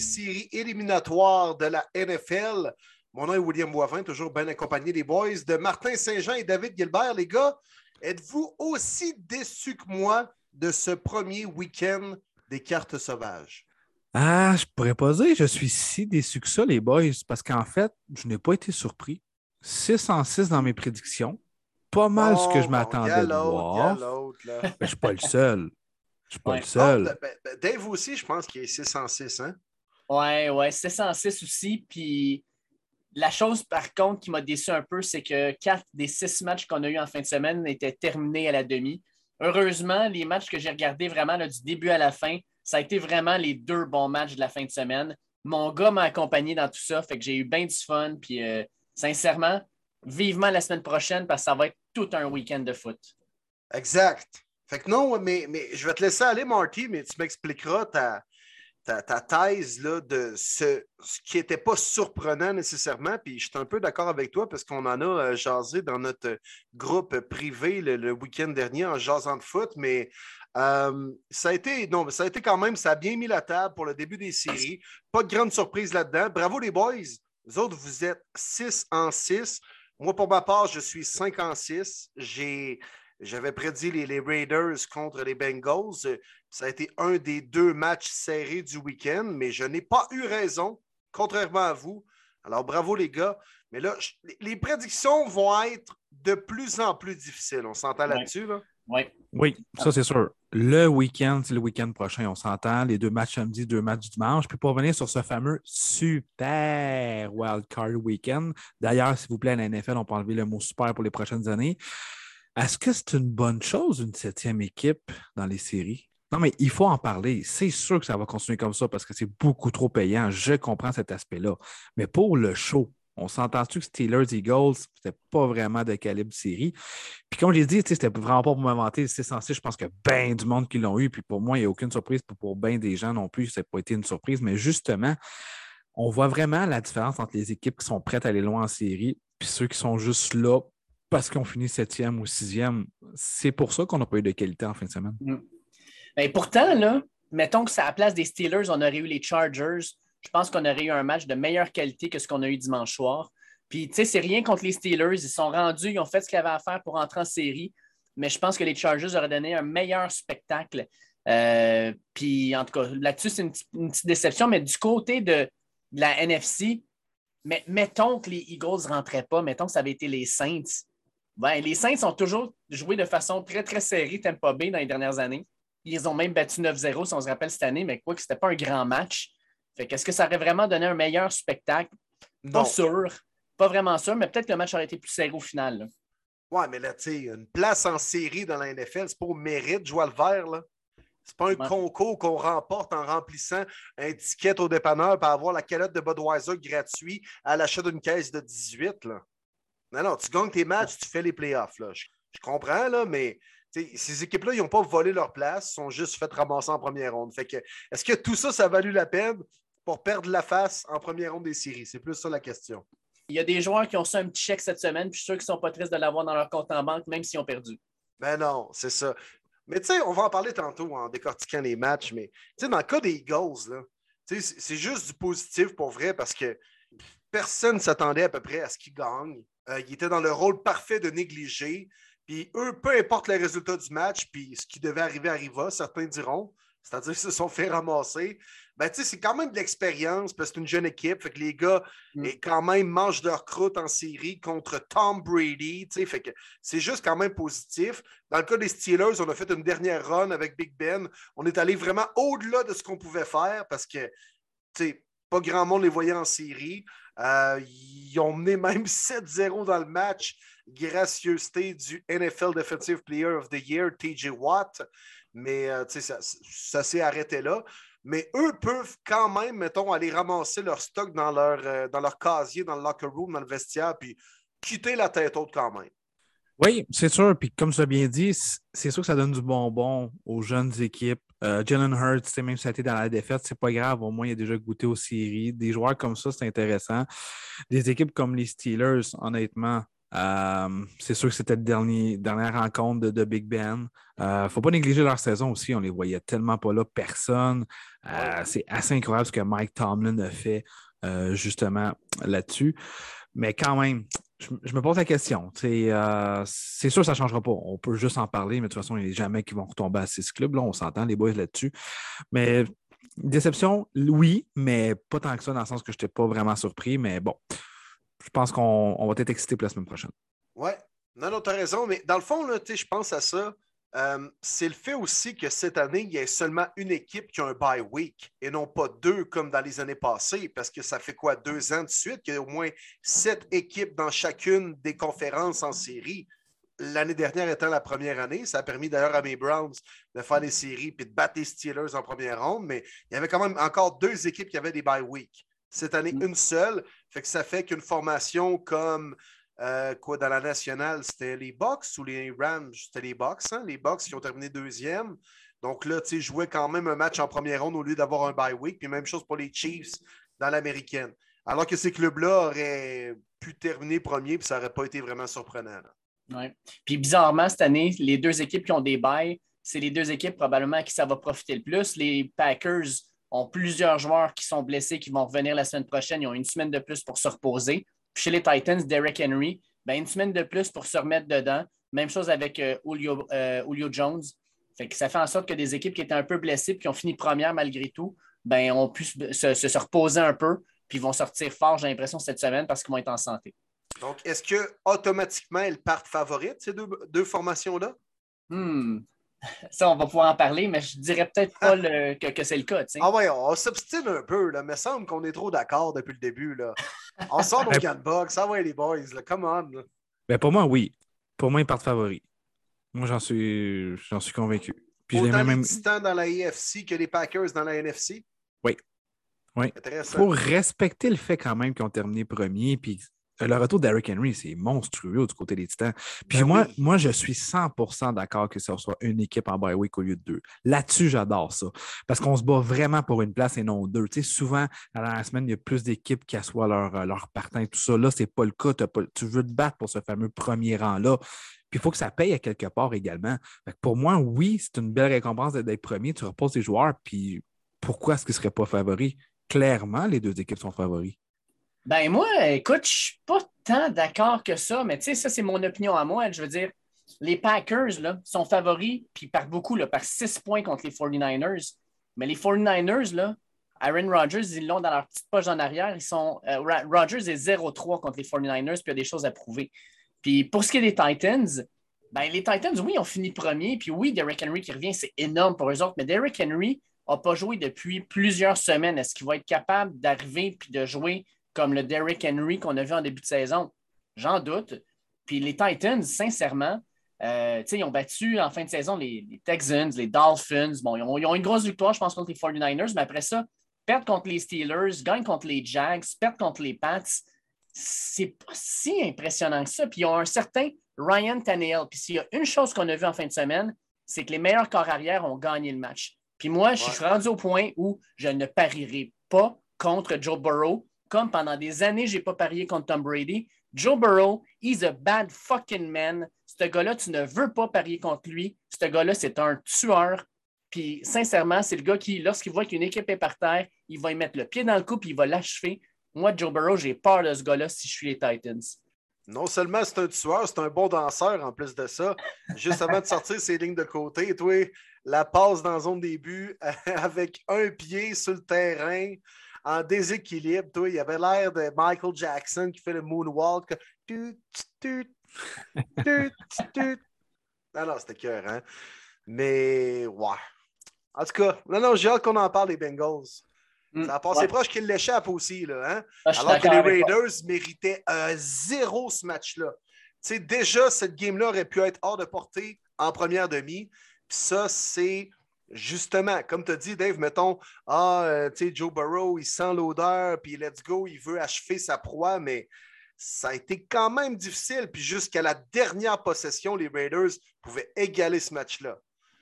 séries éliminatoires de la NFL. Mon nom est William Boivin, toujours bien accompagné des boys de Martin Saint-Jean et David Gilbert. Les gars, êtes-vous aussi déçus que moi de ce premier week-end des cartes sauvages? Ah, je pourrais pas dire je suis si déçu que ça, les boys, parce qu'en fait, je n'ai pas été surpris. 6 en 6 dans mes prédictions. Pas mal ce que je m'attendais de voir. Mais je ne suis pas le seul. Je suis pas le seul. Ben, ben, ben, Dave aussi, je pense qu'il est 606, hein? Ouais, ouais, 606 aussi. Puis la chose, par contre, qui m'a déçu un peu, c'est que quatre des six matchs qu'on a eu en fin de semaine étaient terminés à la demi. Heureusement, les matchs que j'ai regardés vraiment du début à la fin, ça a été vraiment les deux bons matchs de la fin de semaine. Mon gars m'a accompagné dans tout ça, fait que j'ai eu bien du fun. Puis euh, sincèrement, vivement la semaine prochaine parce que ça va être tout un week-end de foot. Exact. Fait que non, mais, mais je vais te laisser aller, Marty, mais tu m'expliqueras ta, ta, thèse là, de ce, qui n'était pas surprenant nécessairement. Puis je suis un peu d'accord avec toi parce qu'on en a euh, jasé dans notre groupe privé le, week-end dernier en jasant de foot, mais euh, ça a été, non, ça a été quand même, ça a bien mis la table pour le début des séries. Pas de grande surprise là-dedans. Bravo les boys. Vous autres, vous êtes 6 en 6. Moi, pour ma part, je suis 5 en 6. J'ai j'avais prédit les, Raiders contre les Bengals. Ça a été un des deux matchs serrés du week-end, mais je n'ai pas eu raison, contrairement à vous. Alors, bravo les gars. Mais là, les prédictions vont être de plus en plus difficiles. On s'entend là-dessus, là? Oui. Oui, ça c'est sûr. Le week-end, c'est le week-end prochain, on s'entend. Les deux matchs samedi, deux matchs dimanche. Puis pour revenir sur ce fameux super wildcard week-end, d'ailleurs, s'il vous plaît, à la NFL, on peut enlever le mot super pour les prochaines années. Est-ce que c'est une bonne chose, une septième équipe dans les séries? Non, mais il faut en parler. C'est sûr que ça va continuer comme ça parce que c'est beaucoup trop payant. Je comprends cet aspect-là. Mais pour le show, on s'entend-tu que Steelers Eagles, c'était pas vraiment de calibre série? Puis comme j'ai dit, c'était vraiment pas pour m'inventer. C'est censé, je pense que bien du monde qui l'ont eu. Puis pour moi, il n'y a aucune surprise. Pour, pour bien des gens non plus, ça n'a pas été une surprise. Mais justement, on voit vraiment la différence entre les équipes qui sont prêtes à aller loin en série puis ceux qui sont juste là parce qu'on finit septième ou sixième. C'est pour ça qu'on n'a pas eu de qualité en fin de semaine. Mm. Ben, pourtant, là, mettons que c'est à la place des Steelers, on aurait eu les Chargers. Je pense qu'on aurait eu un match de meilleure qualité que ce qu'on a eu dimanche soir. Puis, tu sais, c'est rien contre les Steelers. Ils sont rendus, ils ont fait ce qu'ils avaient à faire pour entrer en série. Mais je pense que les Chargers auraient donné un meilleur spectacle. Euh, puis, en tout cas, là-dessus, c'est une, petite déception. Mais du côté de, de la NFC, mais mettons que les Eagles ne rentraient pas, mettons que ça avait été les Saints ben, les Saints ont toujours joué de façon très, très serrée Tampa Bay dans les dernières années. Ils ont même battu 9-0, si on se rappelle cette année, mais quoi que ce n'était pas un grand match. Fait qu'est-ce que ça aurait vraiment donné un meilleur spectacle? Pas sûr. Pas vraiment sûr, mais peut-être que le match aurait été plus serré au final. Ouais, mais là, tu sais, une place en série dans la NFL, c'est pas au mérite de jouer le vert, là. C'est pas un concours qu'on remporte en remplissant un ticket au dépanneur pour avoir la calotte de Budweiser gratuit à l'achat d'une caisse de 18. Là. Non, non, tu gagnes tes matchs, tu fais les playoffs. Là. Je, comprends, là, mais ces équipes-là, ils n'ont pas volé leur place, ils sont juste fait ramasser en première ronde. Fait que, est-ce que tout ça, ça a valu la peine pour perdre la face en première ronde des séries? C'est plus ça la question. Il y a des joueurs qui ont su un petit chèque cette semaine, puis je suis sûr qu'ils ne sont pas tristes de l'avoir dans leur compte en banque, même s'ils ont perdu. Ben non, c'est ça. Mais tu sais, on va en parler tantôt en décortiquant les matchs, mais tu sais, dans le cas des Eagles, c'est juste du positif pour vrai parce que personne ne s'attendait à peu près à ce qu'ils gagnent. Euh, il était dans le rôle parfait de négliger. Puis eux, peu importe les résultats du match, puis ce qui devait arriver arriva, certains diront, c'est-à-dire qu'ils se sont fait ramasser. Ben, c'est quand même de l'expérience parce que c'est une jeune équipe. Fait que les gars, mm. quand même, mangent leur croûte en série contre Tom Brady. Fait que c'est juste quand même positif. Dans le cas des Steelers, on a fait une dernière run avec Big Ben. On est allé vraiment au-delà de ce qu'on pouvait faire parce que, pas grand monde les voyait en série. Euh, ils ont mené même 7-0 dans le match. Gracieuseté du NFL Defensive Player of the Year, TJ Watt. Mais euh, ça, s'est arrêté là. Mais eux peuvent quand même, mettons, aller ramasser leur stock dans leur, euh, dans leur casier, dans le locker room, dans le vestiaire, puis quitter la tête haute quand même. Oui, c'est sûr. Puis comme tu as bien dit, c'est sûr que ça donne du bonbon aux jeunes équipes. Euh, Jalen Hurts, même si ça a été dans la défaite, c'est pas grave. Au moins, il a déjà goûté aux séries. Des joueurs comme ça, c'est intéressant. Des équipes comme les Steelers, honnêtement, Euh, c'est sûr que c'était la dernière rencontre de, Big Ben. Il ne faut pas négliger leur saison aussi. On les voyait tellement pas là, personne. c'est assez incroyable ce que Mike Tomlin a fait justement là-dessus. Mais quand même, je, me pose la question. Euh, c'est sûr que ça ne changera pas. On peut juste en parler, mais de toute façon, il n'y a jamais qui vont retomber à six clubs. Là, on s'entend, les boys là-dessus. Mais déception, oui, mais pas tant que ça, dans le sens que je n'étais pas vraiment surpris. Mais bon, je pense qu'on va être excité pour la semaine prochaine. Ouais. Non, non, tu as raison. Mais dans le fond, je pense à ça. Euh, c'est le fait aussi que cette année, il y a seulement une équipe qui a un bye week et non pas deux comme dans les années passées, parce que ça fait quoi, deux ans de suite qu'il y a au moins sept équipes dans chacune des conférences en série. L'année dernière étant la première année, ça a permis d'ailleurs à mes Browns de faire des séries et de battre les Steelers en première ronde, mais il y avait quand même encore deux équipes qui avaient des bye week. Cette année, mm. une seule. Fait que ça fait qu'une formation comme euh, quoi, dans la nationale, c'était les Bucks ou les Rams? C'était les Bucks, hein? les Bucks qui ont terminé deuxième. Donc là, tu sais, jouer quand même un match en première ronde au lieu d'avoir un bye week. Puis même chose pour les Chiefs dans l'américaine. Alors que ces clubs-là auraient pu terminer premier, puis ça n'aurait pas été vraiment surprenant. Oui. Puis bizarrement, cette année, les deux équipes qui ont des bails, c'est les deux équipes probablement à qui ça va profiter le plus. Les Packers ont plusieurs joueurs qui sont blessés, qui vont revenir la semaine prochaine. Ils ont une semaine de plus pour se reposer chez les Titans, Derek Henry, ben, une semaine de plus pour se remettre dedans. Même chose avec euh, euh, Julio, Jones. Fait que ça fait en sorte que des équipes qui étaient un peu blessées et qui ont fini première malgré tout, ben, ont pu se, reposer un peu puis vont sortir fort, j'ai l'impression, cette semaine parce qu'ils vont être en santé. Donc, est-ce que automatiquement elles partent favorites, ces deux, formations-là? Hmm. Ça, on va pouvoir en parler, mais je dirais peut-être pas que, c'est le cas. Ah ouais, on s'obstine un peu. Là. Il me semble qu'on est trop d'accord depuis le début. Là. On sort nos box. Ah ouais, les boys, là. come on. Ben pour moi, oui. Pour moi, ils partent favoris. Moi, j'en suis, j'en suis convaincu. Puis Autant même... les dans la AFC que les Packers dans la NFC? Oui. Oui. Faut respecter le fait quand même qu'ils ont terminé premier. Puis le retour d'Eric Henry, c'est monstrueux du côté des Titans. Puis ben moi, moi, je suis 100% d'accord que ce soit une équipe en bye week au lieu de deux. Là-dessus, j'adore ça. Parce qu'on se bat vraiment pour une place et non deux. Tu sais, souvent, dans la semaine, il y a plus d'équipes qui assoient leur, euh, leur partant et tout ça. Là, ce n'est pas le cas. tu veux te battre pour ce fameux premier rang-là. Puis il faut que ça paye à quelque part également. pour moi, oui, c'est une belle récompense d'être premier. Tu reposes tes joueurs. Puis pourquoi est-ce qu'ils ne seraient pas favoris? Clairement, les deux équipes sont favoris. Ben moi, écoute, je suis pas tant d'accord que ça, mais tu sais, ça, c'est mon opinion à moi. Je veux dire, les Packers là, sont favoris, puis par beaucoup, par six points contre les 49ers. Mais les 49ers, là, Aaron Rodgers, ils l'ont dans leur petite poche en arrière. Ils sont, euh, Rodgers est 0-3 contre les 49ers, puis il y a des choses à prouver. Puis pour ce qui est des Titans, ben, les Titans, oui, ont fini premier. Puis oui, Derrick Henry qui revient, c'est énorme pour eux autres. Mais Derrick Henry n'a pas joué depuis plusieurs semaines. Est-ce qu'il va être capable d'arriver puis de jouer comme le Derrick Henry qu'on a vu en début de saison? J'en doute. Puis les Titans, sincèrement, euh, ils ont battu en fin de saison les, Texans, les Dolphins. Bon, ils ont, une grosse victoire, je pense, contre les 49ers, mais après ça, perdre contre les Steelers, gagne contre les Jags, perdre contre les Pats, c'est pas si impressionnant que ça. Puis ils ont un certain Ryan Tannehill. Puis s'il y a une chose qu'on a vu en fin de semaine, c'est que les meilleurs corps arrière ont gagné le match. Puis moi, je suis rendu au point où je ne parierai pas contre Joe Burrow comme pendant des années, je n'ai pas parié contre Tom Brady. Joe Burrow, he's a bad fucking man. Ce gars-là, tu ne veux pas parier contre lui. Ce gars-là, c'est un tueur. Puis, sincèrement, c'est le gars qui, lorsqu'il voit qu'une équipe est par terre, il va y mettre le pied dans le cou puis il va l'achever. Moi, Joe Burrow, j'ai peur de ce gars-là si je suis les Titans. Non seulement c'est un tueur, c'est un bon danseur en plus de ça. Juste avant de sortir ses lignes de côté, toi, la passe dans zone début avec un pied sur le terrain, en déséquilibre. Toi, il avait l'air de Michael Jackson qui fait le moonwalk. non, non, c'était cœur, hein? Mais, ouais. En tout cas, non, non, j'ai hâte qu'on en parle des Bengals. Hmm. ça a passé proche qu'ils l'échappent aussi, là, hein? Ah, Alors que les Raiders méritaient un zéro ce match-là. Tu sais, déjà, cette game-là aurait pu être hors de portée en première demi. Puis ça, c'est Justement, comme tu as dit, Dave, mettons, ah, euh, tu sais, Joe Burrow, il sent l'odeur, puis let's go, il veut achever sa proie, mais ça a été quand même difficile. Puis jusqu'à la dernière possession, les Raiders pouvaient égaler ce match-là.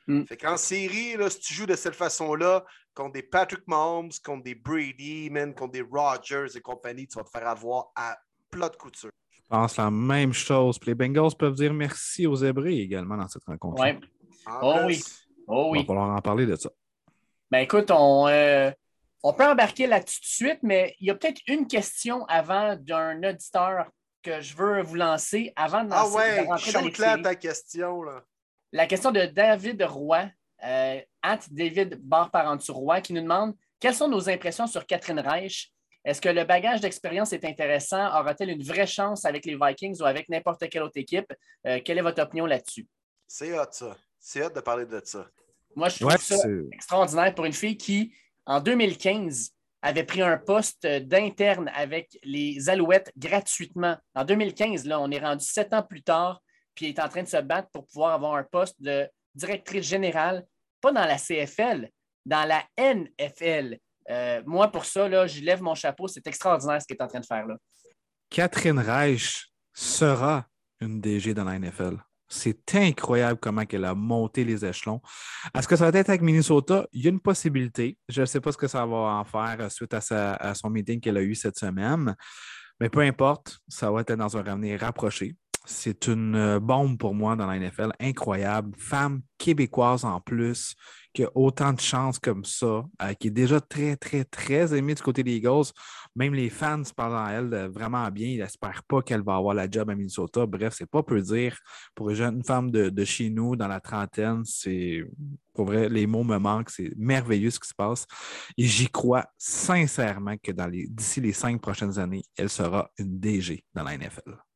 Mm. Fait qu'en série, là, si tu joues de cette façon-là, contre des Patrick Mahomes, contre des Brady, même contre des Rodgers et compagnie, tu vas te faire avoir à plat de couture. pense la même chose. Puis les Bengals peuvent dire merci aux Zébrés également dans cette rencontre. Ouais. En Oh plus, oui. Oh Il oui. va falloir en parler de ça. Ben écoute, on, euh, on peut embarquer là-dessus tout de suite, mais il y a peut-être une question avant d'un auditeur que je veux vous lancer avant de, Ah lancer- ouais, de rentrer dans là ta question. Là. La question de David Roy, euh, at David barre Roy, qui nous demande quelles sont nos impressions sur Catherine Reich? Est-ce que le bagage d'expérience est intéressant? Aura-t-elle une vraie chance avec les Vikings ou avec n'importe quelle autre équipe? Euh, quelle est votre opinion là-dessus? C'est hot, ça. C'est hot de parler de ça. Moi, je trouve Ouais, ça extraordinaire pour une fille qui, en 2015, avait pris un poste d'interne avec les Alouettes gratuitement. En 2015, là, on est rendu sept ans plus tard, puis elle est en train de se battre pour pouvoir avoir un poste de directrice générale, pas dans la CFL, dans la NFL. Euh, moi, pour ça, là, je lève mon chapeau. C'est extraordinaire ce qu'elle est en train de faire là. Catherine Reich sera une DG dans la NFL. C'est incroyable comment elle a monté les échelons. Est-ce que ça va être avec Minnesota? Il y a une possibilité. Je ne sais pas ce que ça va en faire suite à, sa- à son meeting qu'elle a eu cette semaine. Mais peu importe, ça va être dans un avenir rapproché. C'est une euh, bombe pour moi dans la NFL. Incroyable. Femme québécoise en plus, autant de chances comme ça, euh, qui est déjà très, très, très aimée du côté des Eagles. Même les fans parlent en elle euh, vraiment bien. Ils n'espèrent pas qu'elle va avoir la job à Minnesota. Bref, c'est pas peu dire. Pour une jeune femme de, de chez nous, dans la trentaine, c'est pour vrai, les mots me manquent. C'est merveilleux ce qui se passe. Et j'y crois sincèrement que dans les, d'ici les cinq prochaines années, elle sera une DG dans la NFL.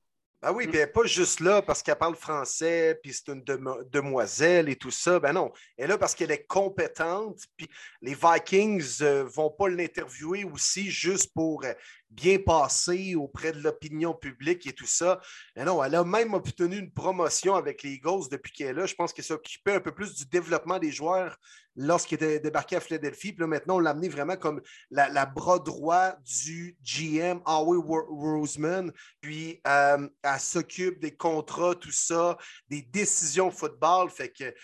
Ah oui, puis elle n'est pas juste là parce qu'elle parle français, puis c'est une demo- demoiselle et tout ça. Ben non, elle est là parce qu'elle est compétente, puis les Vikings ne vont pas l'interviewer aussi juste pour euh, bien passer auprès de l'opinion publique et tout ça. Non, elle a même obtenu une promotion avec les Eagles depuis qu'elle est là. Je pense qu'elle s'occupait un peu plus du développement des joueurs lorsqu'il était débarqué à Philadelphie. Puis là, maintenant, on l'a amené vraiment comme la, bras droit du GM, Howie Roseman. Puis euh, elle s'occupe des contrats, tout ça, des décisions football. Fait que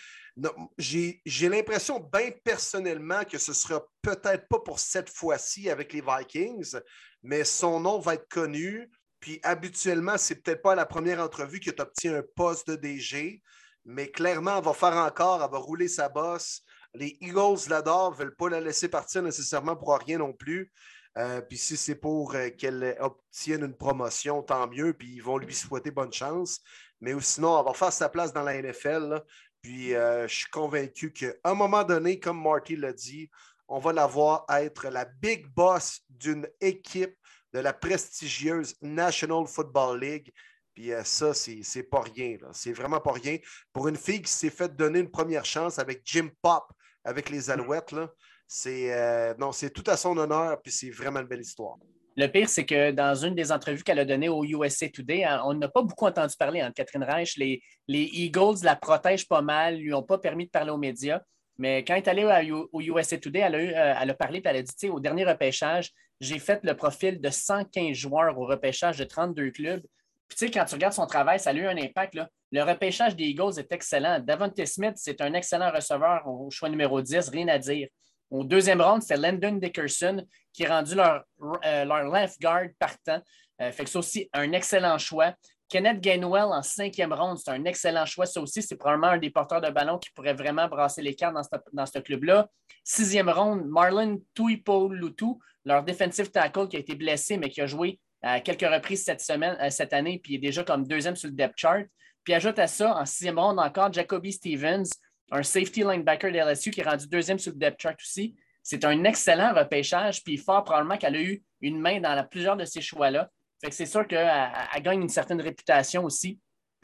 j'ai l'impression, bien personnellement, que ce sera peut-être pas pour cette fois-ci avec les Vikings, mais son nom va être connu. Puis habituellement, c'est peut-être pas la première entrevue que tu obtiens un poste de DG, mais clairement, elle va faire encore, elle va rouler sa bosse. Les Eagles l'adorent, ne veulent pas la laisser partir nécessairement pour rien non plus. Euh, puis si c'est pour euh, qu'elle obtienne une promotion, tant mieux, puis ils vont lui souhaiter bonne chance. Mais sinon, elle va faire sa place dans la NFL. Puis euh, je suis convaincu qu'à un moment donné, comme Marty l'a dit, on va la voir être la big boss d'une équipe de la prestigieuse National Football League. Puis euh, ça, c'est pas rien. C'est vraiment pas rien. Pour une fille qui s'est fait donner une première chance avec Jim Pop, avec les Alouettes, là, c'est euh, non, c'est tout à son honneur, puis c'est vraiment une belle histoire. Le pire, c'est que dans une des entrevues qu'elle a données au USA Today, hein, on n'a pas beaucoup entendu parler hein, de Catherine Reich. Les, les Eagles la protègent pas mal, lui ont pas permis de parler aux médias. Mais quand elle est allée au USA Today, elle a, eu, euh, elle a parlé et elle a dit au dernier repêchage, j'ai fait le profil de 115 joueurs au repêchage de 32 clubs. Puis tu sais, quand tu regardes son travail, ça a eu un impact. Le repêchage des Eagles est excellent. Davante Smith, c'est un excellent receveur au choix numéro 10, rien à dire. Au deuxième round, c'était Landon Dickerson qui est rendu leur, euh, left guard partant. Euh, fait que ça aussi, un excellent choix. Kenneth Gainwell en cinquième ronde, c'est un excellent choix. Ça aussi, c'est probablement un des porteurs de ballon qui pourrait vraiment brasser les cartes dans ce, club-là. Sixième ronde, Marlon Tuipo-Lutu, leur defensive tackle qui a été blessé, mais qui a joué à quelques reprises cette semaine, euh, cette année, puis est déjà comme deuxième sur le depth chart. Puis ajoute à ça, en sixième ronde encore, Jacoby Stevens, un safety linebacker de LSU qui est rendu deuxième sur le depth chart aussi. C'est un excellent repêchage, puis fort probablement qu'elle a eu une main dans plusieurs de ces choix-là. Fait que c'est sûr qu'elle elle gagne une certaine réputation aussi.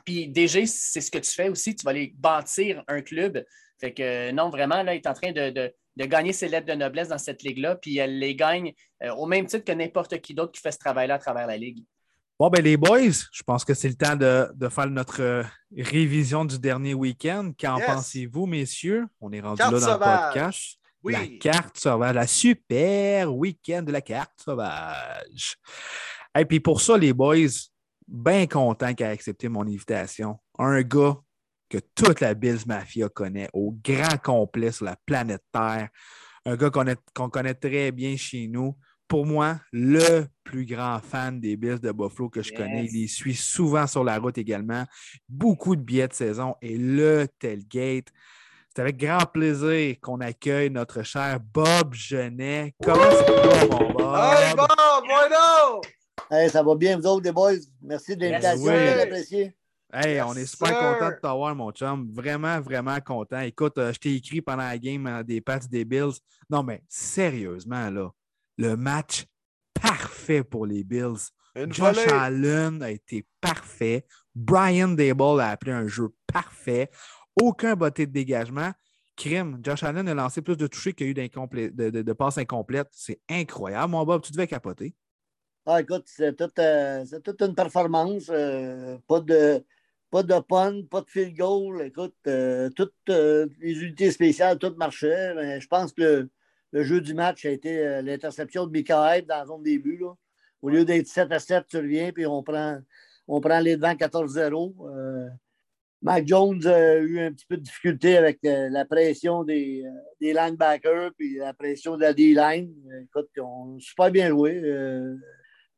Puis DG, c'est ce que tu fais aussi. Tu vas aller bâtir un club. Fait que non, vraiment, là, elle est en train de, de- de gagner ses lettres de noblesse dans cette ligue-là. Puis elle les gagne euh, au même titre que n'importe qui d'autre qui fait ce travail-là à travers la ligue. Bon, ben les boys, je pense que c'est le temps de, de faire notre euh, révision du dernier week-end. Qu'en Yes. pensez-vous, messieurs? On est rendu Carte là dans sauvage. le podcast. Oui. La carte sauvage, la super week-end de la carte sauvage. Et puis pour ça, les boys, bien content qu'il ait accepté mon invitation. Un gars que toute la Bills Mafia connaît au grand complet sur la planète Terre. Un gars qu'on connaît très bien chez nous. pour moi, le plus grand fan des Bills de Buffalo que je connais. Il les suit souvent sur la route également. Beaucoup de billets de saison et le tailgate. C'est avec grand plaisir qu'on accueille notre cher Bob Genet. Comment ça va, mon Bob? Hey, Bob, bueno! Hey, ça va bien, vous autres, les boys? Merci de l'invitation, Yes, bien oui. apprécié. Hey, Yes, on est super sir. content de t'avoir, mon chum. Vraiment, vraiment content. Écoute, euh, je t'ai écrit pendant la game euh, des Pats des Bills. Non, mais sérieusement, là, le match parfait pour les Bills. Une Josh volée. Allen a été parfait. Brian Dable a appelé un jeu parfait. Aucun botté de dégagement. Crime, Josh Allen a lancé plus de touchés qu'il y a eu d'incomplé- de, de- de passes incomplètes. C'est incroyable. Mon Bob, tu devais capoter. Ah, écoute, c'est toute, euh, c'est toute une performance. euh, pas, de, pas de pun, pas de field goal. Écoute, euh, toutes les unités spéciales, tout marchait. Mais je pense que le, jeu du match a été l'interception de Mikael dans la zone des buts. là. Au lieu d'être 7 à 7, tu reviens, puis on prend, on prend les devants 14-0. Euh, Mac Jones a eu un petit peu de difficulté avec la pression des, des linebackers puis la pression de la D-line. Écoute, ont super bien joué.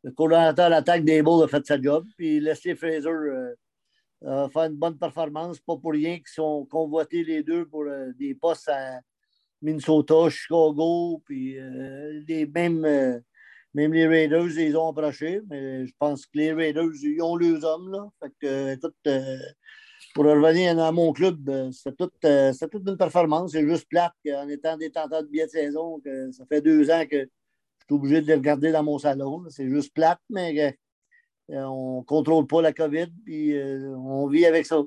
Le coordonnateur à l'attaque des Bulls a fait sa job. Puis Leslie Fraser euh, a fait une bonne performance. Pas pour rien qu'ils sont convoités les deux pour euh, des postes à Minnesota, Chicago, puis euh, les mêmes, même les Raiders, ils ont approchés. Mais je pense que les Raiders, ils ont leurs hommes. Là. Pour revenir dans mon club, c'est toute, euh, toute une performance. C'est juste plate qu'en étant détenteur de billets de saison, que ça fait deux ans que suis obligé de les regarder dans mon salon. C'est juste plate, mais euh, on ne contrôle pas la COVID, puis euh, on vit avec ça.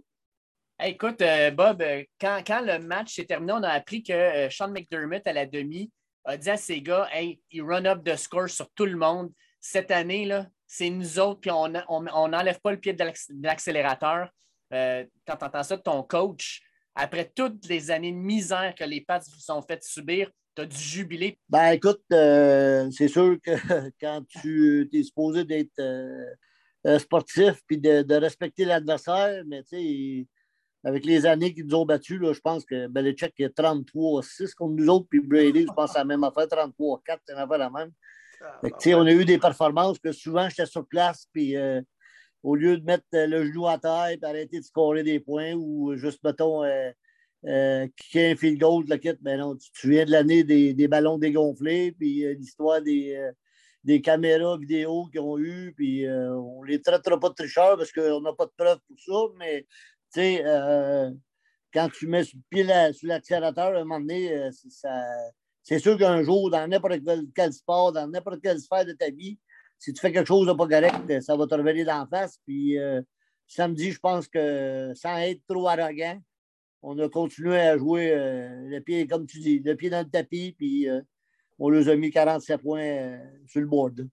Écoute, euh, Bob, euh, quand, quand le match s'est terminé, on a appris que euh, Sean McDermott, à la demi, a dit à ses gars Hey, il run up the score sur tout le monde. Cette année, là, c'est nous autres, puis on n'enlève pas le pied de l'acc- de l'accélérateur. Euh, quand tu entends ça de ton coach, après toutes les années de misère que les Pats vous sont fait subir, tu as dû jubiler. Ben écoute, euh, c'est sûr que quand tu es supposé d'être euh, euh, sportif puis de, de respecter l'adversaire, mais tu sais, avec les années qu'ils nous ont battus, là, je pense que Belichick est 33-6 contre nous autres, puis Brady, je pense à la même affaire, 33-4, c'est une affaire la même. Fait que, tu sais, on a eu des performances que souvent j'étais sur place, puis euh, au lieu de mettre le genou à terre et arrêter de scorer des points ou juste, mettons, euh, euh, kicker un field goal, le kit, ben non, tu, tu viens de l'année des, des ballons dégonflés, puis euh, l'histoire des, euh, des caméras vidéo qu'ils ont eu, puis euh, on les traitera pas de tricheurs parce qu'on n'a pas de preuves pour ça, mais tu sais, quand tu mets sur l'accélérateur, à un moment donné, c'est- sûr qu'un jour, dans n'importe quel, sport, dans n'importe quelle sphère de ta vie, si tu fais quelque chose de pas correct, ça va te revenir d'en face. Puis samedi, je pense que sans être trop arrogant, on a continué à jouer euh, le pied, comme tu dis, le pied dans le tapis, puis euh, on leur a mis 47 points euh, sur le board.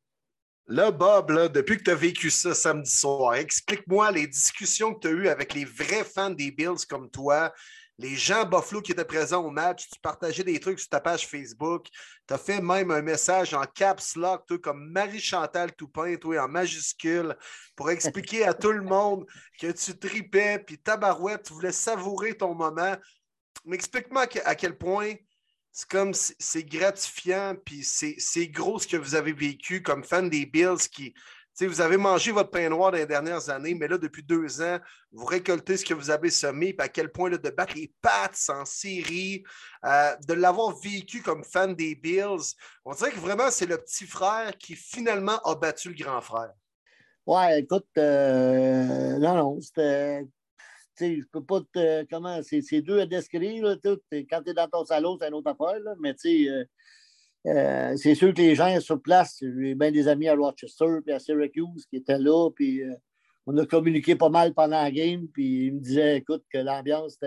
Là, Bob, depuis que tu as vécu ça samedi soir, explique-moi les discussions que tu as eues avec les vrais fans des Bills comme toi, les gens Buffalo qui étaient présents au match. Tu partageais des trucs sur ta page Facebook. Tu as fait même un message en caps lock, toi, comme Marie-Chantal Toupin, toi, en majuscule, pour expliquer à tout le monde que tu tripais, puis tabarouette, tu voulais savourer ton moment. Mais explique-moi à que- à quel point c'est comme c'est gratifiant, puis c'est gros ce que vous avez vécu comme fan des Bills qui. Tu sais, Vous avez mangé votre pain noir dans les dernières années, mais là, depuis deux ans, vous récoltez ce que vous avez semé, puis à quel point là, de battre les Pats en série, euh, de l'avoir vécu comme fan des Bills, on dirait que vraiment, c'est le petit frère qui finalement a battu le grand frère. Ouais, écoute, euh, non, non, c'était. Je peux pas te. Comment. C'est dur à décrire. Quand tu es dans ton salon, c'est une autre affaire, mais tu sais. euh, euh, c'est sûr que les gens sur place, j'ai bien des amis à Rochester puis à Syracuse qui étaient là, puis euh, on a communiqué pas mal pendant la game, puis ils me disaient, écoute, que l'ambiance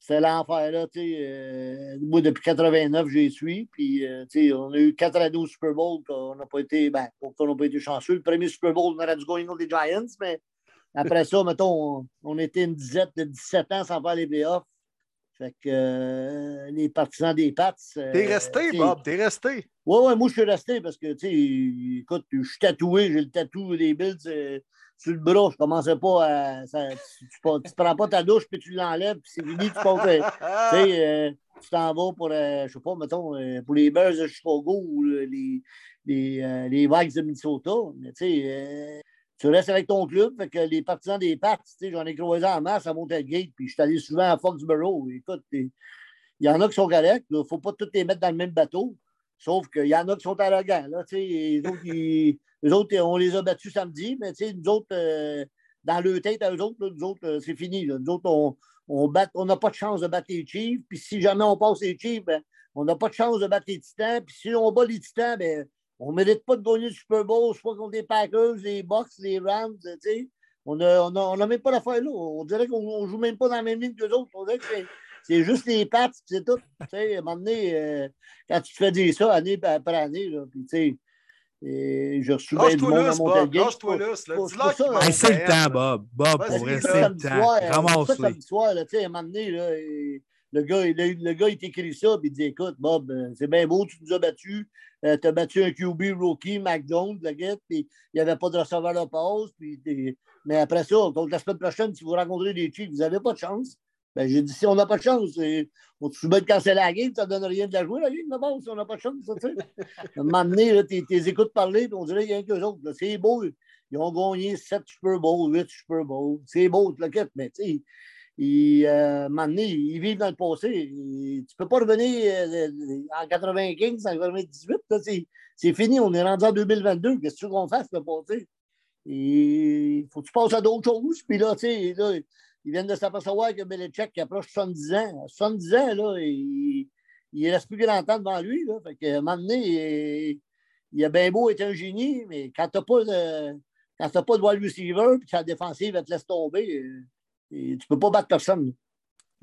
c'était l'enfer, là, tu sais. euh, moi, depuis 89, j'y suis, puis, tu sais, on a eu 4 à 12 Super Bowl qu'on n'a pas été, ben, qu'on n'a pas été chanceux. Le premier Super Bowl, on aurait dû gagner contre les Giants, mais après ça, mettons, on, on était une dizaine de 17 ans sans faire les playoffs. Fait que euh, les partisans des Pats. euh, T'es resté, Bob, t'es resté. oui, oui, moi, je suis resté parce que, tu sais, écoute, je suis tatoué, j'ai le tatou des Bills euh, sur le bras. Je commençais pas à. ça- tu, tu, tu prends pas ta douche, puis tu l'enlèves, puis c'est fini, tu passes. Tu sais, tu t'en vas pour, je sais pas, mettons, pour les Bears de Chicago ou les, les, les Vikes de Minnesota. Mais tu sais, tu restes avec ton club. Fait que les partisans des Pats, j'en ai croisé en masse à Montelgate, puis je suis allé souvent à Foxborough. Écoute, il y en a qui sont corrects. Il ne faut pas tous les mettre dans le même bateau. Sauf qu'il y en a qui sont arrogants. Là, autres, autres, on les a battus samedi, mais nous autres, dans le tête à eux autres, autres, c'est fini. Nous autres, on, on n'a pas de chance de battre les Chiefs. Puis si jamais on passe les Chiefs, ben, on n'a pas de chance de battre les Titans. Puis si on bat les Titans, ben, on ne mérite pas de gagner le Super Bowl, soit contre les Packers, les Bucks, les Rams. On n'a on même pas l'affaire là. On dirait qu'on ne joue même pas dans la même ligne que les autres. On dirait que c'est juste les pattes, c'est tout. à un moment donné, euh, quand tu te fais dire ça année après année, là, puis tu sais, et je bien du monde à. Lâche-toi là, c'est le temps, Bob. Bob, pour vrai, c'est le temps. Ramasse-le. soir, tu sais, à un moment donné, là, le gars, le, gars, il t'écrit ça, puis il dit Écoute, Bob, euh, c'est bien beau, tu nous as battus. Euh, tu as battu un QB rookie, Jones, le gars, puis il n'y avait pas de receveur de passe. Puis mais après ça, donc la semaine prochaine, si vous rencontrez des Chiefs, vous n'avez pas de chance. Ben, j'ai dit, si on n'a pas de chance, on te soumet de canceller la game, ça ne donne rien de la jouer, la game, d'abord, si on n'a pas de chance. Ça, tu à un moment donné, tu écoutes parler, puis on dirait qu'il y a qu'eux autres. C'est beau. Ils ont gagné 7 Super Bowls, 8 Super Bowls. C'est beau, le quête, mais tu sais, ils, euh, donné, ils vivent dans le passé. tu ne peux pas revenir euh, en 95, en 98. C'est fini, on est rendu en 2022. Qu'est-ce que tu veux qu'on fasse, le passé? Il faut que tu passes à d'autres choses. Puis là, tu sais, ils viennent de s'apercevoir que Belichick qui approche 70 ans. 70 ans, là, il, il reste plus grand temps devant lui. Là. Fait que, donné, il, a bien beau être un génie, mais quand tu n'as pas de wide receiver puis que la défensive elle te laisse tomber, euh, et, tu ne peux pas battre personne.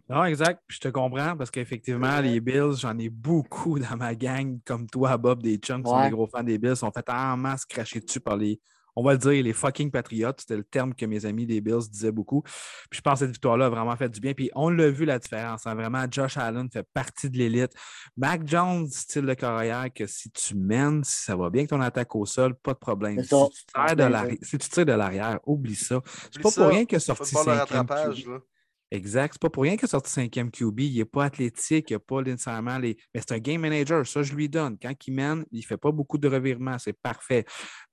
Non, exact. je te comprends parce qu'effectivement, les Bills, j'en ai beaucoup dans ma gang, comme toi, Bob, des chums qui sont des gros fans des Bills, sont fait en masse cracher dessus par les, on va le dire, les fucking patriotes. C'était le terme que mes amis des Bills disaient beaucoup. Puis je pense que cette victoire-là a vraiment fait du bien. Puis on l'a vu la différence. Hein. Vraiment, Josh Allen fait partie de l'élite. Mac Jones, style de carrière, que si tu mènes, si ça va bien que ton attaque au sol, pas de problème. Si tu, tires de l'arrière, oublie ça. C'est pas pour rien que sorti cinquième. Exact. C'est pas pour rien qu'il a sorti cinquième QB. Il n'est pas athlétique, il n'a pas nécessairement les. Mais c'est un game manager, ça, je lui donne. Quand il mène, il ne fait pas beaucoup de revirements, c'est parfait.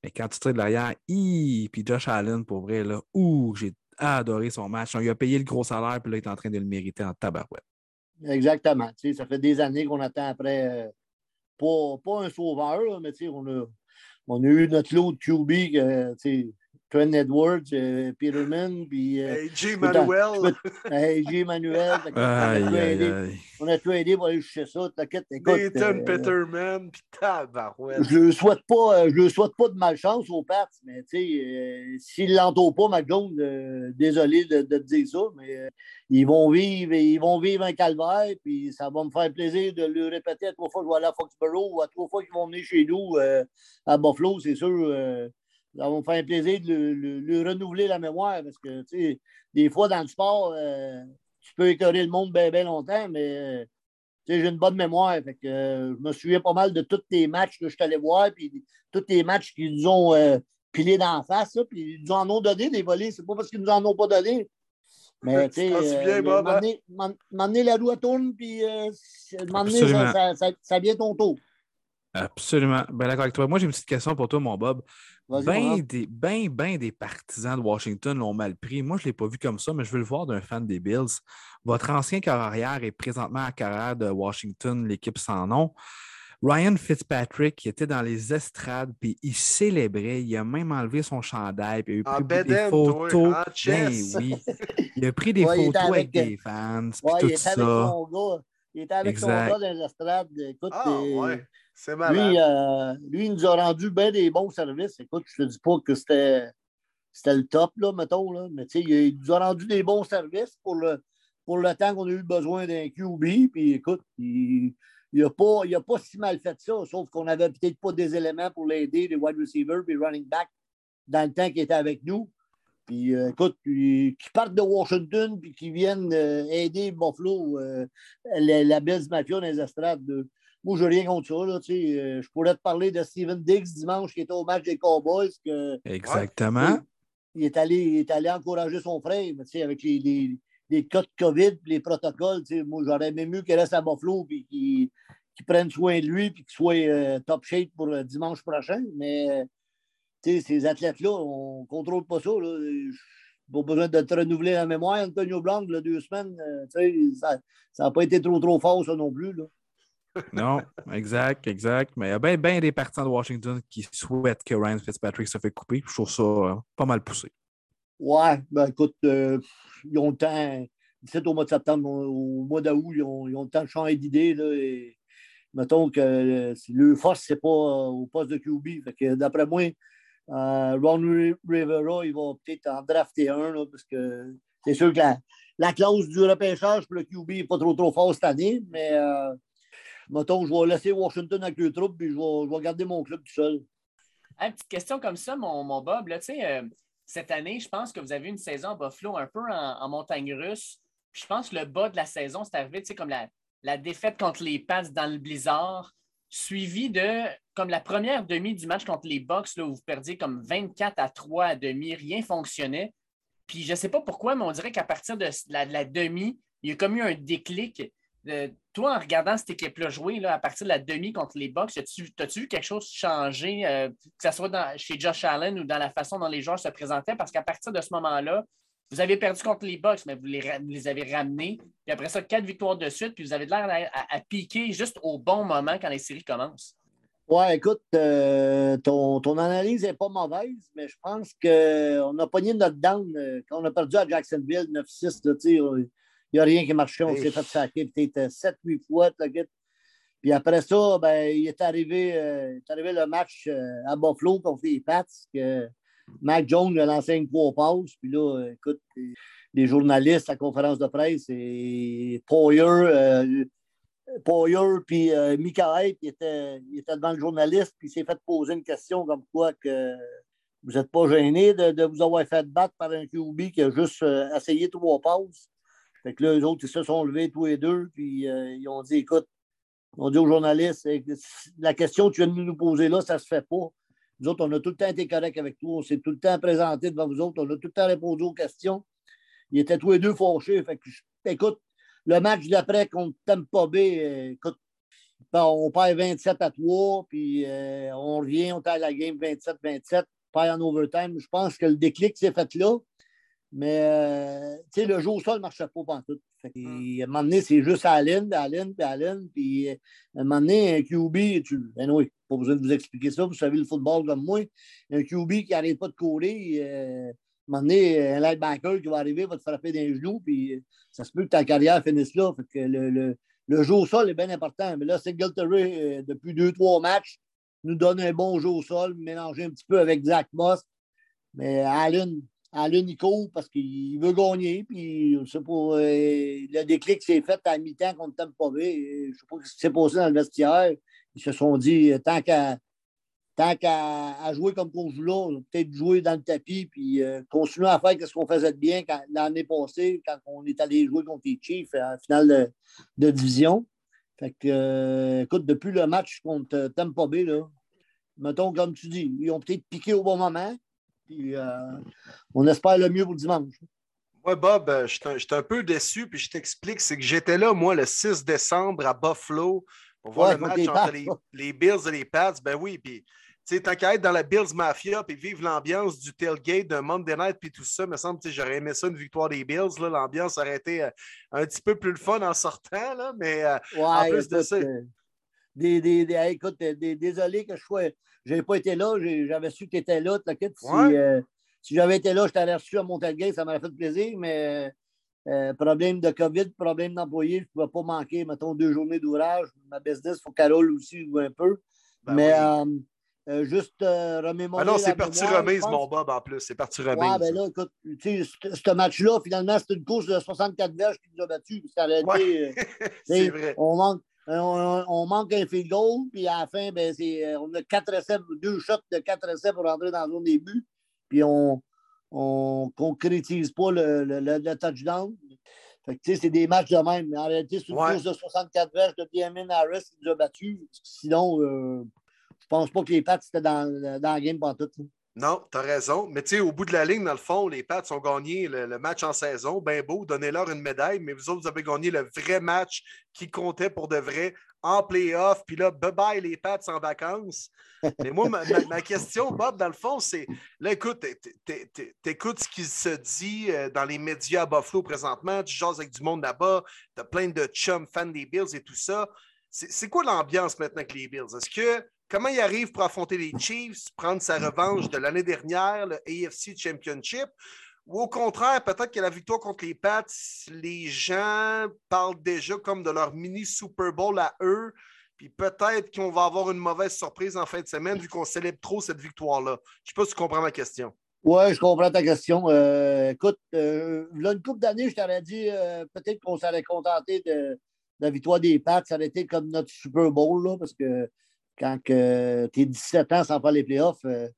Mais quand tu tires de l'arrière, puis Josh Allen, pour vrai, là, ouh, j'ai adoré son match. Lui a payé le gros salaire, puis là, il est en train de le mériter en tabarouette. Exactement. ça fait des années qu'on attend après, euh, pas, un sauveur, mais on a, on a eu notre lot de QB Trent Edwards, euh, Peterman, puis. Euh, AJ Manuel. AJ Manuel. On a tout aidé pour aller chercher ça. T'inquiète, écoute. Nathan euh, Peterman, puis tabarouette. Je ne souhaite, pas, je souhaite pas de malchance aux Pats, mais tu sais, s'ils ne l'entourent pas, McDonald, désolé de, de, te dire ça, mais ils vont vivre ils vont vivre un calvaire, puis ça va me faire plaisir de le répéter à trois fois que je vais aller à Foxborough ou à trois fois qu'ils vont venir chez nous à Buffalo, c'est sûr ça va me faire plaisir de le, renouveler la mémoire parce que, tu sais, des fois dans le sport, euh, tu peux écœurer le monde bien, longtemps, mais euh, tu sais, j'ai une bonne mémoire. Fait que, euh, je me souviens pas mal de tous les matchs que je suis allé voir, puis tous les matchs qu'ils nous ont pilés d'en face, puis ils nous en ont donné des volets. C'est pas parce qu'ils nous en ont pas donné. Mais tu sais, m'amener la roue à tourne, puis ça, ça, ça, vient ton tour. Absolument. Ben d'accord avec toi. Moi, j'ai une petite question pour toi, mon Bob. Bien des, ben, ben des partisans de Washington l'ont mal pris. Moi, je ne l'ai pas vu comme ça, mais je veux le voir d'un fan des Bills. Votre ancien carrière est présentement à carrière de Washington, l'équipe sans nom. Ryan Fitzpatrick, qui était dans les estrades, puis il célébrait. Il a même enlevé son chandail, puis il a pris des photos. Ben oui. Il a pris des photos avec, des fans, puis tout ça. Il était avec son gars dans les estrades. Écoute, ah, ouais. C'est Lui, euh, lui, il nous a rendu bien des bons services. Écoute, je ne te dis pas que c'était, c'était le top, là, mettons, là, mais il nous a rendu des bons services pour le, pour le temps qu'on a eu besoin d'un QB. Puis écoute, il n'a pas, pas si mal fait ça, sauf qu'on n'avait peut-être pas des éléments pour l'aider, les wide receivers et running back, dans le temps qu'il était avec nous. Puis euh, écoute, qui partent de Washington puis qui viennent euh, aider Buffalo, la, la Bills Mafia dans les estrades. Moi, je n'ai rien contre ça. Là, euh, je pourrais te parler de Steven Diggs dimanche qui était au match des Cowboys. Que, Exactement. il, est allé, il est allé encourager son frère avec les, des cas de COVID, les protocoles. Moi, j'aurais aimé mieux qu'il reste à Buffalo et qu'il prenne soin de lui et qu'il soit euh, top shape pour le dimanche prochain. Mais ces athlètes-là, on ne contrôle pas ça. Là. Pas besoin de te renouveler la mémoire. Antonio Blanc, là, deux semaines, euh, ça n'a pas été trop, trop fort, ça non plus. Là. Non, exact, exact. Mais il y a bien, des partisans de Washington qui souhaitent que Ryan Fitzpatrick se fait couper. Je trouve ça euh, pas mal poussé. Ouais, ben écoute, euh, ils ont le temps, 17 au mois de septembre, au mois d'août, ils ont, ils le temps de changer d'idée. Et mettons que euh, le force, c'est pas au poste de QB. d'après moi, Ron Rivera, il va peut-être en drafter un, parce que c'est sûr que la, la, clause du repêchage pour le QB n'est pas trop trop fort cette année, mais mettons, je vais laisser Washington avec le troupe, puis je vais, je vais garder mon club tout seul. Petite question comme ça, mon, mon Bob. Là, euh, cette année, je pense que vous avez une saison à Buffalo un peu en, montagne russe. Je pense que le bas de la saison, c'est arrivé comme la, la défaite contre les Pats dans le blizzard, suivi de comme la première demi du match contre les Bucks, là, où vous perdiez comme 24 à 3 à demi, rien fonctionnait. Puis je ne sais pas pourquoi, mais on dirait qu'à partir de la, de la, demi, il y a comme eu un déclic toi, en regardant cette équipe-là jouer là, à partir de la demi contre les Bucks, as-tu vu quelque chose changer, euh, que ce soit chez Josh Allen ou dans la façon dont les joueurs se présentaient? Parce qu'à partir de ce moment-là, vous avez perdu contre les Bucks, mais vous les, avez ramenés. Puis après ça, quatre victoires de suite, puis vous avez de l'air à, piquer juste au bon moment quand les séries commencent. Ouais, écoute, euh, ton, analyse n'est pas mauvaise, mais je pense qu'on a pogné notre down euh, quand on a perdu à Jacksonville 9-6 de tir il n'y a rien qui marchait. On s'est fait saquer peut-être 7-8 fois. Puis après ça, ben, il est arrivé, euh, est arrivé le match euh, à Buffalo contre les Pats. Que Mac Jones a lancé une trois passes. Puis là, écoute, les journalistes à la conférence de presse, et Poyer, euh, Poyer puis Michael, il était, il était devant le journaliste, puis il s'est fait poser une question comme quoi que vous n'êtes pas gêné de, de, vous avoir fait battre par un QB qui a juste essayé trois passes. Fait que là, eux autres, ils se sont levés tous les deux, puis euh, ils ont dit écoute, on dit aux journalistes la question que tu viens de nous poser là, ça ne se fait pas. Nous autres, on a tout le temps été corrects avec toi, on s'est tout le temps présenté devant vous autres, on a tout le temps répondu aux questions. Ils étaient tous les deux fâchés. Fait que, écoute, le match d'après contre Tampa Bay, euh, écoute, on perd 27 à 3, puis euh, on revient, on à la game 27-27, perd en overtime. Je pense que le déclic s'est fait là. Mais, euh, sais, le jeu au sol ne marchait pas partout. Fait hum. à un moment donné, c'est juste Allen, Allen, puis Allen. Puis, euh, à un moment donné, un QB, tu. Ben oui, pas besoin de vous expliquer ça, vous savez le football comme moi. Un QB qui n'arrête pas de courir, euh, à un moment donné, un linebacker qui va arriver va te frapper d'un genou, puis ça se peut que ta carrière finisse là. Fait que le, le, le jeu au sol est bien important. Mais là, Singletary, depuis deux, trois matchs, nous donne un bon jeu au sol, mélangé un petit peu avec Zach Moss. Mais Allen, à l'unico parce qu'il veut gagner. Puis, euh, le déclic s'est fait à mi-temps contre Tampa Bay. Je ne sais pas ce qui s'est passé dans le vestiaire. Ils se sont dit, euh, tant qu'à tant jouer comme qu'on joue là, peut-être jouer dans le tapis, puis euh, continuer à faire ce qu'on faisait de bien l'année passée, quand on est allé jouer contre les Chiefs en finale de, division. Fait que, écoute, depuis le match contre Tampa Bay, là, mettons, comme tu dis, ils ont peut-être piqué au bon moment, euh, on espère le mieux pour dimanche. Moi, Bob, euh, je suis un, peu déçu, puis je t'explique, c'est que j'étais là, moi, le 6 décembre à Buffalo pour voir le match entre les, Bills et les Pats. Ben oui, puis tu sais, tant qu'à être dans la Bills Mafia puis vivre l'ambiance du tailgate d'un Monday Night puis tout ça, me semble que j'aurais aimé ça, une victoire des Bills. L'ambiance aurait été euh, un petit peu plus le fun en sortant, là, mais en plus de ça. Des, des, écoute, désolé que je sois je n'avais pas été là, j'avais su que tu étais là. Si, euh, si j'avais été là, je t'aurais reçu à Montague, ça m'aurait fait plaisir, mais euh, problème de COVID, problème d'employé, je ne pouvais pas manquer, mettons, deux journées d'ouvrage. Ma business, il faut qu'elle roule aussi un peu. Ben mais euh, juste remémorer. Ah non, c'est parti remise, mon Bob, en plus. C'est parti remise. Ouais, ben là, écoute, tu sais, ce match-là, finalement, c'est une course de 64 verges qui nous a battus. C'est vrai. On manque, euh, on, manque un field goal, puis à la fin, ben, euh, on a quatre essais, deux shots de quatre essais pour rentrer dans le zone début, puis on ne concrétise pas le, le, touchdown. Fait que, c'est des matchs de même. Mais en réalité, c'est une course de 64 verges de Diamond Harris qui nous a battus. Sinon, euh, je pense pas que les Pats étaient dans, dans la game pendant tout. Non, tu as raison. Mais tu sais, au bout de la ligne, dans le fond, les Pats ont gagné le, match en saison. Ben beau, donnez-leur une médaille, mais vous autres, vous avez gagné le vrai match qui comptait pour de vrai en playoff. Puis là, bye-bye les Pats en vacances. Mais moi, ma, question, Bob, dans le fond, c'est là, écoute, t'écoutes ce qui se dit euh, dans les médias à Buffalo présentement, tu jases avec du monde là-bas, tu as plein de chums fans des Bills et tout ça. C'est quoi l'ambiance maintenant avec les Bills? Est-ce que comment il arrive pour affronter les Chiefs, prendre sa revanche de l'année dernière, le AFC Championship? Ou au contraire, peut-être que la victoire contre les Pats, les gens parlent déjà comme de leur mini Super Bowl à eux. Puis peut-être qu'on va avoir une mauvaise surprise en fin de semaine vu qu'on célèbre trop cette victoire-là. Je ne sais pas si tu comprends ma question. Oui, je comprends ta question. Euh, écoute, euh, là, une couple d'années, je t'aurais dit euh, peut-être qu'on s'allait contenter de, la victoire des Pats. Ça aurait été comme notre Super Bowl, là, parce que quand tu es 17 ans sans faire les playoffs, euh,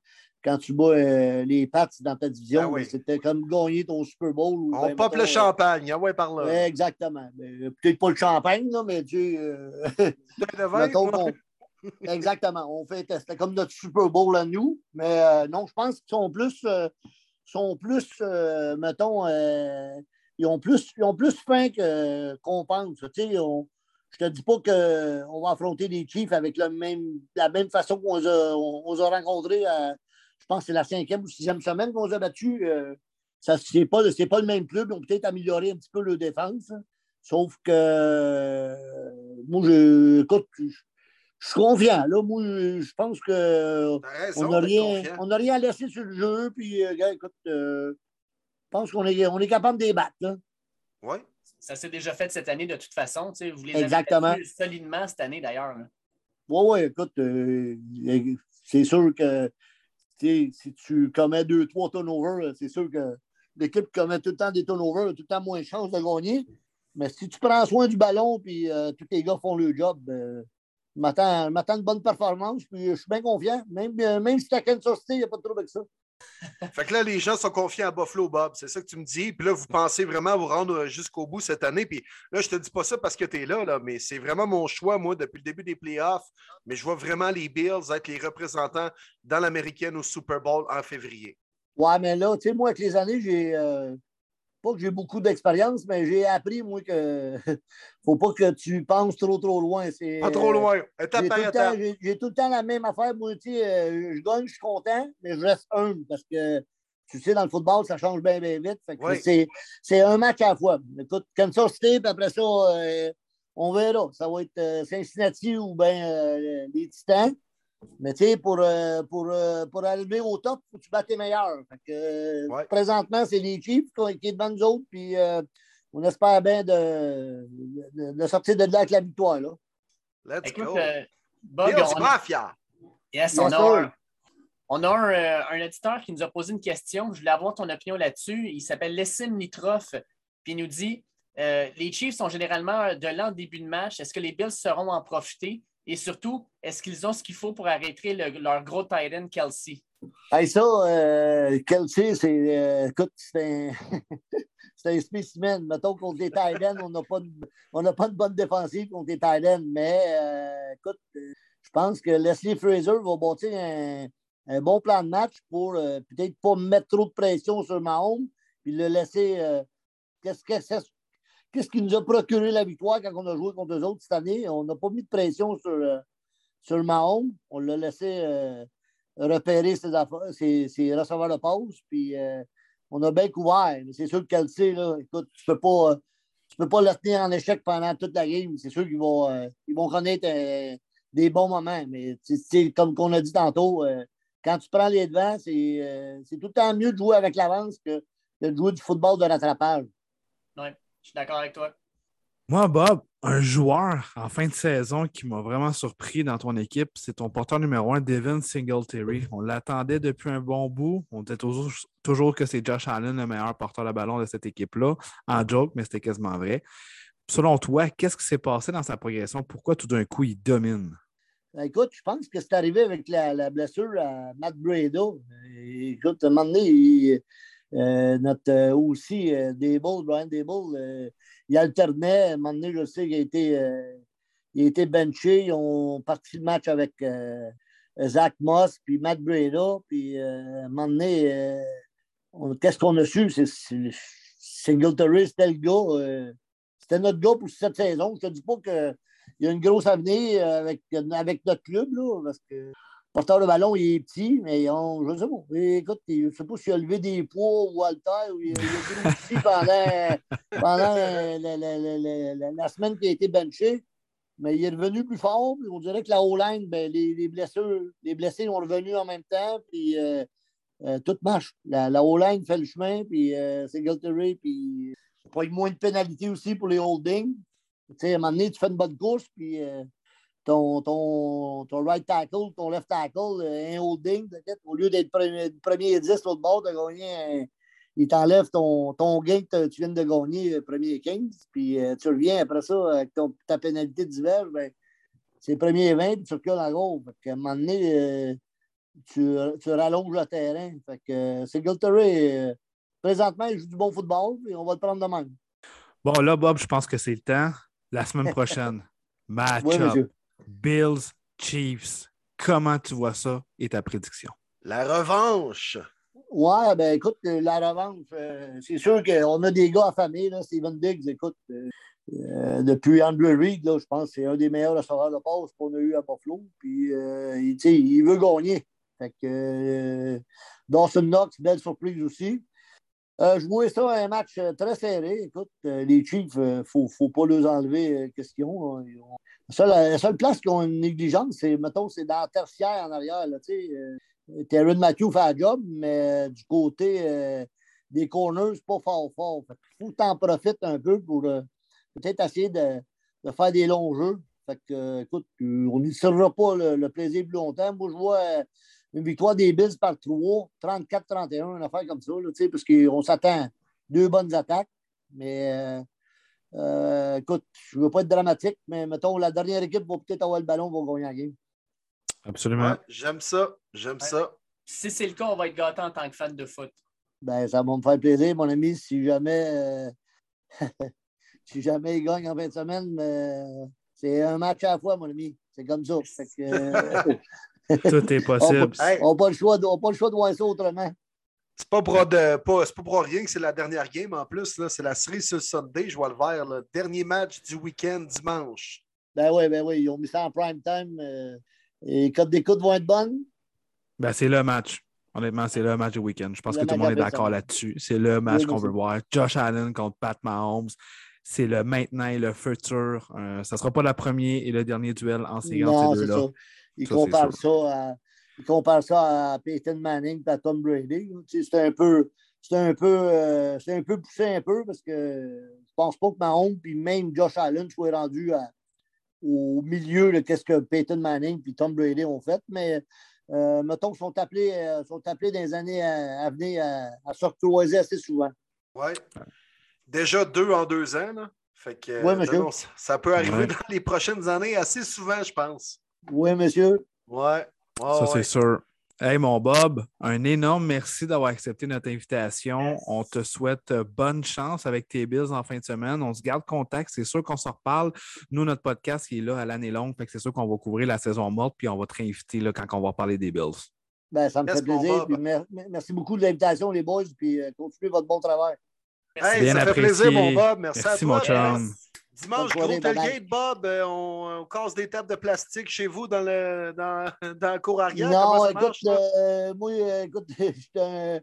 quand tu bois euh, les Pats dans ta division, ah c'était comme gagner ton Super Bowl. On ben, pop le champagne, ah ouais, par là. exactement. Euh, peut-être pas le champagne, là, mais tu exactement. On fait, c'était comme notre Super Bowl à nous. Mais non, je pense qu'ils sont plus, sont plus mettons, ils ont plus, ils ont plus faim qu'on pense. Tu sais, je te dis pas qu'on va affronter les Chiefs avec le même, la même façon qu'on les a, on, a rencontrés, je pense que c'est la cinquième ou sixième semaine qu'on les a battus. Euh, ce n'est pas, pas, le même club. Ils ont peut-être amélioré un petit peu leur défense. Sauf que moi, je, écoute, je, suis confiant. Là, moi, je pense qu'on n'a rien, on rien à laisser sur le jeu. Puis, euh, écoute, euh, je pense qu'on est, on est capable de les battre. Oui. Ça s'est déjà fait cette année de toute façon. Vous les Exactement. avez solidement cette année d'ailleurs. Oui, oui, écoute, euh, c'est sûr que si tu commets deux, trois turnovers, c'est sûr que l'équipe commet tout le temps des turnovers a tout le temps moins de chances de gagner. Mais si tu prends soin du ballon puis euh, tous les gars font le job, euh, m'attends une bonne performance. Puis je suis bien confiant. Même, même si tu as Kansas City, il n'y a pas de trouble avec ça fait que là, les gens sont confiants à Buffalo, Bob. C'est ça que tu me dis. Puis là, vous pensez vraiment vous rendre jusqu'au bout cette année. Puis là, je te dis pas ça parce que tu es là, là, mais c'est vraiment mon choix, moi, depuis le début des playoffs. Mais je vois vraiment les Bills être les représentants dans l'américaine au Super Bowl en février. Ouais, mais là, tu sais, moi, avec les années, j'ai. Euh, pas que j'ai beaucoup d'expérience, mais j'ai appris, moi, que faut pas que tu penses trop, trop loin. Pas trop loin. Étape par étape. J'ai tout le temps la même affaire. Moi, tu sais, euh, je gagne, je suis content, mais je reste humble parce que, tu sais, dans le football, ça change bien, bien vite. C'est un match à la fois. Écoute, Kansas City, puis après ça, euh, on verra. Ça va être euh, Cincinnati ou bien les Titans. Mais tu sais, pour, euh, pour, euh, pour arriver au top, il faut que tu battes les meilleurs. Présentement, c'est les Chiefs qui sont devant nous autres, puis euh, on espère bien de, de, sortir de là avec la victoire. Là. Let's Écoute, go. Bob, on, pas fier. Yes, on a, un, on a un, un, auditeur qui nous a posé une question. Je voulais avoir ton opinion là-dessus. Il s'appelle Lessim Nitroff, puis il nous dit Les Chiefs sont généralement de lent début de match. Est-ce que les Bills seront en profiter? Et surtout, est-ce qu'ils ont ce qu'il faut pour arrêter leur gros tight end Kelsey? Hey, ça, euh, Kelsey, c'est, euh, écoute, c'est un, un, spécimen. Mettons contre les tight on n'a pas, de, pas bonne défensive contre les tight mais euh, écoute, je pense que Leslie Fraser va bâtir un, bon plan de match pour peut-être pas mettre trop de pression sur Mahomes, puis le laisser. qu'est-ce, que qu'est-ce qui nous a procuré la victoire quand on a joué contre eux autres cette année? On n'a pas mis de pression sur, euh, sur Mahon. On l'a laissé euh, repérer ses, ses, receveurs de pause. Puis euh, on a bien couvert. Mais c'est sûr que là, écoute, tu ne peux, pas, peux pas le tenir en échec pendant toute la game. C'est sûr qu'ils vont, ils vont connaître des bons moments. Mais c'est comme on a dit tantôt, quand tu prends les devants, c'est tout le temps mieux de jouer avec l'avance que de jouer du football de rattrapage. Je suis d'accord avec toi. Moi, Bob, un joueur en fin de saison qui m'a vraiment surpris dans ton équipe, c'est ton porteur numéro un, Devin Singletary. On l'attendait depuis un bon bout. On disait toujours, toujours que c'est Josh Allen le meilleur porteur de ballon de cette équipe-là. En joke, mais c'était quasiment vrai. Selon toi, qu'est-ce qui s'est passé dans sa progression? Pourquoi tout d'un coup il domine? Ben, écoute, je pense que c'est arrivé avec la, blessure à Matt Brado. Écoute, à un moment donné, il, notre euh, aussi euh, Dable, Brian Dable, il alternait. À un moment donné, je sais qu'il a été, il a été benché. Ils ont parti le match avec, Zach Moss, puis Matt Breda, puis euh, à un moment donné, euh, on- qu'est-ce qu'on a su? C'est Singletary, c'était le gars. euh, c'était notre gars pour cette saison. Je ne dis pas qu'il y a une grosse avenir avec, avec notre club, là, parce que porteur de ballon, il est petit, mais on, je ne sais pas. Écoute, je ne sais pas s'il a levé des poids ou Walter, ou il, il a grossi pendant, pendant la, semaine qui a été benché. Mais il est revenu plus fort. Puis on dirait que la O-line, ben, les, les blessures, les blessés sont revenus en même temps. Puis euh, euh, tout marche. La, la O-line fait le chemin. Puis euh, Singletary. Puis euh, pas eu moins de pénalités aussi pour les holdings. Tu sais, à un moment donné, tu fais une bonne course. Puis euh, ton, ton, ton right tackle, ton left tackle, euh, un holding, au lieu d'être premier, premier 10 sur le bord, gagné un- il t'enlève ton, ton gain que tu viens de gagner, euh, premier 15, puis euh, tu reviens après ça avec ton- ta pénalité d'hiver, ben, c'est premier 20, puis tu recules en gros. Fait qu'à un moment donné, euh, tu, tu rallonges le terrain. Fait que euh, Singletary, euh, présentement, il joue du bon football, puis on va le prendre de même. Bon, là, Bob, je pense que c'est le temps. La semaine prochaine, match-up. Bills, Chiefs. Comment tu vois ça et ta prédiction? La revanche. Ouais, ben écoute, euh, la revanche, euh, c'est sûr qu'on a des gars affamés, là, Steven Diggs, écoute, euh, euh, depuis Andrew Reid, là, je pense que c'est un des meilleurs receveurs de passe qu'on a eu à Buffalo. Puis, euh, il, tu sais, il veut gagner. Fait que, euh, Dawson Knox, belle surprise aussi. Euh, je voyais ça un match euh, très serré. Écoute, euh, les Chiefs, il ne faut, faut pas leur enlever. Ils ont- La seule, la seule place qu'ils ont une négligence, c'est, mettons, c'est dans la tertiaire en arrière. Là, Terran Matthew fait la job, mais du côté des corners, pas fort fort. Qu'il faut que tu en profites un peu pour peut-être essayer de, faire des longs jeux. Fait que, écoute, on n'y tirera pas le, le plaisir plus longtemps. Moi, je vois une victoire des Bills par 3, 34-31, une affaire comme ça, là, tu sais, parce qu'on s'attend à deux bonnes attaques. Mais euh, euh, écoute, je ne veux pas être dramatique, mais mettons, la dernière équipe va peut-être avoir le ballon, va gagner la game. Absolument. Ouais, J'aime ça. J'aime Ouais. ça. Si c'est le cas, on va être gâtés en tant que fan de foot. Ben, ça va me faire plaisir, mon ami, si jamais, euh, si jamais il gagne en fin de semaine, euh, c'est un match à la fois, mon ami. C'est comme ça. Fait que, euh, Tout est possible. On n'a pas, le choix de- on a pas le choix de voir ça autrement. c'est pas pour, de- pas, c'est pas pour rien que c'est la dernière game en plus. là. C'est la série sur le Sunday. Je vois le vert. Le dernier match du week-end dimanche. Ben oui, ben oui, ils ont mis ça en prime time. euh, et les codes d'écoute vont être bonnes? Ben, c'est le match. Honnêtement, c'est le match du week-end. Je pense Le que tout le monde est d'accord là-dessus. C'est le match Oui, qu'on veut voir. Josh Allen contre Pat Mahomes. C'est le maintenant et le futur. Euh, ça ne sera pas le premier et le dernier duel en série entre Non, ces c'est deux-là. Ils Ça, comparent ça, à, ils comparent ça à Peyton Manning et à Tom Brady. là. Tu sais, C'est un peu. C'est un peu, euh, c'est un peu poussé un peu parce que je pense pas que Mahomes puis même Josh Allen soient rendus à- au milieu de ce que Peyton Manning et Tom Brady ont fait, mais euh, mettons qu'ils sont appelés, euh, sont appelés dans les années à, à venir à, à se recroiser assez souvent. Ouais. Déjà deux en deux ans. Là. Fait que, Ouais, euh, monsieur. non, ça, ça peut arriver Ouais. dans les prochaines années assez souvent, je pense. Oui, monsieur. Ouais. Ouais, Ça, ouais. c'est sûr. Hey, mon Bob, un énorme merci d'avoir accepté notre invitation. On te souhaite euh, bonne chance avec tes Bills en fin de semaine. On se garde contact. C'est sûr qu'on se reparle. Nous, notre podcast qui est là à l'année longue. Fait que c'est sûr qu'on va couvrir la saison morte, puis on va te réinviter là, quand on va parler des Bills. Ben, ça me Yes, fait mon plaisir. Bob. puis mer- merci beaucoup de l'invitation, les boys, puis euh, continuez votre bon travail. Merci. Hey, Bien ça fait apprécié. plaisir, mon Bob. Merci, Merci, à mon toi. chum. Dimanche, gros tailgate, Bob. euh, on, on casse des tables de plastique chez vous dans, le, dans, dans la cour arrière. Non, écoute, marche, euh, moi, écoute, je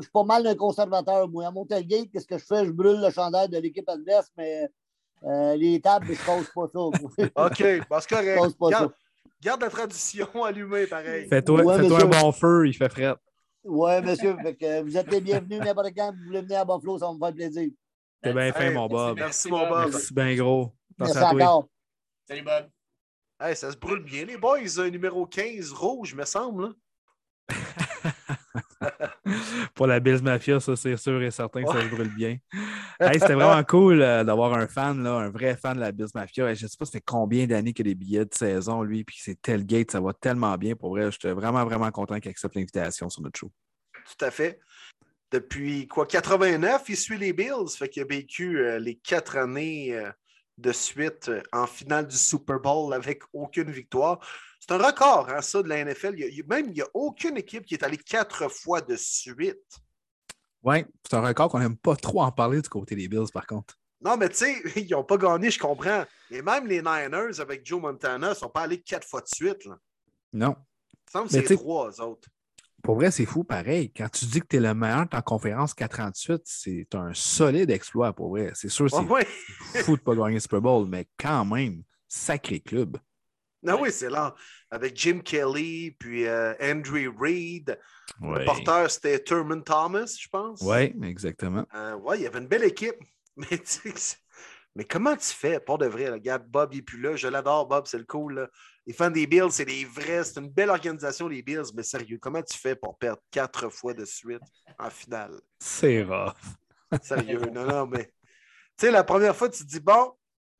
suis pas mal un conservateur. Moi, à mon tailgate, qu'est-ce que je fais? Je brûle le chandail de l'équipe adverse, mais euh, les tables, je ne casse pas ça. OK, parce que Je casse pas garde, ça. garde la tradition allumée, pareil. Fais-toi Ouais, fais-toi un bon feu, il fait frais. Oui, monsieur. Fait que, euh, vous êtes les bienvenus n'importe quand. Vous voulez venir à Buffalo, ça va me faire plaisir. T'es bien fin, mon Bob. Merci, mon Bob. Merci bien gros. Merci à toi. encore. Salut, Bob. Hey, ça se brûle bien, les boys. euh, numéro 15, rouge, me semble. là. Pour la Bills Mafia, ça, c'est sûr et certain que ça se brûle bien. Hey, C'était vraiment cool euh, d'avoir un fan, là, un vrai fan de la Bills Mafia. Et je ne sais pas, ça fait combien d'années qu'il y a des billets de saison, lui, puis c'est Tailgate, ça va tellement bien. Pour vrai, j'étais vraiment, vraiment content qu'il accepte l'invitation sur notre show. Tout à fait. Depuis quoi, 89, il suit les Bills. Fait qu'il a vécu euh, les quatre années euh, de suite euh, en finale du Super Bowl avec aucune victoire. C'est un record, hein, ça, de la NFL. Il y a- même, il n'y a aucune équipe qui est allée quatre fois de suite. Oui, c'est un record qu'on n'aime pas trop en parler du côté des Bills, par contre. Non, mais tu sais, ils n'ont pas gagné, je comprends. Et même les Niners avec Joe Montana ne sont pas allés quatre fois de suite. Là. Non. Il me semble que c'est trois, autres. Pour vrai, c'est fou, pareil. Quand tu dis que tu es le meilleur en conférence 438, c'est un solide exploit, pour vrai. C'est sûr, c'est ouais. fou de pas gagner le Super Bowl, mais quand même, sacré club. Ah oui, c'est là. Avec Jim Kelly, puis euh, Andrew Reid. Oui, Le porteur, c'était Thurman Thomas, je pense. ouais, exactement. Euh, ouais, il y avait une belle équipe. Mais, tu sais, mais comment tu fais, pour de vrai, le gars, Bob il est plus là. Je l'adore, Bob, c'est le cool. là. Les fans des Bills, c'est des vrais. C'est une belle organisation, les Bills, mais sérieux, comment tu fais pour perdre quatre fois de suite en finale? C'est rough. Sérieux, non, non, mais. Tu sais, la première fois, tu te dis, bon,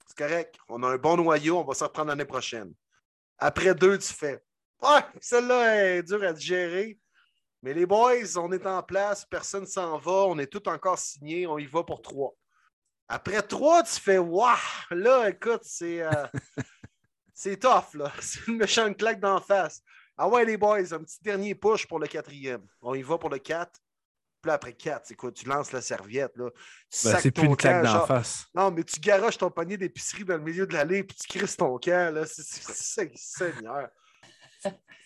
c'est correct, on a un bon noyau, on va s'en reprendre l'année prochaine. Après deux, tu fais, ouais, celle-là est dure à digérer. Mais les boys, on est en place, personne s'en va, on est tout encore signé, on y va pour trois. Après trois, tu fais, waouh, là, écoute, c'est. euh, c'est tough, là. C'est une méchante claque d'en face. Ah ouais, les boys, un petit dernier push pour le quatrième. On y va pour le 4. Puis là, après 4, c'est quoi? Tu lances la serviette, là. Ben, c'est plus une claque d'en face. Non, mais tu garoches ton panier d'épicerie dans le milieu de l'allée, puis tu crisses ton camp, là. C'est- Seigneur.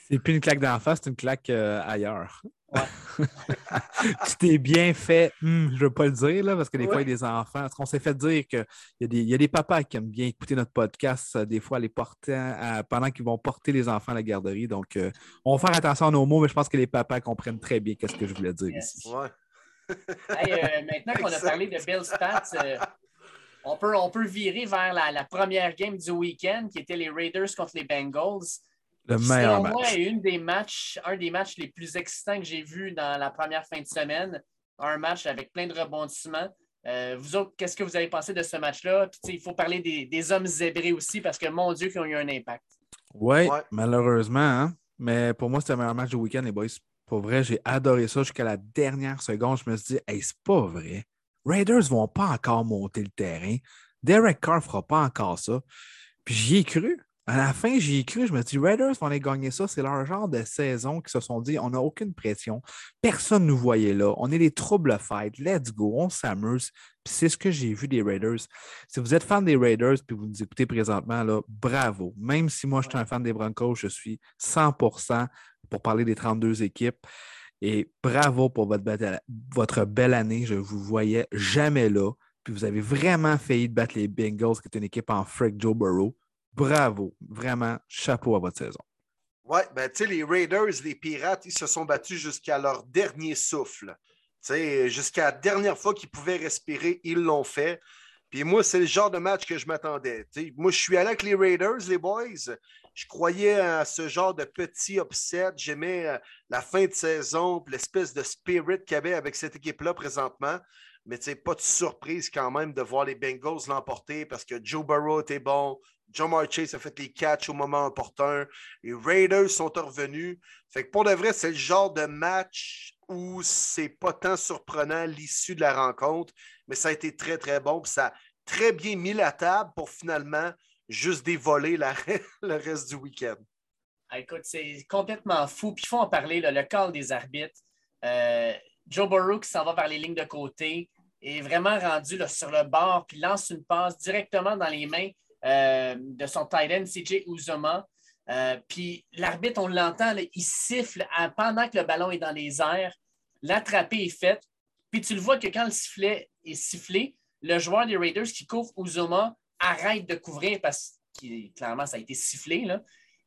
C'est plus une claque d'en face, c'est une claque euh, ailleurs. Ouais. tu t'es bien fait, hmm, je ne veux pas le dire, là, parce que des fois, il y a des enfants. Parce qu'on s'est fait dire qu'il y, a des- il y a des papas qui aiment bien écouter notre podcast, euh, des fois, les portant, à- pendant qu'ils vont porter les enfants à la garderie. Donc, euh, on va faire attention à nos mots, mais je pense que les papas comprennent très bien ce que je voulais dire Yes. ici. Ouais. Hey, euh, maintenant qu'on a parlé de Bill Stats, euh, on, peut, on peut virer vers la, la première game du week-end qui était les Raiders contre les Bengals. Le meilleur match. moi, est une des matchs, un des matchs les plus excitants que j'ai vus dans la première fin de semaine. Un match avec plein de rebondissements. Euh, vous autres, qu'est-ce que vous avez pensé de ce match-là? Puis, tu sais, il faut parler des, des hommes zébrés aussi parce que, mon Dieu, qu'ils ont eu un impact. Oui, Ouais. malheureusement. hein. Mais pour moi, c'était le meilleur match du week-end, les boys. Pour vrai, j'ai adoré ça jusqu'à la dernière seconde. Je me suis dit, hey, c'est pas vrai. Raiders vont pas encore monter le terrain. Derek Carr fera pas encore ça. Puis j'y ai cru. À la fin, j'y ai cru. Je me dit, Raiders vont aller gagner ça. C'est leur genre de saison qui se sont dit, on n'a aucune pression. Personne ne nous voyait là. On est les troubles fight. Let's go. On s'amuse. Puis c'est ce que j'ai vu des Raiders. Si vous êtes fan des Raiders puis vous nous écoutez présentement, là, bravo. Même si moi, je suis un fan des Broncos, je suis 100% pour parler des 32 équipes. Et bravo pour votre belle, année. Je ne vous voyais jamais là. Puis vous avez vraiment failli battre les Bengals, qui est une équipe en frick Joe Burrow. Bravo. Vraiment, chapeau à votre saison. Ouais, ben, tu sais, les Raiders, les Pirates, ils se sont battus jusqu'à leur dernier souffle. Jusqu'à la dernière fois qu'ils pouvaient respirer, ils l'ont fait. Puis moi, c'est le genre de match que je m'attendais. Moi, je suis allé avec les Raiders, les boys. Je croyais à ce genre de petit upset. J'aimais euh, la fin de saison, l'espèce de spirit qu'il y avait avec cette équipe-là présentement. Mais pas de surprise quand même de voir les Bengals l'emporter parce que Joe Burrow était bon, John Chase a fait les catchs au moment opportun. Les Raiders sont revenus. Fait que pour de vrai, c'est le genre de match où c'est pas tant surprenant l'issue de la rencontre, mais ça a été très, très bon. Ça a très bien mis la table pour finalement juste dévoler le reste du week-end. Ah, écoute, c'est complètement fou. Puis il faut en parler, le call des arbitres. Euh, Joe Burrow qui s'en va vers les lignes de côté est vraiment rendu sur le bord, puis lance une passe directement dans les mains euh, de son tight end, CJ Uzoma. Euh, puis l'arbitre, on l'entend, il siffle pendant que le ballon est dans les airs. L'attraper est faite. Puis tu le vois que quand le sifflet est sifflé, le joueur des Raiders qui couvre Uzoma arrête de couvrir parce que clairement, ça a été sifflé.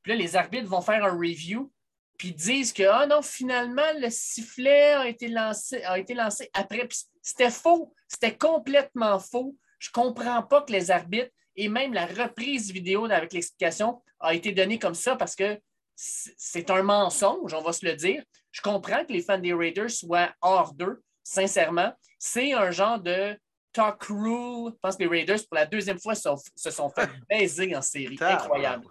Puis là, les arbitres vont faire un review, puis disent que ah non, finalement, le sifflet a été lancé, a été lancé après. C'était faux. C'était complètement faux. Je ne comprends pas que les arbitres et même la reprise vidéo avec l'explication a été donnée comme ça parce que c'est un mensonge, on va se le dire. Je comprends que les fans des Raiders soient hors d'eux, sincèrement. C'est un genre de talk rule. Je pense que les Raiders, pour la deuxième fois, sont- se sont fait baiser en série. Incroyable.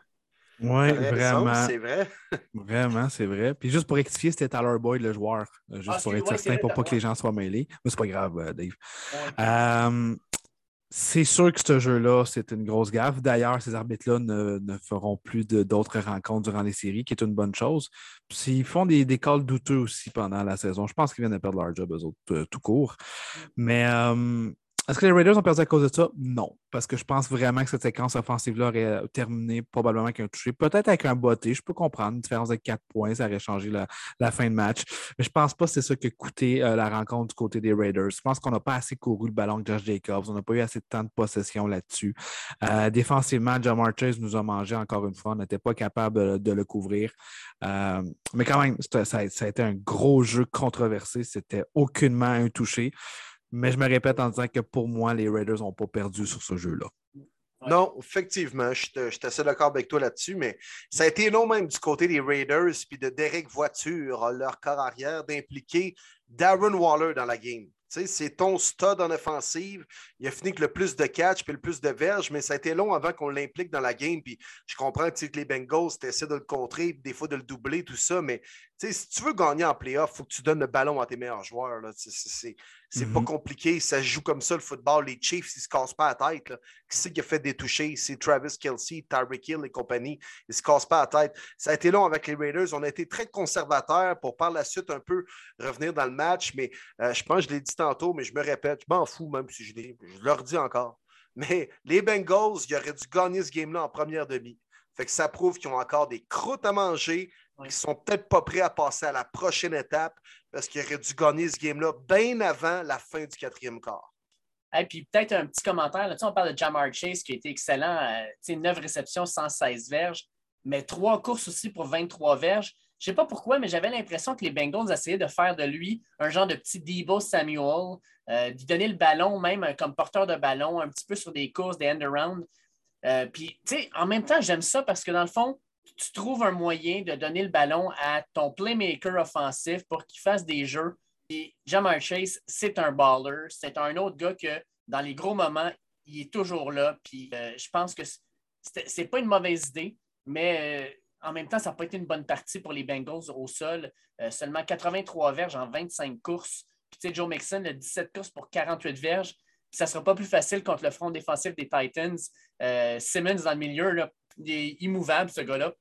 Oui, vraiment. C'est vrai. Vraiment, c'est vrai. Puis juste pour rectifier, c'était Tyler Boyd, le joueur. Euh, Juste Ah, pour être certain, pour pas que les gens soient mêlés. Mais c'est pas grave, euh, Dave. Ouais. Euh, c'est sûr que ce jeu-là, c'est une grosse gaffe. D'ailleurs, ces arbitres-là ne, feront plus d'autres rencontres durant les séries, qui est une bonne chose. Puis, ils font des, des calls douteux aussi pendant la saison. Je pense qu'ils viennent de perdre leur job, eux autres, euh, tout court. Mais euh, est-ce que les Raiders ont perdu à cause de ça? Non, parce que je pense vraiment que cette séquence offensive-là aurait terminé probablement avec un touché, peut-être avec un botté. Je peux comprendre, une différence de 4 points, ça aurait changé la, fin de match. Mais je pense pas que c'est ça qui a coûté euh, la rencontre du côté des Raiders. Je pense qu'on n'a pas assez couru le ballon de Josh Jacobs. On n'a pas eu assez de temps de possession là-dessus. Euh, défensivement, Jamar Chase nous a mangé encore une fois. On n'était pas capable de, le couvrir. Euh, mais quand même, ça, ça, a été un gros jeu controversé. C'était aucunement un touché. Mais je me répète en disant que pour moi, les Raiders n'ont pas perdu sur ce jeu-là. Non, effectivement, je suis assez d'accord avec toi là-dessus, mais ça a été non même du côté des Raiders puis de Derek Voiture, leur corps arrière, d'impliquer Darren Waller dans la game. C'est ton stud en offensive. Il a fini avec le plus de catch puis le plus de verges, mais ça a été long avant qu'on l'implique dans la game. Puis je comprends que les Bengals, tu essaies de le contrer, des fois de le doubler, tout ça, mais si tu veux gagner en playoff, il faut que tu donnes le ballon à tes meilleurs joueurs. C'est pas mhm. compliqué. Ça joue comme ça le football. Les Chiefs, ils ne se cassent pas la tête. Qui c'est qui a fait des touchés? C'est Travis Kelsey, Tyreek Hill et compagnie. Ils ne se cassent pas la tête. Ça a été long avec les Raiders. On a été très conservateurs pour par la suite un peu revenir dans le match. Mais euh, je pense que je l'ai dit tantôt, mais je me répète. Je m'en fous même si je. Je leur dis encore. Mais les Bengals, ils auraient dû gagner ce game-là en première demi. Fait que ça prouve qu'ils ont encore des croûtes à manger, ils ne sont peut-être pas prêts à passer à la prochaine étape parce qu'ils auraient dû gagner ce game-là bien avant la fin du quatrième quart. Et puis peut-être un petit commentaire. Là, on parle de Jamar Chase qui a été excellent. Euh, 9 réceptions, 116 verges, mais trois courses aussi pour 23 verges. Je ne sais pas pourquoi, mais j'avais l'impression que les Bengals essayaient de faire de lui un genre de petit Debo Samuel, euh, d'y donner le ballon même euh, comme porteur de ballon, un petit peu sur des courses, des end-around. Euh, puis, tu sais, en même temps, j'aime ça parce que dans le fond, tu trouves un moyen de donner le ballon à ton playmaker offensif pour qu'il fasse des jeux. Jamar Chase, c'est un baller. C'est un autre gars que dans les gros moments, il est toujours là. Puis euh, je pense que c'est pas une mauvaise idée, mais euh, en même temps, ça n'a pas été une bonne partie pour les Bengals au sol. Euh, seulement 83 verges en 25 courses. Puis tu sais, Joe Mixon, a 17 courses pour 48 verges. ça ne sera pas plus facile contre le front défensif des Titans. Simmons dans le milieu, là, il est immouvable, ce gars-là.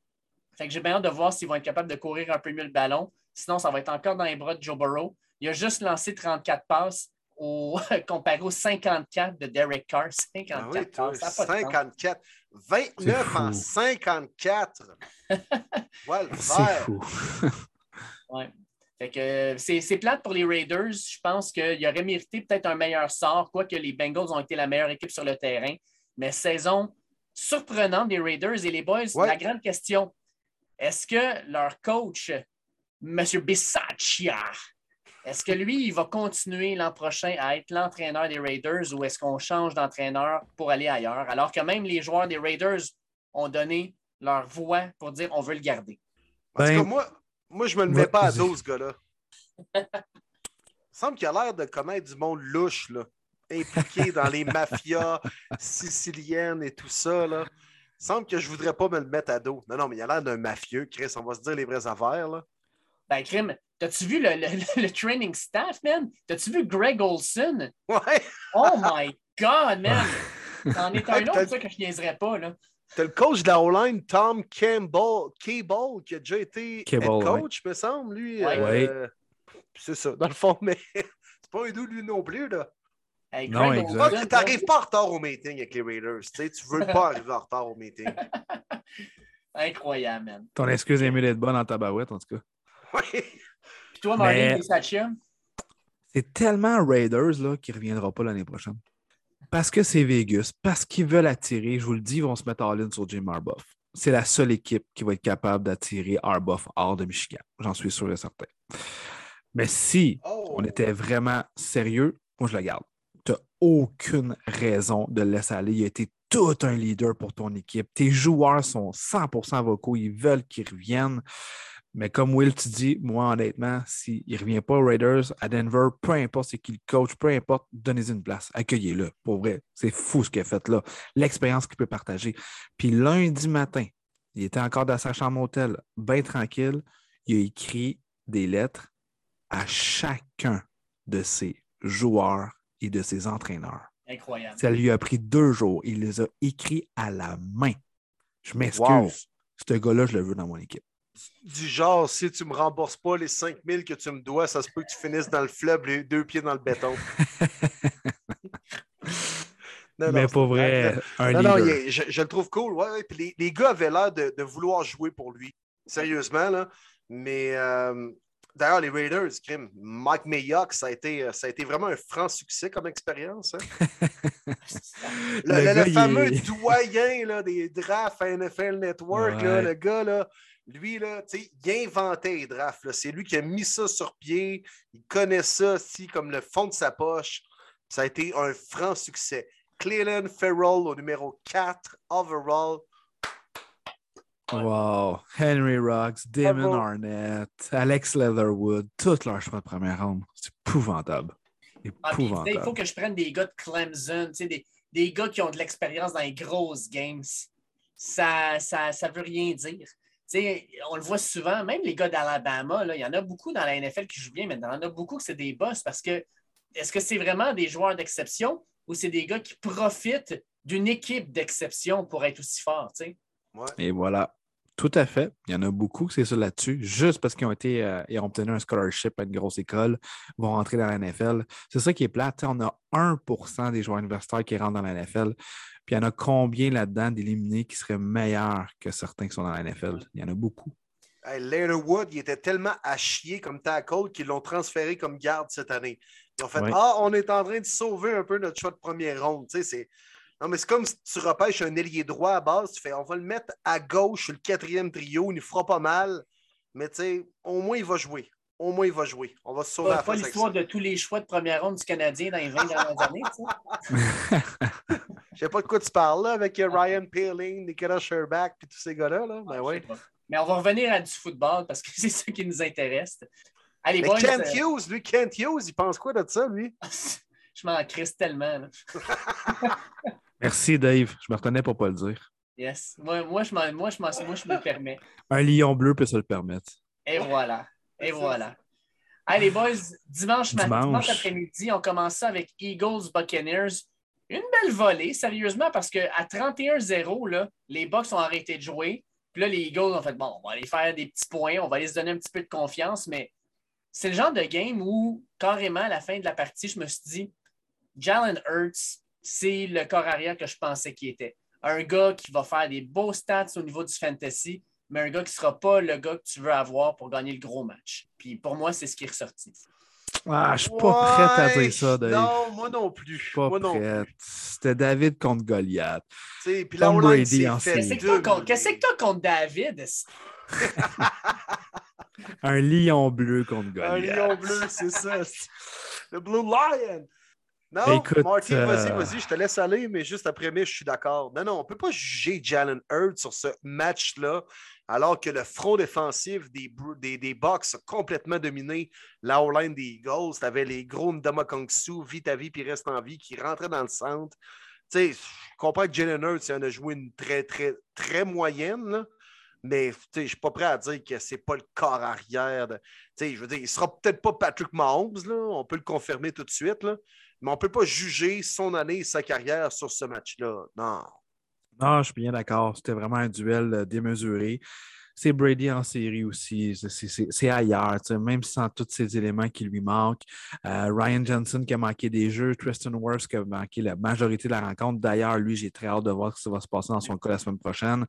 Fait que j'ai bien hâte de voir s'ils vont être capables de courir un peu mieux le ballon. Sinon, ça va être encore dans les bras de Joe Burrow. Il a juste lancé 34 passes au, comparé aux 54 de Derek Carr. 54 ah passes. 54. 29 en 54. C'est fou. ouais. Fait que c'est plate pour les Raiders. Je pense qu'ils auraient mérité peut-être un meilleur sort, quoique les Bengals ont été la meilleure équipe sur le terrain. Mais saison surprenante des Raiders. Et les boys, la grande question, est-ce que leur coach, M. Bisaccia, est-ce que lui, il va continuer l'an prochain à être l'entraîneur des Raiders ou est-ce qu'on change d'entraîneur pour aller ailleurs? Alors que même les joueurs des Raiders ont donné leur voix pour dire on veut le garder. Parce que ben, moi, moi, je me le mets pas à dos, ce gars-là. Il semble qu'il a l'air de connaître du monde louche, là, impliqué dans les mafias siciliennes et tout ça. Là semble que je voudrais pas me le mettre à dos. Non, non, mais il a l'air d'un mafieux, Chris. On va se dire les vraies affaires, là. Ben, Krim, t'as-tu vu le, training staff, man? T'as-tu vu Greg Olson? Ouais! oh my God, man! T'en es un autre, ça, que je niaiserais pas, là. T'as le coach de la O-line, Tom Campbell, Cable, qui a déjà été head coach, me semble, lui. Ouais. Euh, c'est ça, dans le fond, mais c'est pas un doux, lui non plus, là non, exact. Tu n'arrives pas en retard au meeting avec les Raiders. Tu sais, tu veux pas arriver en retard au meeting. Incroyable, man. Ton excuse est mieux d'être bonne en tabarouette, en tout cas. Oui. Puis toi, Marlene Mais... C'est tellement Raiders là, qui ne reviendra pas l'année prochaine. Parce que c'est Vegas, parce qu'ils veulent attirer, je vous le dis, ils vont se mettre en ligne sur Jim Harbaugh. C'est la seule équipe qui va être capable d'attirer Harbaugh hors de Michigan. J'en suis sûr et certain. Mais si oh. on était vraiment sérieux, moi, je le garde tu n'as aucune raison de le laisser aller. Il a été tout un leader pour ton équipe. Tes joueurs sont 100% vocaux, ils veulent qu'ils reviennent. Mais comme Will, tu dis, moi, honnêtement, s'il ne revient pas aux Raiders, à Denver, peu importe c'est qui le coach, peu importe, donnez-y une place, accueillez-le. Pour vrai, c'est fou ce qu'il a fait là. L'expérience qu'il peut partager. Puis lundi matin, il était encore dans sa chambre hôtel, bien tranquille. Il a écrit des lettres à chacun de ses joueurs et de ses entraîneurs. Incroyable. Ça lui a pris deux jours. Il les a écrits à la main. Je m'excuse. Wow. Ce gars-là, je le veux dans mon équipe. Du genre, si tu me rembourses pas les 5000 que tu me dois, ça se peut que tu finisses dans le fleuve, les deux pieds dans le béton. Non, Mais non, pour vrai, un Non, non, leader. il est- je, je le trouve cool. Ouais, ouais. Puis les, les gars avaient l'air de, de vouloir jouer pour lui. Sérieusement, là. Mais euh, d'ailleurs, les Raiders, crime, Mike Mayock, ça a, été, euh, ça a été vraiment un franc succès comme expérience. hein. Le, Le le- gars, le il fameux est- doyen là, des drafts à NFL Network, là, le gars, là, lui, là, il inventait les drafts. C'est lui qui a mis ça sur pied. Il connaît ça aussi comme le fond de sa poche. Ça a été un franc succès. Cleveland Farrell au numéro 4 overall. Wow. Henry Rocks, Damon Bravo. Arnett, Alex Leatherwood, tous leurs choix de première ronde. C'est épouvantable. Ah, tu sais, il Épouvantable. faut que je prenne des gars de Clemson, tu sais, des, des gars qui ont de l'expérience dans les grosses games. Ça ne ça, ça veut rien dire. Tu sais, on le voit souvent, même les gars d'Alabama, là, il y en a beaucoup dans la NFL qui jouent bien, mais il y en a beaucoup que c'est des boss parce que est-ce que c'est vraiment des joueurs d'exception ou c'est des gars qui profitent d'une équipe d'exception pour être aussi forts? tu sais? Et voilà. Tout à fait. Il y en a beaucoup que c'est ça là-dessus. Juste parce qu'ils ont été euh, et ont obtenu un scholarship à une grosse école, vont rentrer dans la NFL. C'est ça qui est plate. Tu sais, On a 1% des joueurs universitaires qui rentrent dans la NFL. Puis il y en a combien là-dedans d'éliminés qui seraient meilleurs que certains qui sont dans la NFL? Il y en a beaucoup. Hey, Leatherwood, il était tellement à chier comme tackle qu'ils l'ont transféré comme garde cette année. Ils ont fait Ouais. Ah, on est en train de sauver un peu notre choix de première ronde. Tu sais, c'est... Non, mais c'est comme si tu repêches un ailier droit à base, tu fais on va le mettre à gauche sur le quatrième trio, il ne fera pas mal, mais tu sais, au moins il va jouer. Au moins il va jouer. On va se sauver Pas, pas l'histoire de tous les choix de première ronde du Canadien dans les 20 dernières années. tu sais. Je sais pas de quoi tu parles là, avec euh, Ryan Peeling, Nicolas Sherbach puis tous ces gars-là. Là. Ben Je ouais. Mais on va revenir à du football parce que c'est ça qui nous intéresse. Allez, Mais boys, Kent euh, Hughes, lui, Kent Hughes, il pense quoi de ça, lui? je m'en crisse tellement. Merci, Dave. Je me retenais pour ne pas le dire. Yes. Moi, moi, je moi, je moi, je me le permets. Un lion bleu peut se le permettre. Et voilà. Et voilà. Allez, boys, dimanche, matin, Dimanche. après-midi, on commence ça avec Eagles Buccaneers. Une belle volée, sérieusement, parce qu'à 31-0, là, les Bucks ont arrêté de jouer. Puis là, les Eagles ont fait bon, on va aller faire des petits points, on va aller se donner un petit peu de confiance, mais c'est le genre de game où, carrément, à la fin de la partie, je me suis dit Jalen Hurts, c'est le corps arrière que je pensais qu'il était. Un gars qui va faire des beaux stats au niveau du fantasy, mais un gars qui ne sera pas le gars que tu veux avoir pour gagner le gros match. Puis pour moi, c'est ce qui est ressorti. Ah, je suis pas prête à Ouais, dire ça, Dave. Non, moi non plus. Je suis pas moi non prête. plus. C'était David contre Goliath. Puis Tom Brady en. Qu'est-ce que t'as contre, David? Un lion bleu contre Un Goliath. lion bleu, c'est ça. Le Blue Lion. Non, Écoute, Marty, vas-y, euh, vas-y, je te laisse aller, mais juste après moi, je suis d'accord. Non, non, on ne peut pas juger Jalen Hurts sur ce match-là, alors que le front défensif des, des, des Bucks a complètement dominé la O-line des Eagles. Tu avais les gros Ndama Kongsu, vite à vie puis reste en vie, qui rentraient dans le centre. Tu sais, je comprends que Jalen Hurts il en a joué une très, très, très moyenne, là. Mais je ne suis pas prêt à dire que c'est pas le corps arrière. De... tu sais, Je veux dire, il ne sera peut-être pas Patrick Mahomes, là, on peut le confirmer tout de suite, là, mais on ne peut pas juger son année et sa carrière sur ce match-là. Non. Non, je suis bien d'accord. C'était vraiment un duel euh, démesuré. C'est Brady en série aussi. C'est- ailleurs, même sans tous ces éléments qui lui manquent. Euh, Ryan Johnson qui a manqué des jeux, Tristan Wirfs qui a manqué la majorité de la rencontre. D'ailleurs, lui, j'ai très hâte de voir ce qui va se passer dans son cas la semaine prochaine.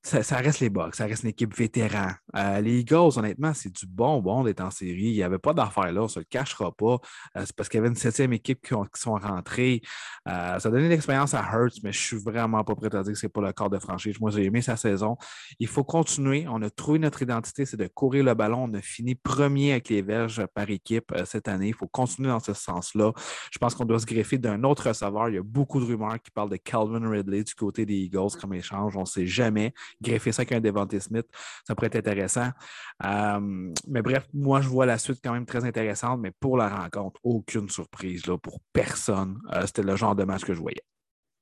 Ça, reste les Bucks, ça reste une équipe vétéran. Euh, les Eagles, honnêtement, c'est du bonbon d'être en série. Il n'y avait pas d'affaire là, on ne se le cachera pas. Euh, c'est parce qu'il y avait une septième équipe qui, ont- qui sont rentrées. Euh, ça a donné l'expérience à Hurts, mais je suis vraiment pas prêt à dire que c'est pas le corps de franchise. Moi, j'ai aimé sa saison. Il faut continuer. On a trouvé notre identité, c'est de courir le ballon. On a fini premier avec les verges par équipe cette année. Il faut continuer dans ce sens-là. Je pense qu'on doit se greffer d'un autre receveur. Il y a beaucoup de rumeurs qui parlent de Calvin Ridley du côté des Eagles comme échange. On ne sait jamais. Greffer ça avec un Devontae Smith, ça pourrait être intéressant. Euh, mais bref, moi, je vois la suite quand même très intéressante, mais pour la rencontre, aucune surprise là, pour personne. Euh, C'était le genre de match que je voyais.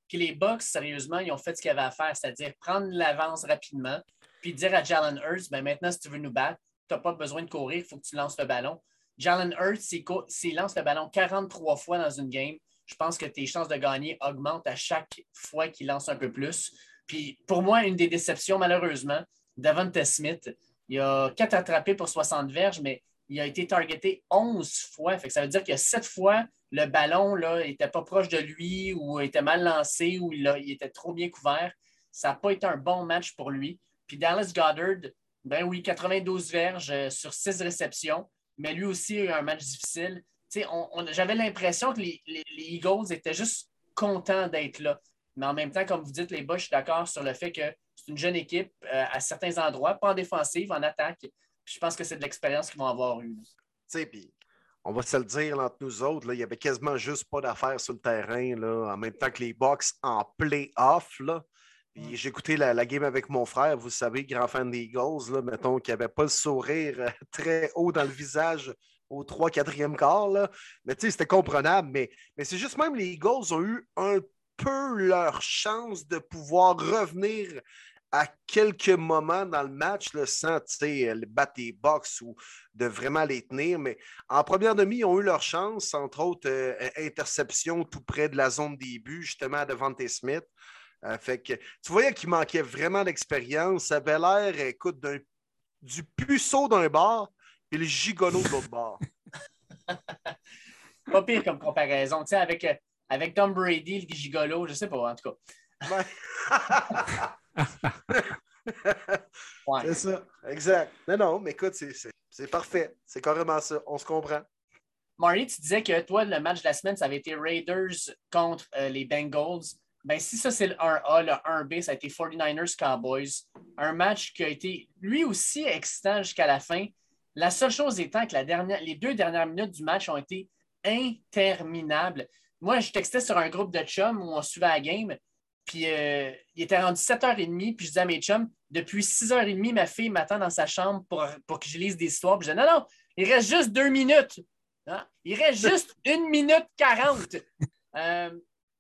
Puis les Bucks, sérieusement, ils ont fait ce qu'ils avaient à faire, c'est-à-dire prendre l'avance rapidement, puis dire à Jalen Hurts, ben maintenant, si tu veux nous battre, tu n'as pas besoin de courir, il faut que tu lances le ballon. Jalen Hurts, s'il lance le ballon 43 fois dans une game, je pense que tes chances de gagner augmentent à chaque fois qu'il lance un peu plus. Puis pour moi, une des déceptions, malheureusement, Davante Smith, il a quatre attrapés pour 60 verges, mais il a été targeté 11 fois. Fait ça veut dire que 7 fois, le ballon n'était pas proche de lui ou était mal lancé ou il, il était trop bien couvert. Ça n'a pas été un bon match pour lui. Puis Dallas Goddard, ben oui, 92 verges euh, sur 6 réceptions, mais lui aussi a eu un match difficile. J'avais l'impression que les, Eagles étaient juste contents d'être là. Mais en même temps, comme vous dites, les bas, je suis d'accord sur le fait que c'est une jeune équipe euh, à certains endroits, pas en défensive, en attaque. je pense que c'est de l'expérience qu'ils vont avoir eu. Puis, on va se le dire entre nous autres, là, il y avait quasiment juste pas d'affaires sur le terrain, là, en même temps que les Bucks en play-off. J'ai écouté la, game avec mon frère, vous savez, grand fan des Eagles, mettons, qui n'avait pas le sourire euh, très haut dans le visage au 3-4e quart. Là. Mais tu sais, c'était comprenable. Mais, mais c'est juste même les Eagles ont eu un peu leur chance de pouvoir revenir à quelques moments dans le match le sans battre les box ou de vraiment les tenir. Mais en première demi, ils ont eu leur chance, entre autres euh, interception tout près de la zone début, justement devant T. Smith. Euh, fait que tu voyais qu'il manquait vraiment d'expérience. Ça avait l'air, écoute, du puceau d'un bar et le gigolo de l'autre bord. pas pire comme comparaison. Tu sais, avec, euh, avec Tom Brady, le gigolo, je sais pas, en tout cas. C'est ça, exact. Non, non, mais écoute, c'est parfait. C'est carrément ça. On se comprend. Marie, tu disais que toi, le match de la semaine, ça avait été Raiders contre euh, les Bengals. Ben, si ça, c'est le 1A, le 1B, ça a été 49ers Cowboys. Un match qui a été lui aussi excitant jusqu'à la fin. La seule chose étant que la dernière, les deux dernières minutes du match ont été interminables. Moi, je textais sur un groupe de chums où on suivait la game, puis euh, il était rendu 7h30, puis je disais à mes chums, depuis 6h30, ma fille m'attend dans sa chambre pour, pour que je lise des histoires. Puis je disais, non, non, il reste juste deux minutes. Hein? Il reste juste une minute quarante. Euh,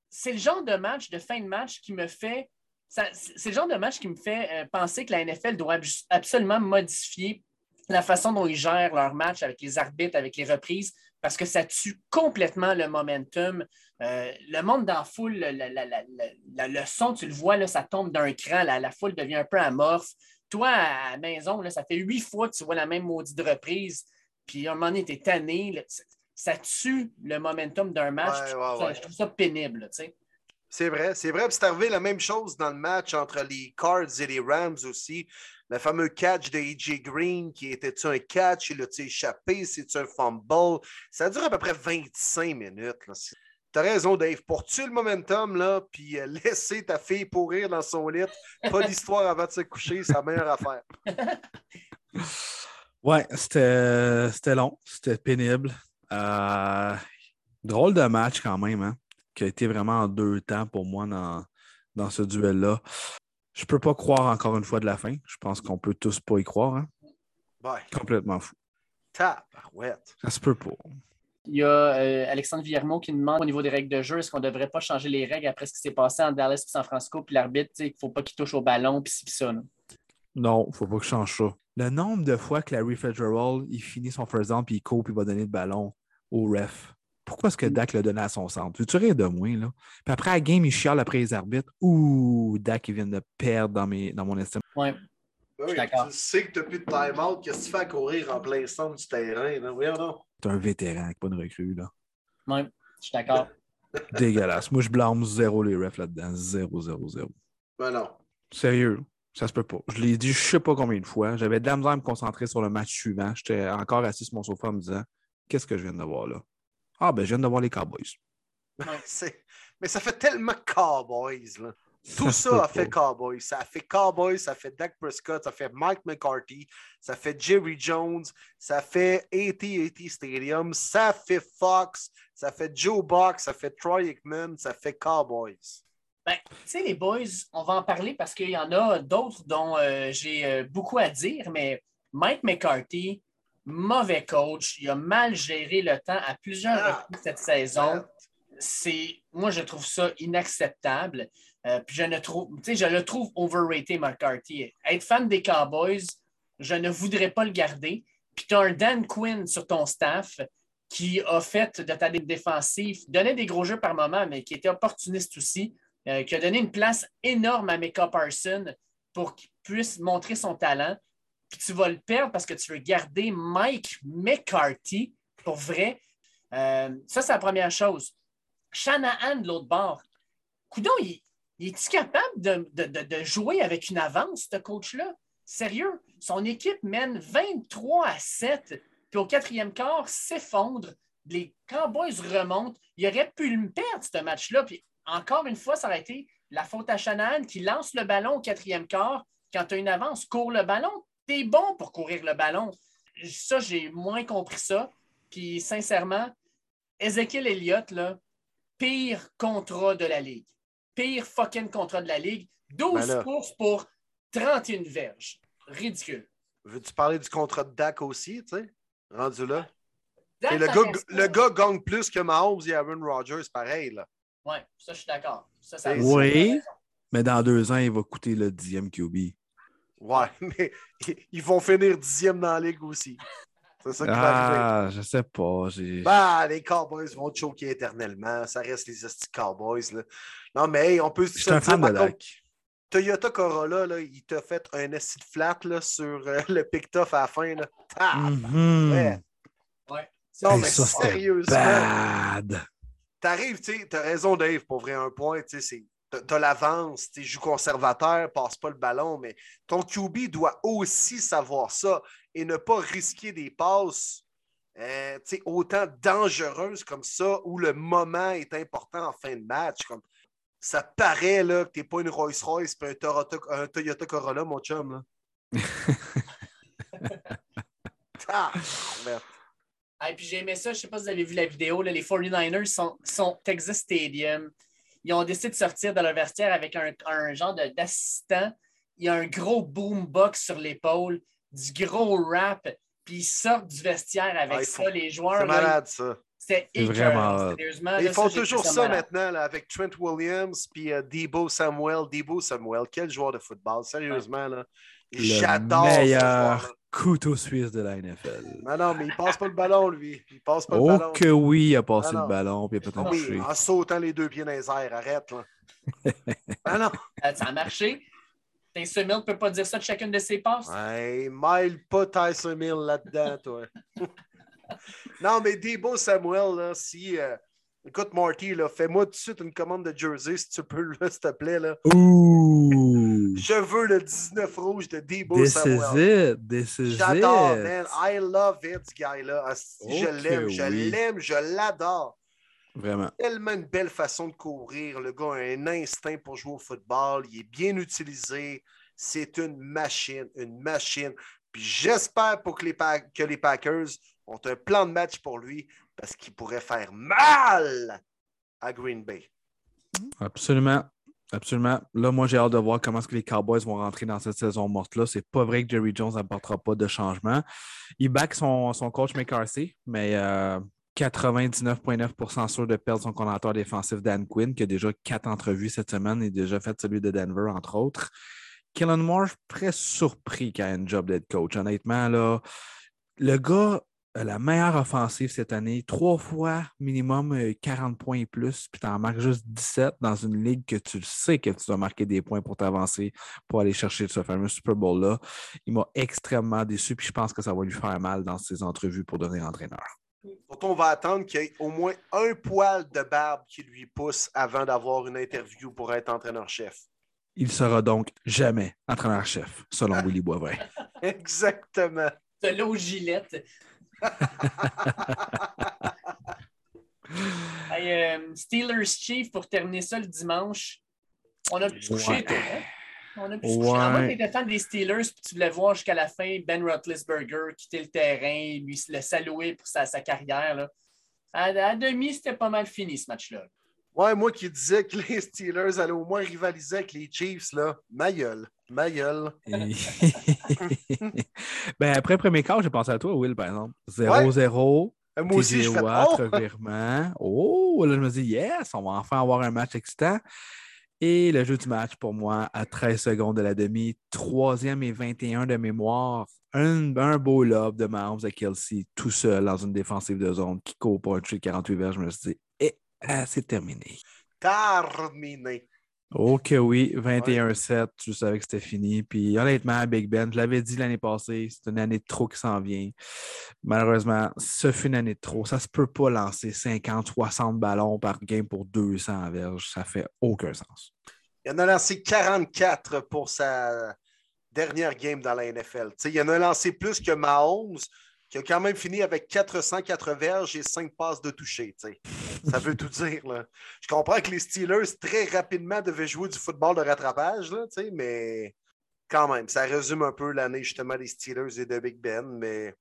c'est le genre de match, de fin de match qui me fait. C'est le genre de match qui me fait euh, penser que la NFL doit absolument modifier la façon dont ils gèrent leur match avec les arbitres, avec les reprises, parce que ça tue complètement le momentum. Euh, le monde dans la foule, le son, tu le vois, là, ça tombe d'un cran, la, foule devient un peu amorphe. Toi, à la maison, là, ça fait huit fois que tu vois la même maudite reprise, puis à un moment donné, tu es tanné. ça tue le momentum d'un match. je, trouve ça, pénible. C'est vrai, c'est vrai. C'est arrivé la même chose dans le match entre les Cards et les Rams aussi le fameux catch de E.J. Green qui était-tu un catch, il a-tu échappé, c'est-tu un fumble? Ça dure à peu près 25 minutes. Tu as raison, Dave. Pour-tu le momentum, là, puis euh, laisser ta fille pourrir dans son lit, pas d'histoire avant de se coucher, c'est la meilleure affaire. Ouais, c'était long, c'était pénible. Euh, drôle de match quand même, hein, qui a été vraiment en deux temps pour moi dans, dans ce duel-là. Je peux pas croire encore une fois de la fin. Je pense qu'on peut tous pas y croire. Hein? Complètement fou. Tabarouette. Ça se peut pas. Il y a euh, Alexandre Villermo qui demande au niveau des règles de jeu, est-ce qu'on ne devrait pas changer les règles après ce qui s'est passé en Dallas et San Francisco, puis l'arbitre, il ne faut pas qu'il touche au ballon, puis ça. Non, il ne faut pas que je change ça. Le nombre de fois que Larry Fitzgerald, il finit son first down, puis il court, puis il va donner le ballon au ref. Pourquoi est-ce que Dak l'a donné à son centre? Veux-tu rire de moi, là? Puis après, la game, il chiale après les arbitres. Ouh, Dak, il vient de perdre dans, mes, dans mon estime. Ouais. Ben oui, tu sais que tu n'as plus de time-out. Qu'est-ce que tu fais à courir en plein centre du terrain? Là? Oui, non? Tu un vétéran, pas une recrue. Là. Oui, je suis d'accord. Dégueulasse. Moi, je blâme zéro les refs là-dedans. Zéro, zéro, zéro. Ben non. Sérieux, ça se peut pas. Je l'ai dit je sais pas combien de fois. J'avais de la misère à me concentrer sur le match suivant. J'étais encore assis sur mon sofa en me disant Qu'est-ce que je viens de voir là? Ah, ben, je viens de voir les Cowboys. Mais ça fait tellement Cowboys, là. Tout ça a fait Cowboys. Ça a fait Cowboys, ça fait Dak Prescott, ça fait Mike McCarthy, ça fait Jerry Jones, ça fait AT&T Stadium, ça fait Fox, ça fait Joe Buck, ça fait Troy Aikman, ça fait Cowboys. Ben, tu sais, les boys, on va en parler parce qu'il y en a d'autres dont euh, j'ai euh, beaucoup à dire, mais Mike McCarthy, mauvais coach. Il a mal géré le temps à plusieurs ah. reprises cette saison. C'est, moi, je trouve ça inacceptable. Euh, puis je ne trouve, je le trouve overrated, McCarthy. Être fan des Cowboys, je ne voudrais pas le garder. Puis tu as un Dan Quinn sur ton staff qui a fait de ta ligne défensive, donnait des gros jeux par moment, mais qui était opportuniste aussi, euh, qui a donné une place énorme à Micah Parson pour qu'il puisse montrer son talent. Puis tu vas le perdre parce que tu veux garder Mike McCarthy pour vrai. Euh, ça, c'est la première chose. Shanahan de l'autre bord. Coudon, il, est-il capable de, de, jouer avec une avance, ce coach-là? Sérieux? Son équipe mène 23 à 7 puis au quatrième quart, s'effondre. Les Cowboys remontent. Il aurait pu le perdre, ce match-là. Puis encore une fois, ça aurait été la faute à Shanahan qui lance le ballon au quatrième quart. Quand tu as une avance, cours le ballon. Tu es bon pour courir le ballon. Ça, j'ai moins compris ça. Puis sincèrement, Ezekiel Elliott, là, pire contrat de la Ligue. Pire fucking contrat de la Ligue. 12 ben courses pour 31 verges. Ridicule. Veux-tu parler du contrat de Dak aussi, tu sais? rendu là. Et le, gars, le gars gagne plus que Mahomes et Aaron Rodgers, pareil. Là. Oui, ça, je suis d'accord. oui, mais dans deux ans, il va coûter le dixième QB. Ouais, mais ils vont finir dixième dans la ligue aussi. C'est ça qui va Ah, je sais pas. Bah, les Cowboys vont choquer éternellement. Ça reste les Cowboys. Là. Non, mais on peut se dire. Fan de Toyota Corolla, là, il t'a fait un acide flat là, sur euh, le pick-off à la fin. Là. Ah, ouais. ouais. Non, mais sérieusement. Bad. T'arrives, tu sais, t'as raison, Dave, pour vrai, un point, tu sais, t'as l'avance, tu joues conservateur, passe pas le ballon, mais ton QB doit aussi savoir ça et ne pas risquer des passes euh, autant dangereuses comme ça où le moment est important en fin de match. Comme ça paraît là, que tu n'es pas une Rolls-Royce et un, Toyota, Corolla, mon chum. Là. ah, Et puis j'ai aimé ça, je ne sais pas si vous avez vu la vidéo, là, les 49ers sont, sont Texas Stadium. Ils ont décidé de sortir de leur vestiaire avec un, un genre d'assistant. Il y a un gros boombox sur l'épaule, du gros rap, puis ils sortent du vestiaire avec ah, ça. Les joueurs. C'est malade, ça. C'est vraiment. Ils font toujours ça, maintenant avec Trent Williams puis euh, Debo Samuel. Debo Samuel, quel joueur de football, sérieusement. Là. J'adore. Le meilleur couteau suisse de la NFL. Non, non, mais il passe pas le ballon, lui. Il passe pas le oh que oui, il a passé le ballon puis il a peut-être oui, En sautant les deux pieds dans les airs, arrête. Là. ah non. Euh, ça a marché. Tyson Mill ne peut pas dire ça de chacune de ses passes? Ouais, maille pas Tyson Mill là-dedans, toi. non, mais Debo Samuel, là, si. Euh, écoute, Marty, fais-moi tout de suite une commande de jersey, si tu peux, s'il te plaît. Là. Ouh! Je veux le 19 rouge de Debo This Samuel. Is it. This is J'adore, it. man. I love it, ce gars-là. Ah, je l'aime, je l'aime, je l'adore. Vraiment. Tellement une belle façon de courir. Le gars a un instinct pour jouer au football. Il est bien utilisé. C'est une machine, une machine. Puis j'espère pour que les, que les Packers ont un plan de match pour lui parce qu'il pourrait faire mal à Green Bay. Absolument. Absolument. Là, moi, j'ai hâte de voir comment est-ce que les Cowboys vont rentrer dans cette saison morte-là. C'est pas vrai que Jerry Jones n'apportera pas de changement. Il back son, son coach McCarthy, mais 99,9% euh, sûr de perdre son coordinateur défensif Dan Quinn, qui a déjà quatre entrevues cette semaine et déjà fait celui de Denver, entre autres. Kellen Moore, très surpris qu'il ait un job d'être coach. Honnêtement, là, le gars la meilleure offensive cette année, trois fois minimum 40 euh, points et plus, puis tu en marques juste 17 dans une ligue que tu sais que tu dois marquer des points pour t'avancer, pour aller chercher ce fameux Super Bowl-là. Il m'a extrêmement déçu, puis je pense que ça va lui faire mal dans ses entrevues pour devenir entraîneur. on va attendre qu'il y ait au moins un poil de barbe qui lui pousse avant d'avoir une interview pour être entraîneur-chef. Il sera donc jamais entraîneur-chef, selon Willy Boivin. Exactement. De l'eau gilette. Euh, Steelers Chief pour terminer ça le dimanche. On a pu se coucher, toi. Hein? On a pu se coucher. En tu fan des Steelers puis tu voulais voir jusqu'à la fin Ben Roethlisberger quitter le terrain, lui le saluer pour sa, sa carrière. Là. À, à demi, c'était pas mal fini ce match-là. Ouais, moi qui disais que les Steelers allaient au moins rivaliser avec les Chiefs, là. Ma gueule. Ma gueule. ben, après premier quart, j'ai pensé à toi, Will, par exemple. 0-0. Euh, moi aussi, je oh! oh! là, je me dis, yes, on va enfin avoir un match excitant. Et le jeu du match pour moi à 13 secondes de la demi, troisième et 21 de mémoire. Un, un beau lob de Mahomes à Kelsey tout seul dans une défensive de zone qui court pour un 48 verges. Je me suis dit, ah, c'est terminé. Terminé. Ok, oui, 21-7, je savais que c'était fini. Puis honnêtement, Big Ben, je l'avais dit l'année passée, c'est une année de trop qui s'en vient. Malheureusement, ce fut une année de trop. Ça se peut pas lancer 50, 60 ballons par game pour 200 verges. Ça fait aucun sens. Il en a lancé 44 pour sa dernière game dans la NFL. il en a lancé plus que Mahomes, qui a quand même fini avec 404 verges et 5 passes de toucher. Ça veut tout dire. Je comprends que les Steelers, très rapidement, devaient jouer du football de rattrapage, là, mais quand même, ça résume un peu l'année justement des Steelers et de Big Ben. Mais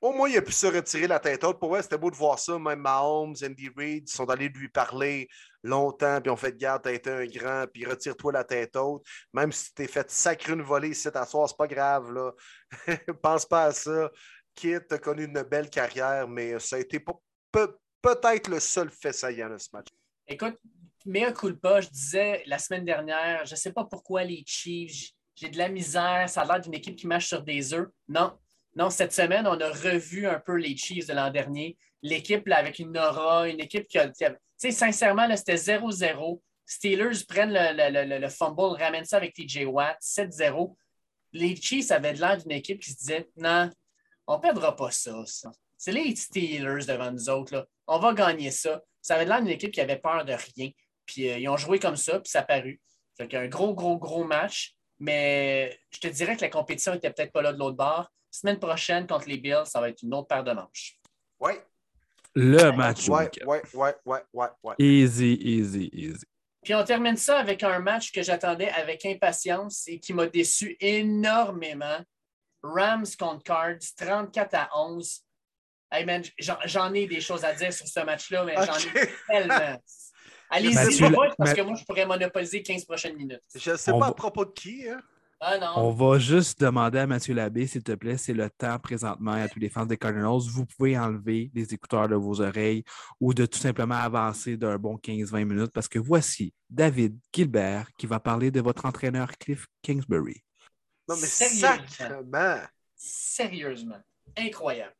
au moins, il a pu se retirer la tête haute. Pour moi, c'était beau de voir ça. Même Mahomes, Andy Reid sont allés lui parler longtemps, puis on fait garde, t'as été un grand, puis retire-toi la tête haute. Même si t'es fait sacrer une volée à soir, c'est pas grave. Là. Pense pas à ça. Kit a connu une belle carrière, mais ça a été peut-être le seul fait saillant de ce match. Écoute, mea culpa, je disais la semaine dernière, je ne sais pas pourquoi les Chiefs, j'ai de la misère, ça a l'air d'une équipe qui marche sur des œufs. Non, non, cette semaine, on a revu un peu les Chiefs de l'an dernier. L'équipe avec une aura, une équipe qui a. Tu sais, sincèrement, c'était 0-0. Steelers prennent le, le, fumble, ramènent ça avec TJ Watt, 7-0. Les Chiefs avaient l'air d'une équipe qui se disait Non, on ne perdra pas ça. C'est les Steelers devant nous autres. Là. On va gagner ça. Ça avait l'air d'une équipe qui avait peur de rien. Puis euh, ils ont joué comme ça, puis ça a paru. Fait un gros, gros, gros match. Mais je te dirais que la compétition n'était peut-être pas là de l'autre bord. Semaine prochaine, contre les Bills, ça va être une autre paire de manches. Oui. Le match. Oui, oui, oui, oui, oui. Easy, easy, easy. Puis on termine ça avec un match que j'attendais avec impatience et qui m'a déçu énormément. Rams contre Cards, 34 à 11. Hey man, j'en ai des choses à dire sur ce match-là, mais j'en ai tellement. Allez-y, pas parce que moi, je pourrais monopoliser 15 prochaines minutes. Je ne sais pas à propos de qui. Hein? Ah non. On va juste demander à Mathieu Labbé, s'il te plaît, c'est le temps présentement à tous les fans des Cardinals. Vous pouvez enlever les écouteurs de vos oreilles ou de tout simplement avancer d'un bon 15-20 minutes parce que voici David Gilbert qui va parler de votre entraîneur Cliff Kingsbury. Non, mais sérieusement. Sérieusement. Incroyable.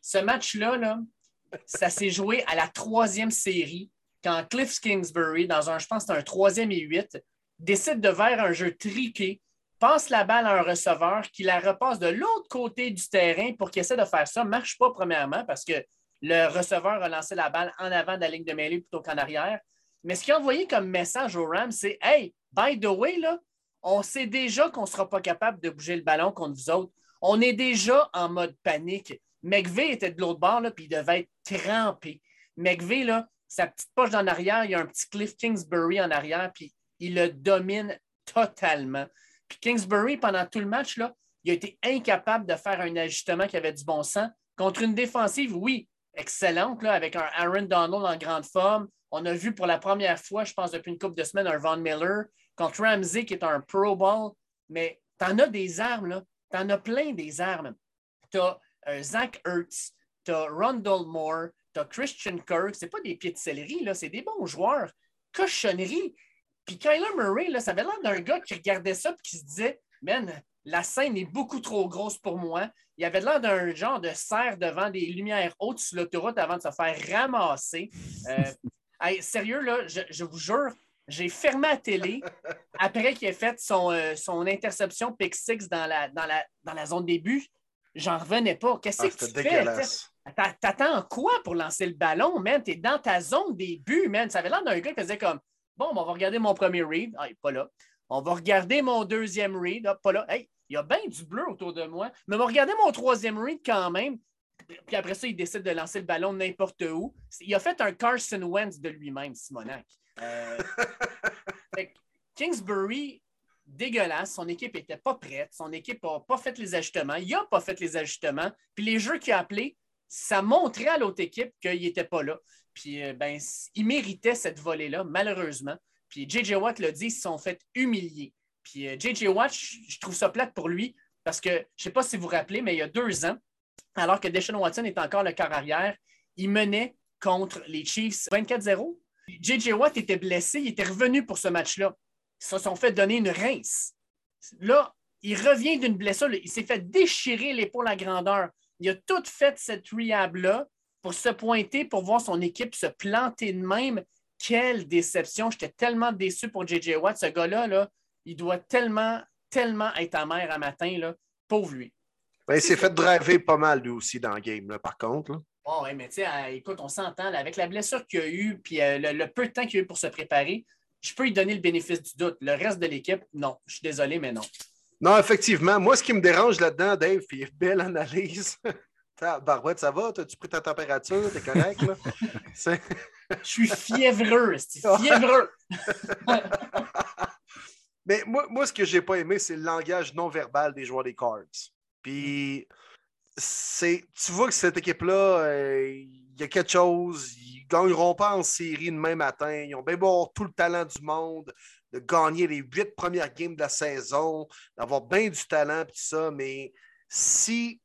Ce match-là, là, ça s'est joué à la troisième série quand Cliff Kingsbury, dans un, je pense un troisième et huit, décide de faire un jeu triqué, passe la balle à un receveur qui la repasse de l'autre côté du terrain pour qu'il essaie de faire ça. Marche pas premièrement parce que le receveur a lancé la balle en avant de la ligne de mêlée plutôt qu'en arrière. Mais ce qu'il a envoyé comme message au Rams, c'est Hey, by the way, là, on sait déjà qu'on ne sera pas capable de bouger le ballon contre vous autres. On est déjà en mode panique. McVeigh était de l'autre bord, puis il devait être trempé. McVeigh, là, sa petite poche en arrière, il y a un petit Cliff Kingsbury en arrière, puis il le domine totalement. Puis Kingsbury, pendant tout le match, il a été incapable de faire un ajustement qui avait du bon sens. Contre une défensive, oui, excellente, avec un Aaron Donald en grande forme. On a vu pour la première fois, je pense, depuis une couple de semaines, un Von Miller contre Ramsey, qui est un Pro Bowl. Mais tu en as des armes, là. Tu en as plein des armes. Tu as euh, Zach Ertz, tu as Rondell Moore, tu as Christian Kirk. Ce pas des pieds là. C'est des bons joueurs. Cochonnerie. Puis Kyler Murray, là, ça avait l'air d'un gars qui regardait ça et qui se disait Man, la scène est beaucoup trop grosse pour moi. Il avait l'air d'un genre de serre devant des lumières hautes sur l'autoroute avant de se faire ramasser. Euh, sérieux, là, je, vous jure, j'ai fermé la télé après qu'il ait fait son, euh, son interception pick six dans la, dans, la, dans la zone début. J'en revenais pas. Qu'est-ce ah, que tu fais? T'attends quoi pour lancer le ballon, man? T'es dans ta zone début, man. Ça avait l'air d'un gars qui faisait comme Bon, on va regarder mon premier read. Ah, il n'est pas là. On va regarder mon deuxième read. Ah, pas là. Hey, il y a bien du bleu autour de moi. Mais on va regarder mon troisième read quand même. Puis après ça, il décide de lancer le ballon n'importe où. Il a fait un Carson Wentz de lui-même, Simonac. Euh, Kingsbury, dégueulasse. Son équipe n'était pas prête. Son équipe n'a pas fait les ajustements. Il n'a pas fait les ajustements. Puis les jeux qu'il a appelés, ça montrait à l'autre équipe qu'il n'était pas là. Puis euh, ben, il méritait cette volée-là, malheureusement. Puis J.J. Watt l'a dit, ils se sont fait humilier. Puis J.J. Euh, Watt, je trouve ça plate pour lui parce que je ne sais pas si vous vous rappelez, mais il y a deux ans, alors que Deshaun Watson est encore le quart arrière, il menait contre les Chiefs 24-0. J.J. Watt était blessé, il était revenu pour ce match-là. se sont fait donner une rince. Là, il revient d'une blessure. Il s'est fait déchirer l'épaule à grandeur. Il a tout fait cette rehab-là pour se pointer, pour voir son équipe se planter de même. Quelle déception. J'étais tellement déçu pour J.J. Watt. Ce gars-là, là, il doit tellement, tellement être amer à matin. Là. Pauvre lui. Ben, il s'est fait driver pas mal, lui aussi, dans le game, par contre. Oh, mais tu sais, euh, écoute, on s'entend, avec la blessure qu'il a eu, puis euh, le, peu de temps qu'il a eu pour se préparer, je peux lui donner le bénéfice du doute. Le reste de l'équipe, non. Je suis désolé, mais non. Non, effectivement. Moi, ce qui me dérange là-dedans, Dave, puis belle analyse. Barouette, ça va? As-tu pris ta température? T'es correct, là? je suis fiévreux, fiévreux. Mais moi, moi, ce que j'ai pas aimé, c'est le langage non verbal des joueurs des Cards. Puis, c'est, tu vois que cette équipe-là, euh, il y a quelque chose. Ils ne gagneront pas en série demain matin. Ils ont bien beau tout le talent du monde, de gagner les huit premières games de la saison, d'avoir bien du talent, tout ça. Mais si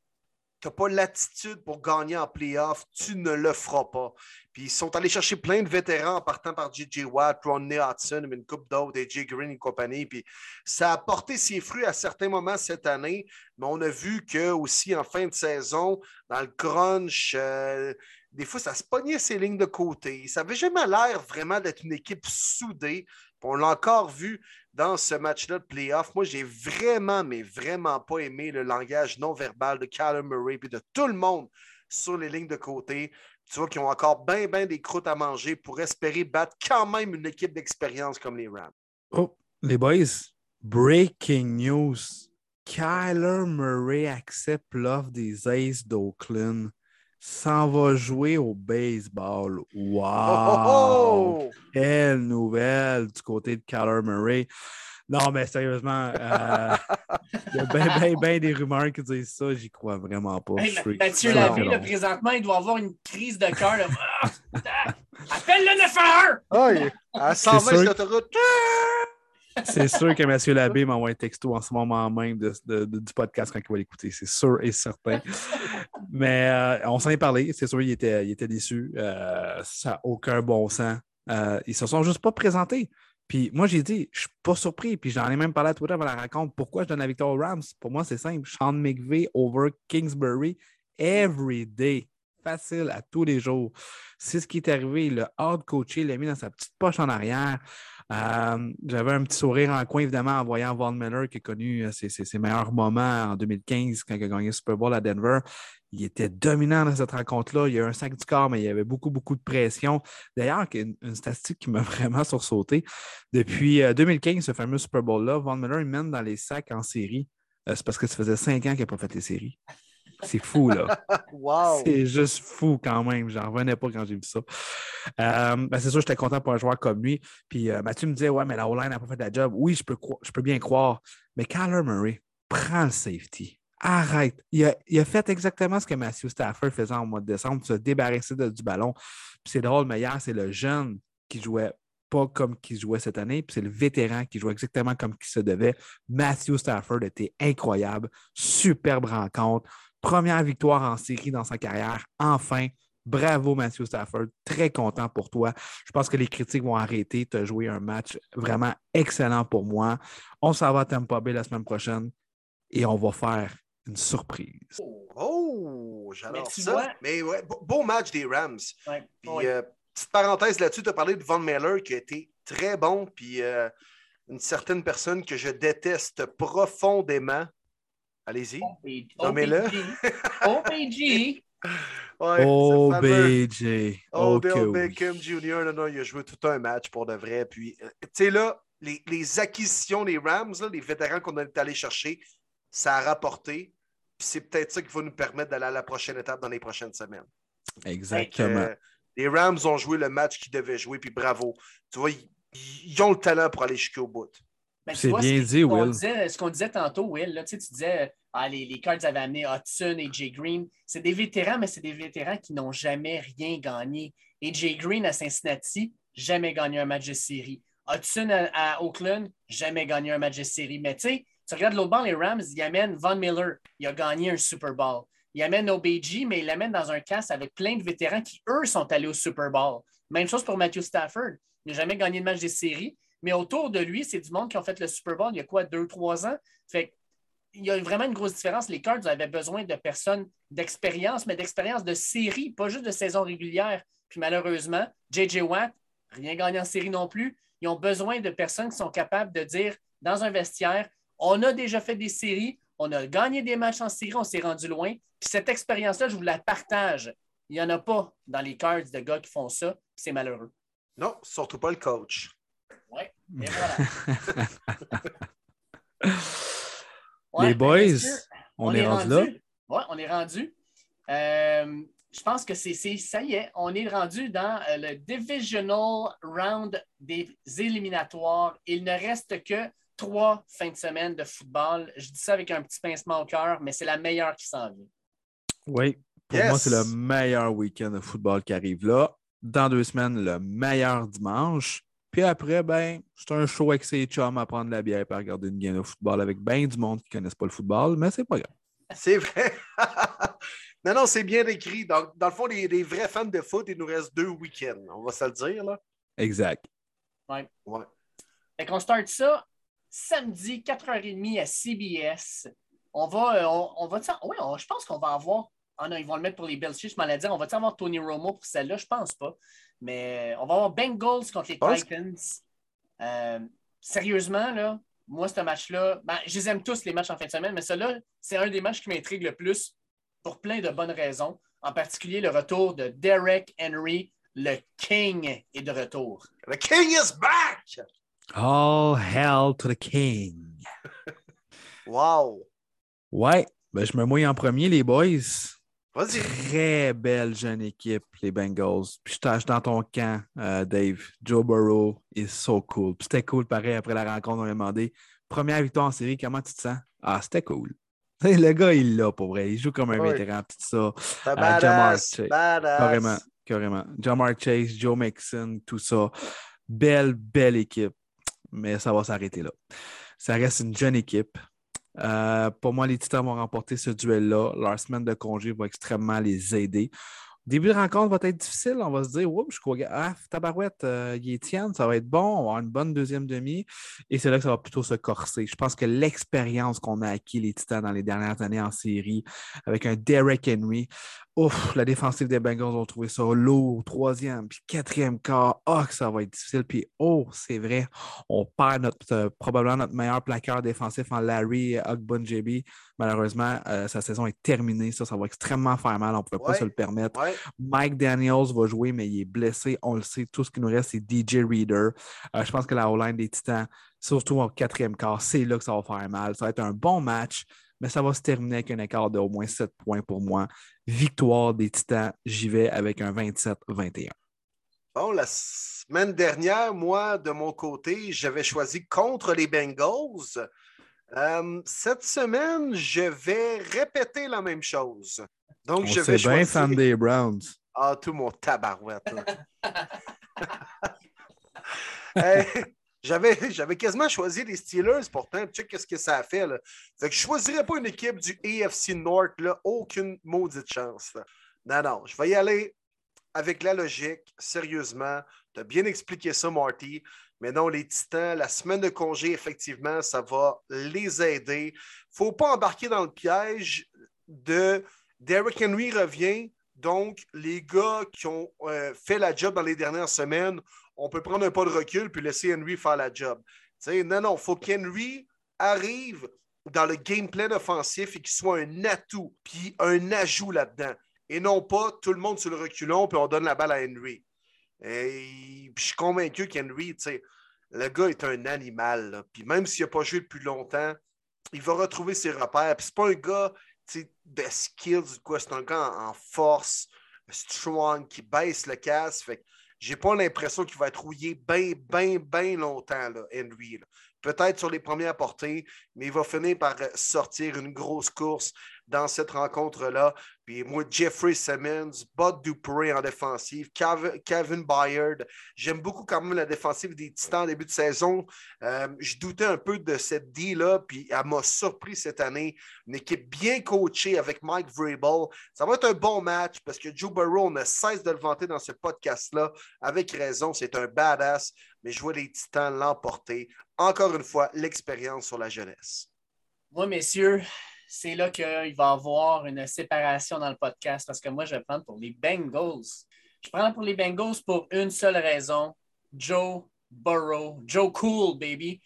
tu n'as pas l'attitude pour gagner en playoff, tu ne le feras pas. Puis ils sont allés chercher plein de vétérans en partant par J.J. Watt, Ronnie Hudson, une coupe d'autres, AJ Green et compagnie. Puis ça a porté ses fruits à certains moments cette année, mais on a vu que aussi en fin de saison, dans le crunch, euh, des fois, ça se pognait ses lignes de côté. Ça n'avait jamais l'air vraiment d'être une équipe soudée. on l'a encore vu dans ce match-là de playoff. Moi, j'ai vraiment, mais vraiment pas aimé le langage non verbal de Callum Murray et de tout le monde sur les lignes de côté. Tu vois qu'ils ont encore bien, bien des croûtes à manger pour espérer battre quand même une équipe d'expérience comme les Rams. Oh, les boys, breaking news. Kyler Murray accepte l'offre des Aces d'Oakland s'en va jouer au baseball. Wow! Oh, oh, oh! Quelle nouvelle du côté de Kyler Murray. Non, mais sérieusement, euh, il y a bien, bien, bien des rumeurs qui disent ça. J'y crois vraiment pas. Mathieu Labbé, là, présentement, il doit avoir une crise de cœur. Appelle le 911! Oh, il... à 120 l'autoroute. C'est sûr que M. Labbé m'envoie un texto en ce moment même du podcast quand il va l'écouter. C'est sûr et certain. Mais euh, on s'en est parlé. C'est sûr, il était, il était déçu. Euh, ça n'a aucun bon sens. Euh, ils se sont juste pas présentés. Puis moi, j'ai dit, je suis pas surpris. Puis j'en ai même parlé à Twitter avant la raconte. Pourquoi je donne la victoire aux Rams? Pour moi, c'est simple. Sean McVay over Kingsbury every day. Facile à tous les jours. C'est ce qui est arrivé. Le hard coaché l'a mis dans sa petite poche en arrière. Euh, j'avais un petit sourire en coin, évidemment, en voyant Von Miller qui a connu euh, ses, meilleurs moments en 2015 quand il a gagné le Super Bowl à Denver. Il était dominant dans cette rencontre-là. Il y a eu un 5 du corps, mais il y avait beaucoup, beaucoup de pression. D'ailleurs, une, une statistique qui m'a vraiment sursauté. Depuis 2015, euh, ce fameux Super Bowl-là, Von Miller il mène dans les sacs en série. c'est parce que ça faisait cinq ans qu'il n'a pas fait les séries. C'est fou, là. C'est juste fou quand même. J'en revenais pas quand j'ai vu ça. Euh, ben, c'est sûr, j'étais content pour un joueur comme lui. Puis euh, Mathieu me disait, ouais, mais la O-line n'a pas fait la job. Oui, je peux, je peux bien croire. Mais Kyler Murray prend le safety. Arrête. Il a, fait exactement ce que Matthew Stafford faisait en mois de décembre, se débarrasser du ballon. Puis c'est drôle, mais hier, c'est le jeune qui jouait pas comme qui jouait cette année, puis c'est le vétéran qui jouait exactement comme qui se devait. Matthew Stafford était incroyable, superbe rencontre. Première victoire en série dans sa carrière. Enfin, bravo Matthew Stafford. Très content pour toi. Je pense que les critiques vont arrêter. Tu as joué un match vraiment excellent pour moi. On s'en va à Tampa Bay la semaine prochaine et on va faire une surprise. Oh, j'adore ça. Mais ouais, beau match des Rams. puis, euh, petite parenthèse là-dessus, tu as parlé de Von Miller qui a été très bon. Puis euh, une certaine personne que je déteste profondément Allez-y. Nommez-le. OBG. Ouais, OBJ. Odell Beckham Jr. Non, non, il a joué tout un match pour de vrai. Puis, euh, tu sais, là, les, les, acquisitions des Rams, là, les vétérans qu'on est allé chercher, ça a rapporté. Puis c'est peut-être ça qui va nous permettre d'aller à la prochaine étape dans les prochaines semaines. Exactement. Euh, les Rams ont joué le match qu'ils devaient jouer, puis bravo. Tu vois, ils, ont le talent pour aller jusqu'au bout. Ben, c'est bien dit, Will. ce qu'on disait tantôt, Will, là, tu, disais ah, les, les Cards avaient amené Hudson et Jay Green. C'est des vétérans, mais c'est des vétérans qui n'ont jamais rien gagné. Et Jay Green à Cincinnati, jamais gagné un match de série. Hudson à, Oakland, jamais gagné un match de série. Mais tu sais, tu regardes l'autre les Rams, ils amènent Von Miller, il a gagné un Super Bowl. Il amène OBG, mais il l'amène dans un casse avec plein de vétérans qui, eux, sont allés au Super Bowl. Même chose pour Matthew Stafford. Il n'a jamais gagné de match de série mais autour de lui, c'est du monde qui ont fait le Super Bowl il y a quoi, deux, trois ans? Fait il y a vraiment une grosse différence. Les Cards avaient besoin de personnes d'expérience, mais d'expérience de série, pas juste de saison régulière. Puis malheureusement, J.J. Watt, rien gagné en série non plus. Ils ont besoin de personnes qui sont capables de dire dans un vestiaire, on a déjà fait des séries, on a gagné des matchs en série, on s'est rendu loin. Puis cette expérience-là, je vous la partage. Il n'y en a pas dans les cards de gars qui font ça, c'est malheureux. Non, surtout pas le coach. Oui, et voilà. les boys, on, est, rendu, là? Oui, on est rendu. Euh, je pense que c'est ça y est, on est rendu dans euh, le divisional round des éliminatoires. Il ne reste que trois fins de semaine de football. Je dis ça avec un petit pincement au cœur, mais c'est la meilleure qui s'en vient. Oui, pour moi, c'est le meilleur week-end de football qui arrive là. Dans deux semaines, le meilleur dimanche. Puis après, ben, c'est un show avec ses chums à prendre la bière et à regarder une game de football avec bien du monde qui ne connaissent pas le football, mais c'est pas grave. C'est vrai. non, non, c'est bien écrit. Donc, dans le fond, les, vrais fans de foot, il nous reste deux week-ends. On va se le dire, là. Exact. Ouais. ouais. Fait qu'on start ça samedi, 4h30 à CBS. On va, euh, on, va oui, je pense qu'on va avoir. Ah non, ils vont le mettre pour les Bills. Je m'en ai dit, on va avoir Tony Romo pour celle-là? Je pense pas. Mais on va avoir Bengals contre les Titans. Euh, sérieusement, là, moi, ce match-là, ben, je les aime tous les matchs en fin de semaine, mais celui-là, c'est un des matchs qui m'intrigue le plus pour plein de bonnes raisons. En particulier, le retour de Derek Henry, le King, est de retour. The King is back! All hell to the King. wow! Ouais, ben, je me mouille en premier, les boys. Très belle jeune équipe, les Bengals. Puis je tâche dans ton camp, euh, Dave. Joe Burrow is so cool. Puis c'était cool, pareil, après la rencontre, on m'a demandé première victoire en série, comment tu te sens? Ah, c'était cool. Le gars, il l'a pour vrai. Il joue comme un vétéran, tout ça. Euh, Chase. Carrément, carrément. Jamar Chase, Joe Mixon, tout ça. Belle, belle équipe. Mais ça va s'arrêter là. Ça reste une jeune équipe. Euh, pour moi, les Titans vont remporter ce duel-là. Leur semaine de congé va extrêmement les aider. Début de rencontre va être difficile. On va se dire, oups, je crois, ah, tabarouette, euh, il ça va être bon. On va avoir une bonne deuxième demi. Et c'est là que ça va plutôt se corser. Je pense que l'expérience qu'on a acquis, les Titans, dans les dernières années en série, avec un Derek Henry, Ouf, la défensive des Bengals ont trouvé ça lourd. Troisième, puis quatrième quart. Oh, que ça va être difficile. Puis, oh, c'est vrai, on perd notre, euh, probablement notre meilleur plaqueur défensif en Larry JB. Malheureusement, euh, sa saison est terminée. Ça, ça va extrêmement faire mal. On ne pouvait pas se le permettre. Mike Daniels va jouer, mais il est blessé. On le sait. Tout ce qui nous reste, c'est DJ Reader. Euh, je pense que la O-line des Titans, surtout en quatrième quart, c'est là que ça va faire mal. Ça va être un bon match mais ça va se terminer avec un écart de au moins 7 points pour moi. Victoire des Titans, j'y vais avec un 27-21. Bon, la semaine dernière, moi, de mon côté, j'avais choisi contre les Bengals. Euh, cette semaine, je vais répéter la même chose. Donc, je vais choisir... bien fan des Browns. Ah, tout mon tabarouette. J'avais, j'avais quasiment choisi les Steelers, pourtant, check qu'est-ce que ça a fait. Là? Je ne choisirais pas une équipe du AFC North, là, aucune maudite chance. Non, non, je vais y aller avec la logique, sérieusement. Tu as bien expliqué ça, Marty. Mais non, les Titans, la semaine de congé, effectivement, ça va les aider. Il ne faut pas embarquer dans le piège de Derrick Henry revient. Donc, les gars qui ont euh, fait la job dans les dernières semaines on peut prendre un pas de recul puis laisser Henry faire la job. non, non, il faut qu'Henry arrive dans le game plan offensif et qu'il soit un atout puis un ajout là-dedans. Et non pas tout le monde sur le reculon puis on donne la balle à Henry. Et je suis convaincu qu'Henry, le gars est un animal. Puis même s'il n'a pas joué depuis longtemps, il va retrouver ses repères. Puis c'est pas un gars de skills, quoi. C'est un gars en, force, strong, qui baisse le. Fait j'ai pas l'impression qu'il va être rouillé bien, bien, bien longtemps, là, Henry. Peut-être sur les premières portées, mais il va finir par sortir une grosse course dans cette rencontre-là. Puis moi, Jeffrey Simmons, Bud Dupree en défensive, Kevin Byard. J'aime beaucoup quand même la défensive des Titans en début de saison. Euh, je doutais un peu de cette D-là, puis elle m'a surpris cette année. Une équipe bien coachée avec Mike Vrabel. Ça va être un bon match parce que Joe Burrow, ne cesse de le vanter dans ce podcast-là. Avec raison, c'est un badass, mais je vois les Titans l'emporter. Encore une fois, l'expérience sur la jeunesse. Moi, messieurs, c'est là qu'il va y avoir une séparation dans le podcast parce que moi, je vais prendre pour les Bengals. Je prends pour les Bengals pour une seule raison. Joe Burrow, Joe Cool, baby.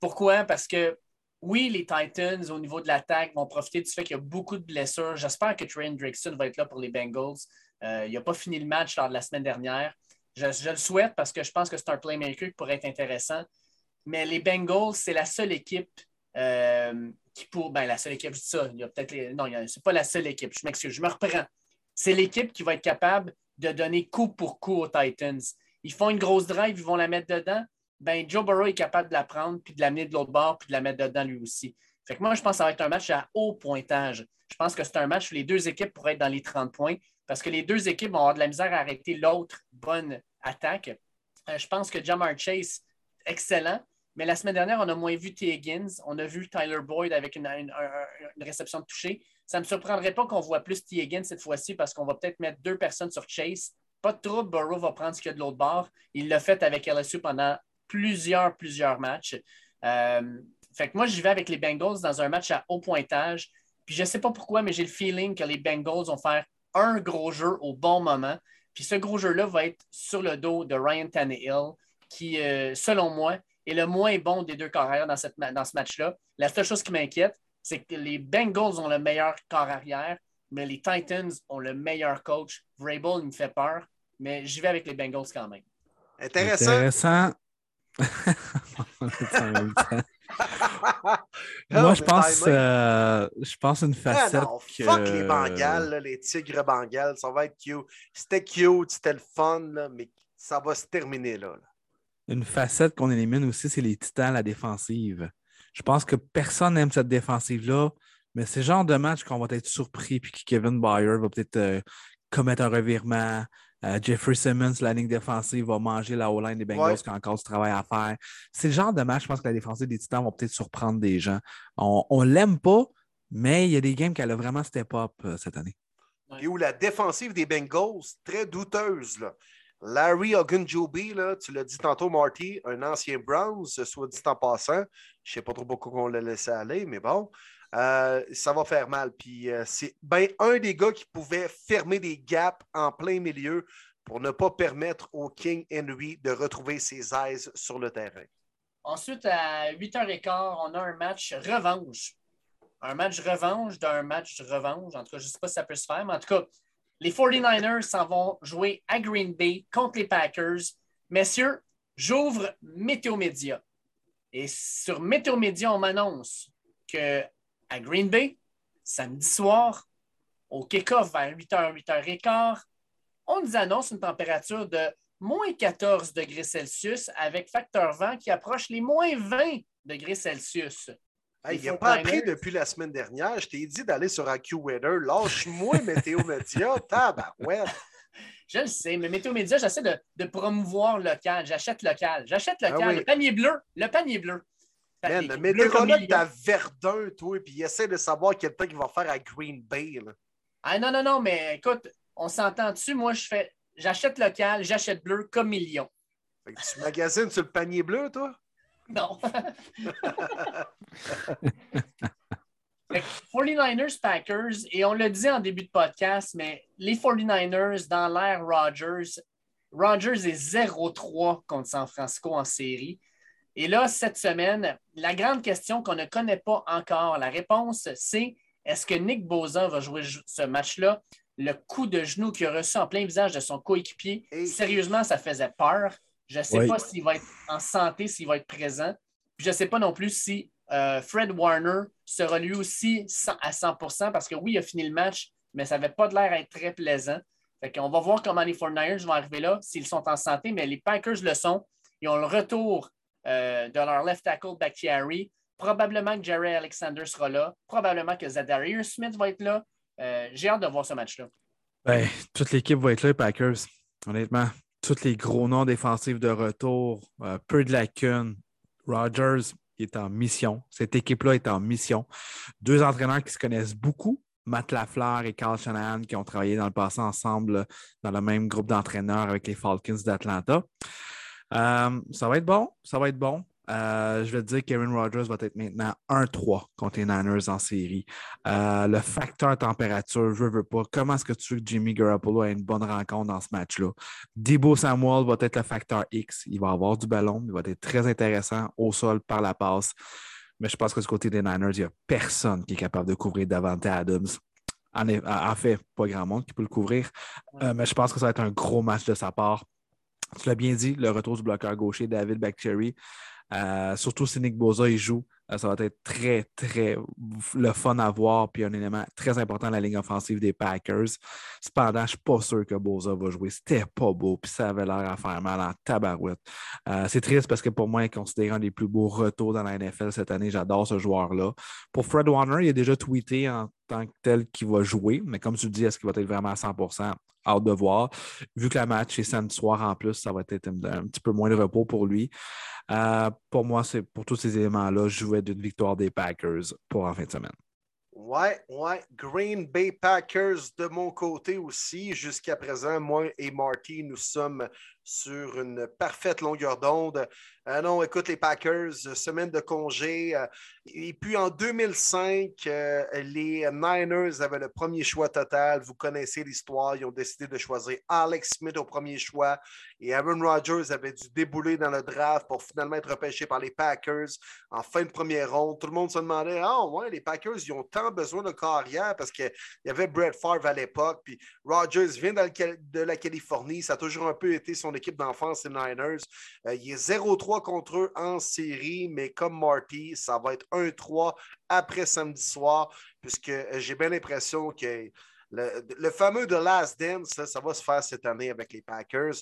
Pourquoi? Parce que oui, les Titans, au niveau de l'attaque, vont profiter du fait qu'il y a beaucoup de blessures. J'espère que Trey Hendrickson va être là pour les Bengals. Euh, il n'a pas fini le match lors de la semaine dernière. Je, je, le souhaite parce que je pense que c'est un playmaker qui pourrait être intéressant. Mais les Bengals, c'est la seule équipe euh, qui pour. Ben, la seule équipe, je ça. Il y a peut-être Non, c'est pas la seule équipe. Je m'excuse, je me reprends. C'est l'équipe qui va être capable de donner coup pour coup aux Titans. Ils font une grosse drive, ils vont la mettre dedans. Ben, Joe Burrow est capable de la prendre, puis de l'amener de l'autre bord, puis de la mettre dedans lui aussi. Fait que moi, je pense que ça va être un match à haut pointage. Je pense que c'est un match où les deux équipes pourraient être dans les 30 points parce que les deux équipes vont avoir de la misère à arrêter l'autre bonne attaque. Euh, je pense que Jamar Chase, excellent. Mais la semaine dernière, on a moins vu T. Higgins, on a vu Tyler Boyd avec une, réception de toucher. Ça ne me surprendrait pas qu'on voit plus T. Higgins cette fois-ci parce qu'on va peut-être mettre deux personnes sur Chase. Pas de trouble, Burrow va prendre ce qu'il y a de l'autre bord. Il l'a fait avec LSU pendant plusieurs, plusieurs matchs. Euh, fait que moi, j'y vais avec les Bengals dans un match à haut pointage. Puis je ne sais pas pourquoi, mais j'ai le feeling que les Bengals vont faire un gros jeu au bon moment. Puis ce gros jeu-là va être sur le dos de Ryan Tannehill, qui, euh, selon moi, est le moins bon des deux corps arrière dans, cette, dans ce match-là. La seule chose qui m'inquiète, c'est que les Bengals ont le meilleur corps arrière, mais les Titans ont le meilleur coach. Vrabel, il me fait peur, mais j'y vais avec les Bengals quand même. Intéressant. Intéressant. Moi, je pense, euh, je pense une facette. Ah fuck les Bengals, les Tigres Bengals, ça va être cute. C'était cute, c'était le fun, mais ça va se terminer là une facette qu'on élimine aussi, c'est les titans, la défensive. Je pense que personne n'aime cette défensive-là, mais c'est le genre de match qu'on va être surpris puis que Kevin Byer va peut-être euh, commettre un revirement. Euh, Jeffrey Simmons, la ligne défensive, va manger la O-line des Bengals qui a encore du travail à faire. C'est le genre de match, je pense que la défensive des Titans va peut-être surprendre des gens. On ne l'aime pas, mais il y a des games qu'elle a vraiment step up euh, cette année. Et où la défensive des Bengals, très douteuse. Là. Larry Ogunjobi, tu l'as dit tantôt, Marty, un ancien Browns, soit dit en passant. Je ne sais pas trop pourquoi on l'a laissé aller, mais bon. Euh, ça va faire mal. Puis euh, c'est bien un des gars qui pouvait fermer des gaps en plein milieu pour ne pas permettre au King Henry de retrouver ses aises sur le terrain. Ensuite, à 8h15, on a un match revanche. Un match revanche d'un match revanche. En tout cas, je ne sais pas si ça peut se faire, mais en tout cas, les 49ers s'en vont jouer à Green Bay contre les Packers. Messieurs, j'ouvre Météo Média. Et sur Météo Média, on m'annonce que à Green Bay, samedi soir, au kick-off vers 8h, 8h15, on nous annonce une température de moins 14 degrés Celsius avec facteur vent qui approche les moins 20 degrés Celsius il n'a pas appris depuis la semaine dernière. Je t'ai dit d'aller sur AccuWeather. Lâche-moi Météo Média. ouais. Je le sais, mais Météo Média, j'essaie de, de, promouvoir local. J'achète local. J'achète ah local. Le panier bleu. Le panier bleu. Man, le météorologue à Verdun, toi, puis il essaie de savoir quel temps qu'il va faire à Green Bay. Ah non, non, non, mais écoute, on s'entend dessus. Moi, je fais j'achète local, j'achète bleu comme million. Fait que tu magasines sur le panier bleu, toi? Non. 49ers Packers, et on l'a dit en début de podcast, mais les 49ers dans l'ère Rodgers, Rodgers est 0-3 contre San Francisco en série. Et là, cette semaine, la grande question qu'on ne connaît pas encore, la réponse, c'est est-ce que Nick Bosa va jouer ce match-là? Le coup de genou qu'il a reçu en plein visage de son coéquipier, sérieusement, ça faisait peur. Je ne sais pas s'il va être en santé, s'il va être présent. je ne sais pas non plus si euh, Fred Warner sera lui aussi à 100% parce que oui, il a fini le match, mais ça n'avait pas de l'air être très plaisant. On va voir comment les 49ers vont arriver là, s'ils sont en santé, mais les Packers le sont. Ils ont le retour euh, de leur left tackle Bakhtiari. Probablement que Jerry Alexander sera là. Probablement que Zadarius Smith va être là. Euh, j'ai hâte de voir ce match-là. Ben, toute l'équipe va être là, les Packers. Honnêtement, tous les gros noms défensifs de retour, euh, peu de lacunes. Rogers est en mission. Cette équipe-là est en mission. Deux entraîneurs qui se connaissent beaucoup, Matt Lafleur et Carl Shanahan, qui ont travaillé dans le passé ensemble dans le même groupe d'entraîneurs avec les Falcons d'Atlanta. Euh, ça va être bon, ça va être bon. Euh, je vais te dire Kevin Rogers va être maintenant 1-3 contre les Niners en série. Euh, le facteur température, je veux pas. Comment est-ce que tu veux que Jimmy Garoppolo ait une bonne rencontre dans ce match-là? Debo Samuel va être le facteur X. Il va avoir du ballon, il va être très intéressant au sol par la passe. Mais je pense que du côté des Niners, il n'y a personne qui est capable de couvrir Davante Adams. En, fait, pas grand monde qui peut le couvrir. Euh, mais je pense que ça va être un gros match de sa part. Tu l'as bien dit, le retour du bloqueur gaucher David Bacteri. Euh, surtout si Nick Boza y joue, euh, ça va être très, très le fun à voir, puis un élément très important dans la ligne offensive des Packers. Cependant, je ne suis pas sûr que Boza va jouer. C'était pas beau, puis ça avait l'air à faire mal en tabarouette. Euh, c'est triste parce que pour moi, il est considéré un des plus beaux retours dans la NFL cette année. J'adore ce joueur-là. Pour Fred Warner, il a déjà tweeté en tant que tel qu'il va jouer, mais comme tu dis, est-ce qu'il va être vraiment à 100 Hâte de voir. Vu que la match est samedi soir en plus, ça va être un, petit peu moins de repos pour lui. Euh, pour moi, c'est pour tous ces éléments-là, je jouais d'une victoire des Packers pour en fin de semaine. Ouais, ouais. Green Bay Packers de mon côté aussi. Jusqu'à présent, moi et Marty, nous sommes sur une parfaite longueur d'onde. Euh, non, écoute, les Packers, semaine de congé. Euh, et puis en 2005, euh, les Niners avaient le premier choix total. Vous connaissez l'histoire. Ils ont décidé de choisir Alex Smith au premier choix. Et Aaron Rodgers avait dû débouler dans le draft pour finalement être repêché par les Packers en fin de première ronde. Tout le monde se demandait Ah, ouais, les Packers, ils ont tant besoin de carrière parce qu'il y avait Brett Favre à l'époque. Puis Rodgers vient de la Californie. Ça a toujours un peu été son équipe d'enfance, les Niners. Euh, il est 0-3 contre eux en série, mais comme Marty, ça va être 1-3 après samedi soir, puisque euh, j'ai bien l'impression que le, fameux The Last Dance, ça va se faire cette année avec les Packers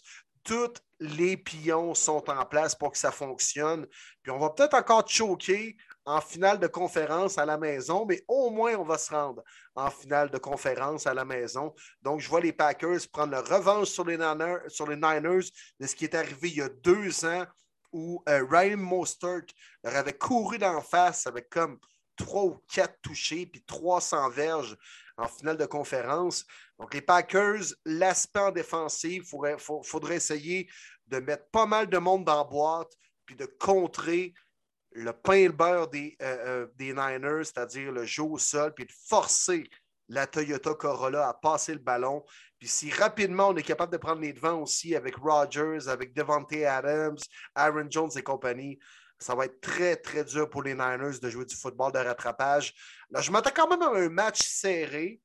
tous les pions sont en place pour que ça fonctionne. Puis on va peut-être encore choquer en finale de conférence à la maison, mais au moins on va se rendre en finale de conférence à la maison. Donc, je vois les Packers prendre le revanche sur les sur les Niners de ce qui est arrivé il y a deux ans où euh, Ryan Mostert leur avait couru d'en face avec comme trois ou quatre touchés puis 300 verges en finale de conférence. Donc, les Packers, l'aspect en défensive, il faudrait, essayer de mettre pas mal de monde dans la boîte puis de contrer le pain et le beurre des, euh, euh, des Niners, c'est-à-dire le jeu au sol, puis de forcer la Toyota Corolla à passer le ballon. Puis si rapidement on est capable de prendre les devants aussi avec Rodgers, avec Devante Adams, Aaron Jones et compagnie, ça va être très, très dur pour les Niners de jouer du football de rattrapage. Là, je m'attends quand même à un match serré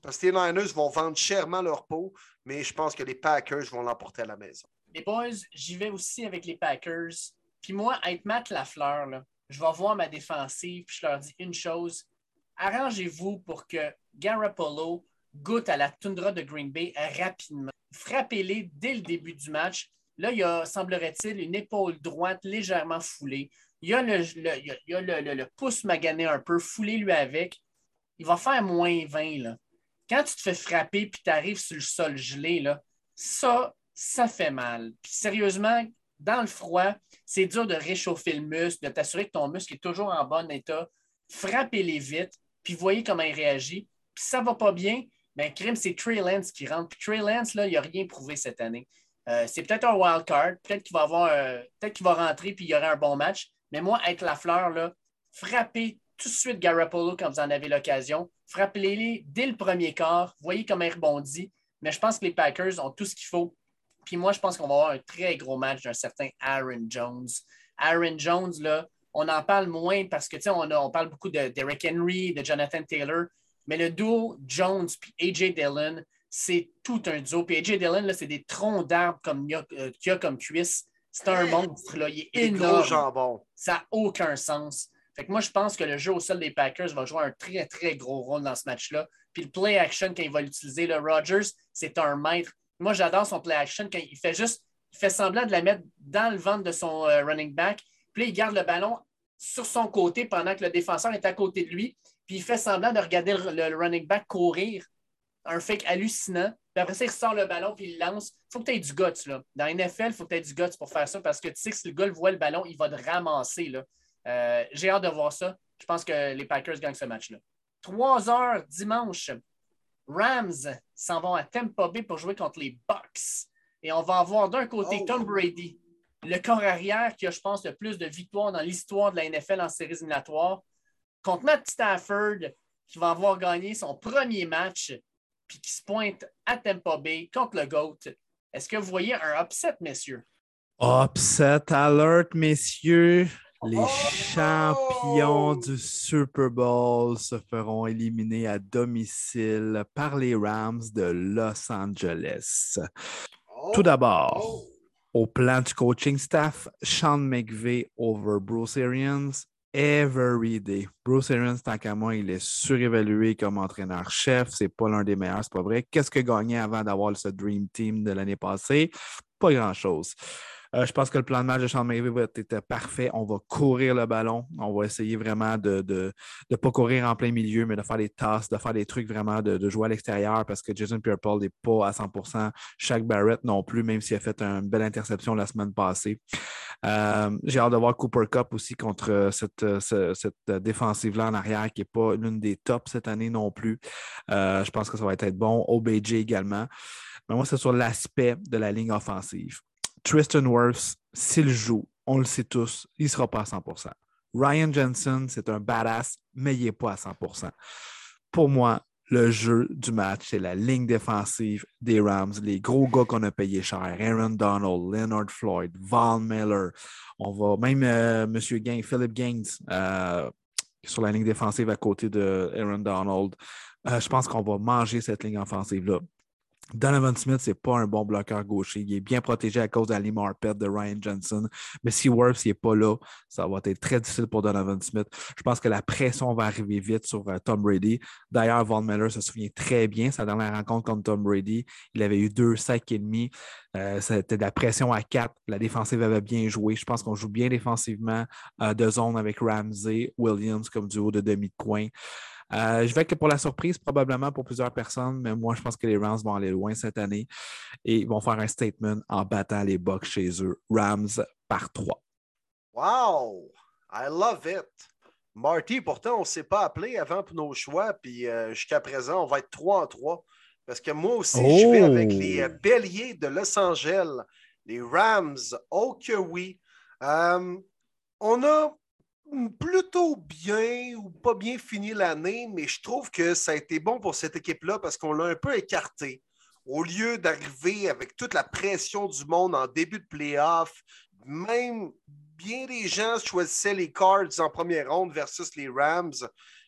parce que les Niners vont vendre chèrement leur peau, mais je pense que les Packers vont l'emporter à la maison. Les boys, j'y vais aussi avec les Packers. Puis moi, être Matt Lafleur, là, je vais voir ma défensive, puis je leur dis une chose. Arrangez-vous pour que Garoppolo goûte à la toundra de Green Bay rapidement. Frappez-les dès le début du match. Là, il y a, semblerait-il, une épaule droite légèrement foulée. Il y a le, pouce magané un peu, foulé lui avec. Il va faire moins 20. Là. Quand tu te fais frapper puis tu arrives sur le sol gelé, ça, ça fait mal. Sérieusement, dans le froid, c'est dur de réchauffer le muscle, de t'assurer que ton muscle est toujours en bon état. Frappez-les vite, puis voyez comment il réagit. Puis ça va pas bien, bien, crime, c'est Trey Lance qui rentre. Puis Trey Lance, là, il n'a rien prouvé cette année. Euh, c'est peut-être un wild card, peut-être qu'il va avoir peut-être qu'il va rentrer puis il y aura un bon match. Mais moi, avec la fleur, là, frappez tout de suite Garoppolo quand vous en avez l'occasion. Frappez-les dès le premier quart. Voyez comment il rebondit. Mais je pense que les Packers ont tout ce qu'il faut puis moi, je pense qu'on va avoir un très gros match d'un certain Aaron Jones. Aaron Jones, là, on en parle moins parce que, tu sais, on, on, parle beaucoup de Derrick Henry, de Jonathan Taylor, mais le duo Jones puis A.J. Dillon, c'est tout un duo. Puis A.J. Dillon, là, c'est des troncs d'arbres comme il y, a, comme cuisse. C'est un monstre, là. Il est énorme. Ça n'a aucun sens. Fait que moi, je pense que le jeu au sol des Packers va jouer un très, très gros rôle dans ce match-là. Puis le play action, quand il va l'utiliser, le Rodgers, c'est un maître. Moi, j'adore son play action quand il fait juste, il fait semblant de la mettre dans le ventre de son euh, running back. Puis là, il garde le ballon sur son côté pendant que le défenseur est à côté de lui, puis il fait semblant de regarder le, running back courir, un fake hallucinant, puis après ça, il sort le ballon, puis il lance. Il faut que tu aies du guts. Là. Dans la NFL, il faut que tu aies du guts pour faire ça, parce que tu sais que si le gars voit le ballon, il va te ramasser. Là. Euh, j'ai hâte de voir ça. Je pense que les Packers gagnent ce match-là. Trois heures dimanche, Rams s'en vont à Tampa Bay pour jouer contre les Bucks. Et on va avoir d'un côté oh. Tom Brady, le corps arrière qui a, je pense, le plus de victoires dans l'histoire de la NFL en séries éliminatoires, contre Matt Stafford, qui va avoir gagné son premier match, puis qui se pointe à Tampa Bay contre le GOAT. Est-ce que vous voyez un upset, messieurs? Upset alert, messieurs. Les oh! champions du Super Bowl se feront éliminer à domicile par les Rams de Los Angeles. Tout oh! d'abord, oh! Au plan du coaching staff, Sean McVay over Bruce Arians every day. Bruce Arians, tant qu'à moi, il est surévalué comme entraîneur-chef. C'est pas l'un des meilleurs, c'est pas vrai. Qu'est-ce que gagné avant d'avoir ce Dream Team de l'année passée? Pas grand-chose. Euh, je pense que le plan de match de Sean McVay va être parfait. On va courir le ballon. On va essayer vraiment de ne de, de pas courir en plein milieu, mais de faire des tasses, de faire des trucs vraiment, de, jouer à l'extérieur parce que Jason Pierre-Paul n'est pas à 100% Shaq Barrett non plus, même s'il a fait une belle interception la semaine passée. Euh, j'ai hâte de voir Cooper Cup aussi contre cette, cette défensive-là en arrière qui n'est pas l'une des tops cette année non plus. Euh, je pense que ça va être bon. OBJ également. Mais moi, c'est sur l'aspect de la ligne offensive. Tristan Wirfs, s'il joue, on le sait tous, il ne sera pas à 100% Ryan Jensen, c'est un badass, mais il n'est pas à 100% Pour moi, le jeu du match, c'est la ligne défensive des Rams, les gros gars qu'on a payés cher, Aaron Donald, Leonard Floyd, Val Miller. On va même euh, M. Philip Gaines euh, sur la ligne défensive à côté de Aaron Donald. Euh, je pense qu'on va manger cette ligne offensive-là. Donovan Smith, c'est pas un bon bloqueur gaucher. Il est bien protégé à cause de la Marpet de Ryan Johnson. Mais si Worth n'est pas là, ça va être très difficile pour Donovan Smith. Je pense que la pression va arriver vite sur euh, Tom Brady. D'ailleurs, Von Miller se souvient très bien sa dernière rencontre contre Tom Brady. Il avait eu deux sacs et demi. Euh, c'était de la pression à quatre. La défensive avait bien joué. Je pense qu'on joue bien défensivement euh, de zone avec Ramsey, Williams comme duo de demi-coin. Euh, je vais que pour la surprise, probablement pour plusieurs personnes, mais moi, je pense que les Rams vont aller loin cette année et ils vont faire un statement en battant les Bucks chez eux. Rams par trois. Wow! I love it! Marty, pourtant, on ne s'est pas appelé avant pour nos choix, puis euh, jusqu'à présent, on va être 3 en 3. Parce que moi aussi, je vais avec les euh, oh! Béliers de Los Angeles, les Rams. Oh que oui! on a plutôt bien ou pas bien fini l'année, mais je trouve que ça a été bon pour cette équipe-là parce qu'on l'a un peu écarté. Au lieu d'arriver avec toute la pression du monde en début de playoff, même bien des gens choisissaient les Cards en première ronde versus les Rams.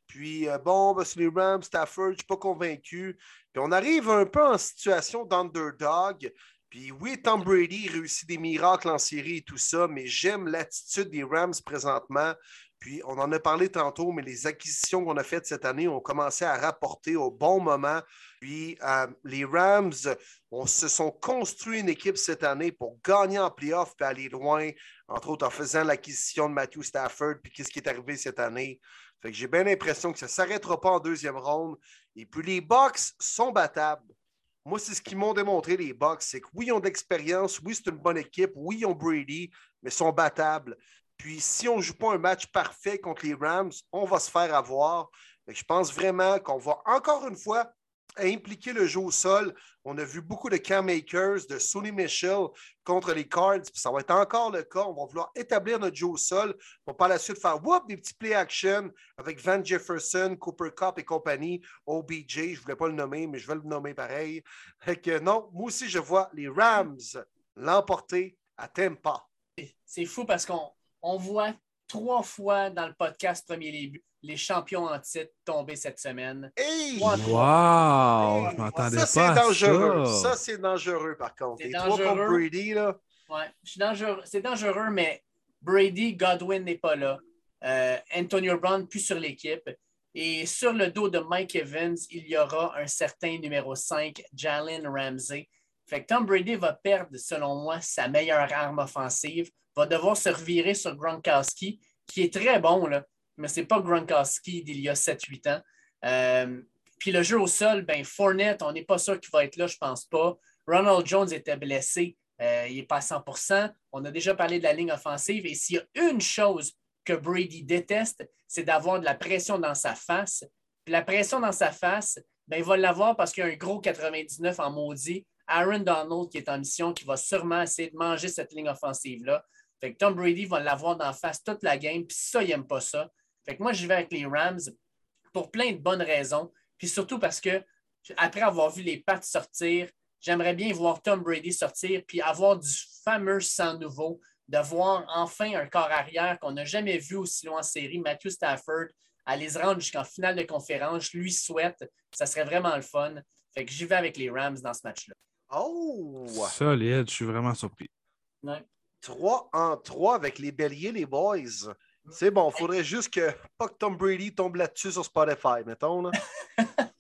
Puis, euh, bon, ben, c'est les Rams, Stafford, je ne suis pas convaincu. Puis, on arrive un peu en situation d'underdog. Puis oui, Tom Brady réussit des miracles en série et tout ça, mais j'aime l'attitude des Rams présentement. Puis on en a parlé tantôt, mais les acquisitions qu'on a faites cette année ont commencé à rapporter au bon moment. Puis euh, les Rams on se sont construits une équipe cette année pour gagner en playoff et aller loin, entre autres en faisant l'acquisition de Matthew Stafford, puis qu'est-ce qui est arrivé cette année. Fait que j'ai bien l'impression que ça ne s'arrêtera pas en deuxième ronde. Et puis les Bucks sont battables. Moi, c'est ce qu'ils m'ont démontré, les Bucks. C'est que oui, ils ont de l'expérience, oui, c'est une bonne équipe, oui, ils ont Brady, mais ils sont battables. Puis si on ne joue pas un match parfait contre les Rams, on va se faire avoir. je pense vraiment qu'on va encore une fois à impliquer le jeu au sol. On a vu beaucoup de camp makers, de Sonny Michel contre les Cards. ça va être encore le cas. On va vouloir établir notre jeu au sol pour par la suite faire des petits play action avec Van Jefferson, Cooper Cup et compagnie, OBJ. Je ne voulais pas le nommer, mais je vais le nommer pareil. que non, moi aussi, je vois les Rams l'emporter à Tampa. C'est fou parce qu'on voit trois fois dans le podcast Premier Début les champions en titre tombés cette semaine. Hey! Wow! Je m'entendais pas. Ça, c'est dangereux. Ça, c'est dangereux, par contre. C'est dangereux. Brady, là. Ouais, c'est dangereux, mais Brady, Godwin n'est pas là. Euh, Antonio Brown, plus sur l'équipe. Et sur le dos de Mike Evans, il y aura un certain numéro 5, Jalen Ramsey. Fait que Tom Brady va perdre, selon moi, sa meilleure arme offensive, va devoir se revirer sur Gronkowski qui est très bon, là, mais ce n'est pas Gronkowski d'il y a 7-8 ans. Euh, puis le jeu au sol, ben Fournette, on n'est pas sûr qu'il va être là, je ne pense pas. Ronald Jones était blessé, euh, il n'est pas à 100 On a déjà parlé de la ligne offensive. Et s'il y a une chose que Brady déteste, c'est d'avoir de la pression dans sa face. Puis la pression dans sa face, ben, il va l'avoir parce qu'il y a un gros 99 en maudit. Aaron Donald qui est en mission, qui va sûrement essayer de manger cette ligne offensive-là. Fait Tom Brady va l'avoir dans face toute la game, puis ça, il n'aime pas ça. Fait que moi, j'y vais avec les Rams pour plein de bonnes raisons, puis surtout parce que après avoir vu les pattes sortir, j'aimerais bien voir Tom Brady sortir, puis avoir du fameux sang nouveau, de voir enfin un corps arrière qu'on n'a jamais vu aussi loin en série, Matthew Stafford, aller se rendre jusqu'en finale de conférence. Je lui souhaite, ça serait vraiment le fun. Fait que j'y vais avec les Rams dans ce match-là. Oh! Solide, je suis vraiment surpris. 3 en 3 avec les béliers, les boys. C'est bon, il faudrait juste que pas que Tom Brady tombe là-dessus sur Spotify, mettons. Là.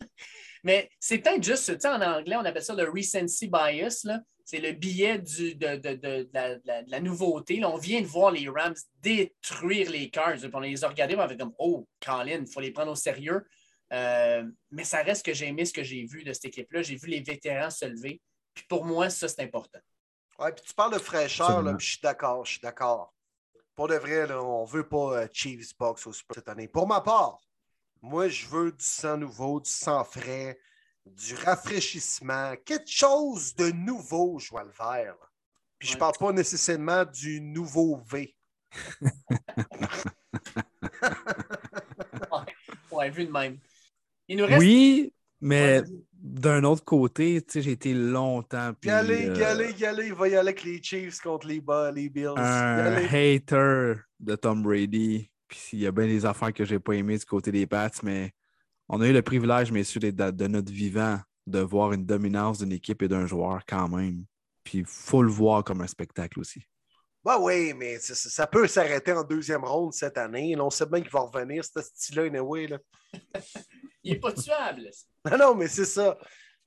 Mais c'est peut-être juste, tu sais, en anglais, on appelle ça le recency bias. C'est le billet du, de, la, nouveauté. on vient de voir les Rams détruire les Cards. on les a regardés, on avait comme Oh, Colin, il faut les prendre au sérieux. Euh, mais ça reste que j'ai aimé ce que j'ai vu de cette équipe-là. J'ai vu les vétérans se lever. Puis pour moi, ça, c'est important. Oui, puis tu parles de fraîcheur, là, je suis d'accord, je suis d'accord. Pour de vrai, là, on ne veut pas euh, Chiefs Box au Super cette année. Pour ma part, moi, je veux du sang nouveau, du sang frais, du rafraîchissement, quelque chose de nouveau, je vois le vert. Puis je ne parle pas nécessairement du nouveau V. ouais, vu de même. Oui, mais d'un autre côté, j'ai été longtemps. Puis, galé, euh, galé, galé, il va y aller avec les Chiefs contre les, les Bills. Un hater de Tom Brady. Puis il y a bien des affaires que j'ai pas aimées du côté des Pats, mais on a eu le privilège, messieurs, de, de notre vivant, de voir une dominance d'une équipe et d'un joueur quand même. Puis il faut le voir comme un spectacle aussi. Bah oui, mais ça, peut s'arrêter en deuxième ronde cette année. on sait bien qu'il va revenir, ce style-là, anyway. Là. Il n'est pas tuable. Non, non, mais c'est ça.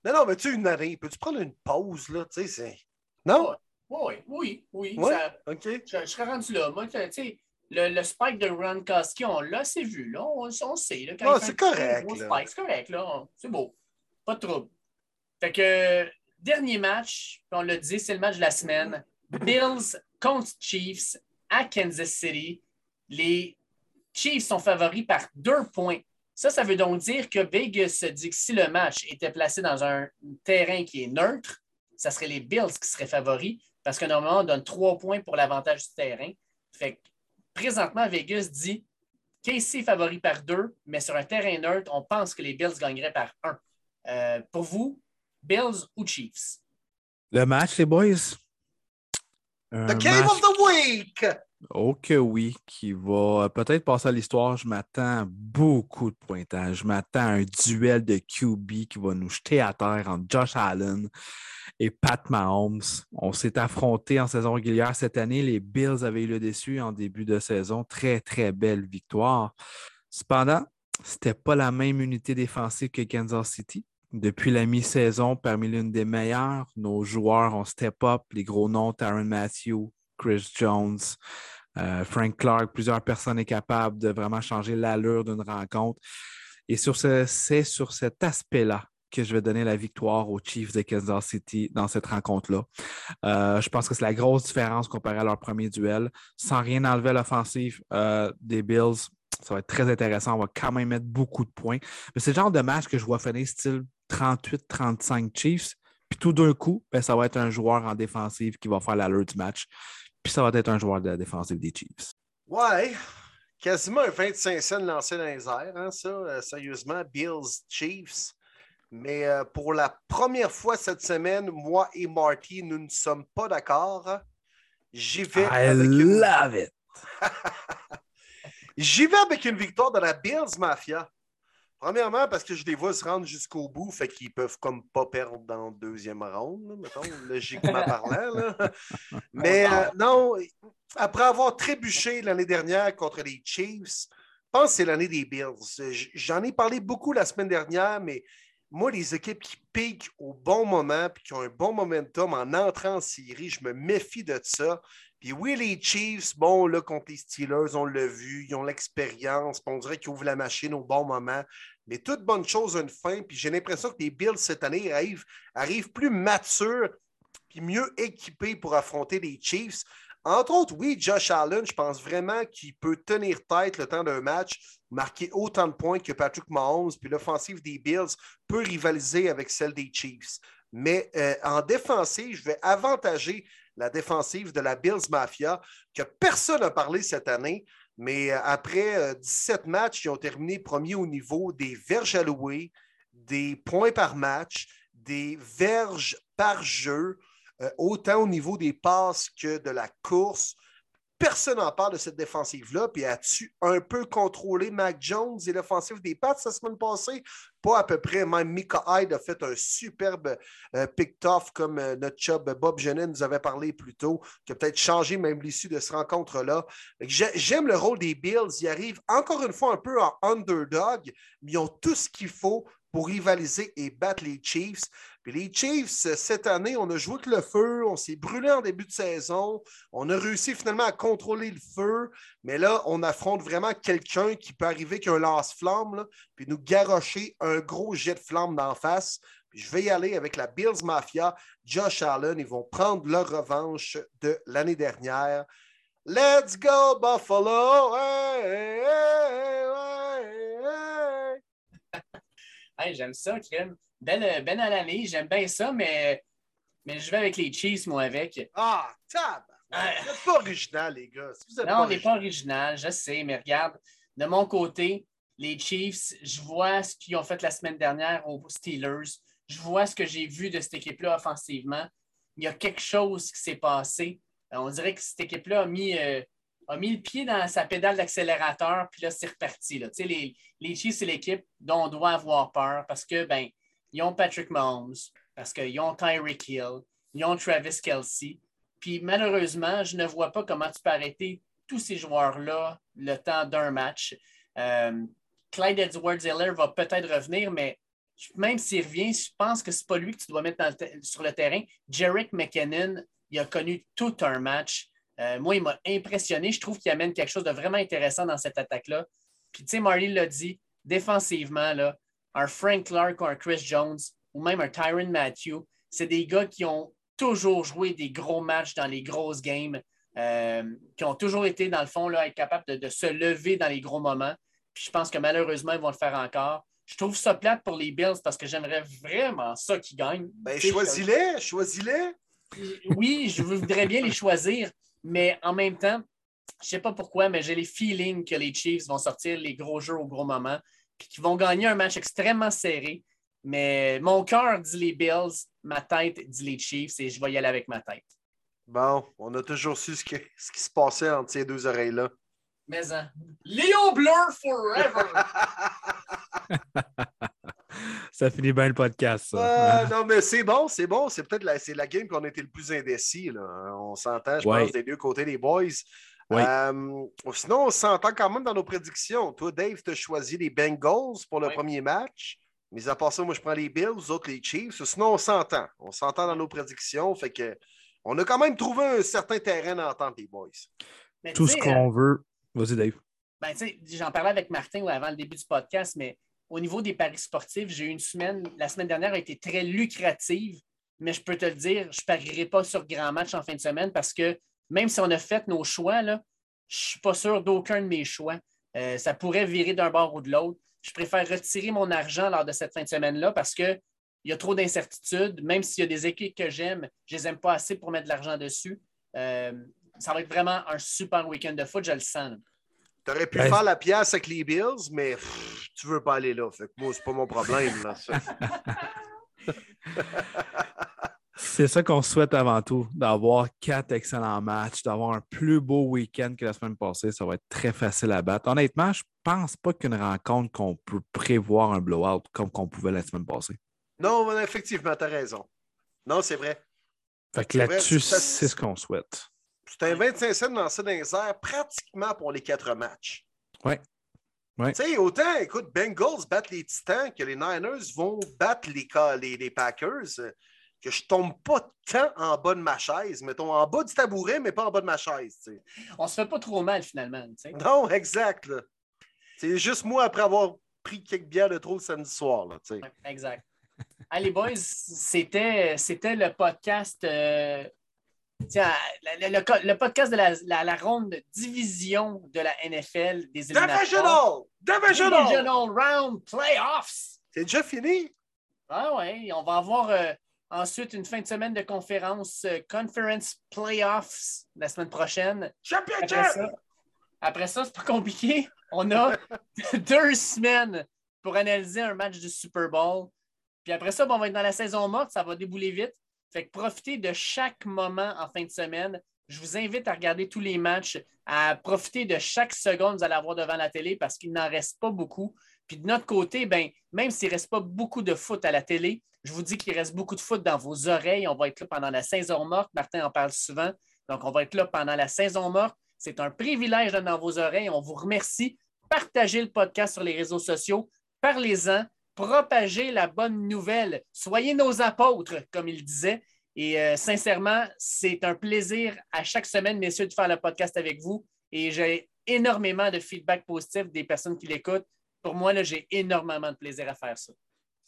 Non, non, mais tu une année, peux-tu prendre une pause, là? Tu sais. Non? Oui, oui, oui. oui. OK. Je, serais rendu là. Moi, tu sais, le, le, spike de Ron Koski, on l'a, c'est vu, là. On, on sait. Là, quand c'est correct. C'est correct, là. C'est beau. Pas de trouble. Fait que, dernier match, on l'a dit, c'est le match de la semaine. Bills contre Chiefs à Kansas City. Les Chiefs sont favoris par deux points. Ça, ça veut donc dire que Vegas dit que si le match était placé dans un terrain qui est neutre, ça serait les Bills qui seraient favoris parce que normalement, on donne trois points pour l'avantage du terrain. Fait que, présentement, Vegas dit KC est favori par deux, mais sur un terrain neutre, on pense que les Bills gagneraient par un. Euh, pour vous, Bills ou Chiefs? Le match, les boys? the game of the week! Oh que oui, qui va peut-être passer à l'histoire. Je m'attends beaucoup de pointage. Je m'attends à un duel de QB qui va nous jeter à terre entre Josh Allen et Pat Mahomes. On s'est affronté en saison régulière cette année. Les Bills avaient eu le déçu en début de saison. Très, très belle victoire. Cependant, ce n'était pas la même unité défensive que Kansas City. Depuis la mi-saison, parmi l'une des meilleures, nos joueurs ont step up, les gros noms, Taron Matthew, Chris Jones, euh, Frank Clark, plusieurs personnes sont capables de vraiment changer l'allure d'une rencontre. Et c'est sur cet aspect-là que je vais donner la victoire aux Chiefs de Kansas City dans cette rencontre-là. Euh, je pense que c'est la grosse différence comparée à leur premier duel. Sans rien enlever à l'offensive euh, des Bills, ça va être très intéressant. On va quand même mettre beaucoup de points. Mais c'est le genre de match que je vois finir style 38-35 Chiefs. Puis tout d'un coup, ben, ça va être un joueur en défensive qui va faire l'allure du match. Puis ça va être un joueur de la défensive des Chiefs. Ouais, quasiment un 25 cents lancé dans les airs, hein, ça, euh, sérieusement. Bills, Chiefs. Mais euh, pour la première fois cette semaine, moi et Marty, nous ne sommes pas d'accord. J'y vais. I love it. J'y vais avec une victoire de la Bills Mafia. Premièrement, parce que je les vois se rendre jusqu'au bout, fait qu'ils peuvent comme pas perdre dans le deuxième round, mettons, logiquement parlant. Mais euh, non, après avoir trébuché l'année dernière contre les Chiefs, je pense que c'est l'année des Bills. J'en ai parlé beaucoup la semaine dernière, mais moi, les équipes qui piquent au bon moment et qui ont un bon momentum en entrant en série, je me méfie de ça. Puis oui, les Chiefs, bon, là, contre les Steelers, on l'a vu, ils ont l'expérience, on dirait qu'ils ouvrent la machine au bon moment. Mais toute bonne chose a une fin, puis j'ai l'impression que les Bills cette année arrivent, plus matures, puis mieux équipés pour affronter les Chiefs. Entre autres, oui, Josh Allen, je pense vraiment qu'il peut tenir tête le temps d'un match, marquer autant de points que Patrick Mahomes, puis l'offensive des Bills peut rivaliser avec celle des Chiefs. Mais euh, en défensive, je vais avantager la défensive de la Bills Mafia, que personne n'a parlé cette année. Mais euh, après 17 euh, matchs, ils ont terminé premier au niveau des verges allouées, des points par match, des verges par jeu, autant au niveau des passes que de la course. Personne n'en parle de cette défensive-là. Puis as-tu un peu contrôlé Mac Jones et l'offensive des Pats la semaine passée? Pas à peu près. Même Mika Hyde a fait un superbe euh, pick-off comme euh, notre chub Bob Genin nous avait parlé plus tôt, qui a peut-être changé même l'issue de ce rencontre-là. J'aime le rôle des Bills. Ils arrivent encore une fois un peu en underdog, mais ils ont tout ce qu'il faut pour rivaliser et battre les Chiefs. Puis les Chiefs, cette année, on a joué avec le feu, on s'est brûlé en début de saison, on a réussi finalement à contrôler le feu, mais là, on affronte vraiment quelqu'un qui peut arriver avec un lance-flamme, puis nous garrocher un gros jet de flamme d'en face. Puis je vais y aller avec la Bills Mafia, Josh Allen, ils vont prendre leur revanche de l'année dernière. Let's go, Buffalo! Hey, j'aime ça, Kim. Ben, euh, à l'année, j'aime bien ça, mais, mais je vais avec les Chiefs, moi, avec. Ah, tab! Vous n'êtes pas original, les gars. non, on n'est pas original, je sais, mais regarde, de mon côté, les Chiefs, je vois ce qu'ils ont fait la semaine dernière aux Steelers. Je vois ce que j'ai vu de cette équipe-là offensivement. Il y a quelque chose qui s'est passé. Euh, on dirait que cette équipe-là a mis, euh, a mis le pied dans sa pédale d'accélérateur, puis là, c'est reparti. Là. Les, les Chiefs, c'est l'équipe dont on doit avoir peur parce que, ben, ils ont Patrick Mahomes, parce qu'ils ont Tyreek Hill, ils ont Travis Kelsey. Puis malheureusement, je ne vois pas comment tu peux arrêter tous ces joueurs-là le temps d'un match. Euh, Clyde Edwards-Hiller va peut-être revenir, mais même s'il revient, je pense que ce n'est pas lui que tu dois mettre sur le terrain. Jarek McKinnon, il a connu tout un match. Euh, moi, il m'a impressionné. Je trouve qu'il amène quelque chose de vraiment intéressant dans cette attaque-là. Puis, tu sais, Marley l'a dit, défensivement, là, un Frank Clark ou un Chris Jones ou même un Tyron Matthew, c'est des gars qui ont toujours joué des gros matchs dans les grosses games, euh, qui ont toujours été, dans le fond, là, être capables de, se lever dans les gros moments. Puis je pense que malheureusement, ils vont le faire encore. Je trouve ça plate pour les Bills parce que j'aimerais vraiment ça qu'ils gagnent. Ben, choisis-les, choisis-les. Oui, je voudrais bien les choisir, mais en même temps, je ne sais pas pourquoi, mais j'ai les feelings que les Chiefs vont sortir les gros jeux au gros moment puis qui vont gagner un match extrêmement serré. Mais mon cœur dit les Bills, ma tête dit les Chiefs et je vais y aller avec ma tête. Bon, on a toujours su ce, qui se passait entre ces deux oreilles-là. Mais hein, Léo Blur forever! ça finit bien le podcast, ça. non, mais c'est bon, c'est bon. C'est peut-être la, la game qu'on était le plus indécis. Là. On s'entend, je pense, des deux côtés des boys. Euh, sinon, on s'entend quand même dans nos prédictions. Toi, Dave, tu as choisi les Bengals pour le premier match. Mais à part ça, moi, je prends les Bills, vous autres, les Chiefs. Sinon, on s'entend. On s'entend dans nos prédictions. Fait que on a quand même trouvé un certain terrain d'entente, les boys. Tout ce qu'on euh, veut. Vas-y, Dave. Ben, J'en parlais avec Martin avant le début du podcast, mais au niveau des paris sportifs, j'ai eu une semaine, la semaine dernière a été très lucrative, mais je peux te le dire, je ne parierai pas sur grand match en fin de semaine parce que même si on a fait nos choix, là, je ne suis pas sûr d'aucun de mes choix. Euh, ça pourrait virer d'un bord ou de l'autre. Je préfère retirer mon argent lors de cette fin de semaine-là parce qu'il y a trop d'incertitudes. Même s'il y a des équipes que j'aime, je ne les aime pas assez pour mettre de l'argent dessus. Euh, ça va être vraiment un super week-end de foot, je le sens. Aurais pu faire la pièce avec les Bills, mais tu ne veux pas aller là. Fait que moi, c'est pas mon problème. C'est ça qu'on souhaite avant tout, d'avoir quatre excellents matchs, d'avoir un plus beau week-end que la semaine passée. Ça va être très facile à battre. Honnêtement, je ne pense pas qu'une rencontre qu'on peut prévoir un blowout comme qu'on pouvait la semaine passée. Non, effectivement, tu as raison. Non, c'est vrai. Fait que là-dessus, c'est ce qu'on souhaite. C'est un 25 cents lancé dans les airs pratiquement pour les quatre matchs. Oui. Ouais. Tu sais, autant, écoute, Bengals battent les Titans que les Niners vont battre les, les, les Packers que je tombe pas tant en bas de ma chaise. Mettons, en bas du tabouret, mais pas en bas de ma chaise. tu sais. On se fait pas trop mal finalement. tu sais. Non, exact. C'est juste moi après avoir pris quelques bières de trop le samedi soir. Là, Exact. Allez, boys, c'était, c'était le podcast. euh, tiens, le, le- le- le podcast de la, la- la ronde division de la NFL des éliminatoires. Divisional! Divisional! Divisional Round Playoffs. C'est déjà fini? Ah ouais, on va avoir euh, ensuite une fin de semaine de conférence euh, Conference Playoffs la semaine prochaine. Après Championship! ça, après ça, c'est pas compliqué. On a deux semaines pour analyser un match du Super Bowl. Puis après ça, bon, on va être dans la saison morte, ça va débouler vite. Fait que profitez de chaque moment en fin de semaine. Je vous invite à regarder tous les matchs, à profiter de chaque seconde que vous allez avoir devant la télé parce qu'il n'en reste pas beaucoup. Puis de notre côté, ben, même s'il ne reste pas beaucoup de foot à la télé, je vous dis qu'il reste beaucoup de foot dans vos oreilles. On va être là pendant la saison morte. Martin en parle souvent. Donc, on va être là pendant la saison morte. C'est un privilège d'être dans vos oreilles. On vous remercie. Partagez le podcast sur les réseaux sociaux. Parlez-en. Propagez la bonne nouvelle. Soyez nos apôtres, comme il disait. Et euh, sincèrement, c'est un plaisir à chaque semaine, messieurs, de faire le podcast avec vous. Et j'ai énormément de feedback positif des personnes qui l'écoutent. Pour moi, j'ai énormément de plaisir à faire ça.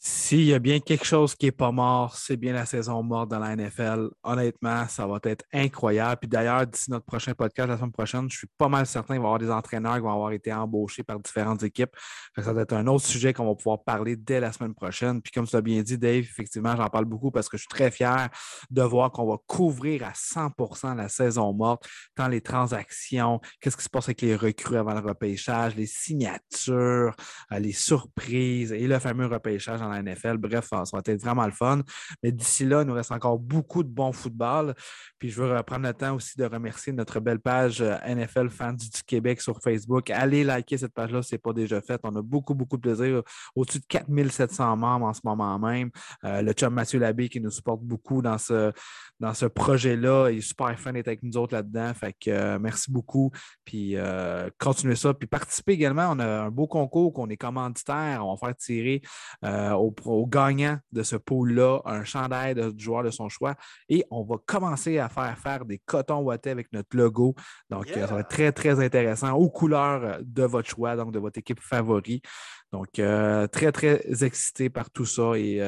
S'il y a bien quelque chose qui n'est pas mort, c'est bien la saison morte dans la NFL. Honnêtement, ça va être incroyable. Puis d'ailleurs, d'ici notre prochain podcast la semaine prochaine, je suis pas mal certain qu'il va y avoir des entraîneurs qui vont avoir été embauchés par différentes équipes. Ça va être un autre sujet qu'on va pouvoir parler dès la semaine prochaine. Puis comme tu l'as bien dit, Dave, effectivement, j'en parle beaucoup parce que je suis très fier de voir qu'on va couvrir à 100% la saison morte, tant les transactions, qu'est-ce qui se passe avec les recrues avant le repêchage, les signatures, euh, les surprises et le fameux repêchage NFL. Bref, ça va être vraiment le fun. Mais d'ici là, il nous reste encore beaucoup de bon football. Puis je veux reprendre le temps aussi de remercier notre belle page euh, NFL Fans du Québec sur Facebook. Allez liker cette page-là, si ce n'est pas déjà fait. On a beaucoup, beaucoup de plaisir. Au-dessus de 4700 membres en ce moment même. Euh, le chum Mathieu Labbé qui nous supporte beaucoup dans ce, dans ce projet-là. Il est super fan d'être avec nous autres là-dedans. Fait que euh, merci beaucoup. Puis euh, continuez ça. Puis participez également. On a un beau concours qu'on est commanditaire. On va faire tirer euh, au, gagnant de ce pool-là un chandail de, joueur de son choix. Et on va commencer à faire faire des cotons ouatés avec notre logo. Donc, euh, ça va être très, très intéressant aux couleurs de votre choix, donc de votre équipe favori. Donc, très, très excité par tout ça et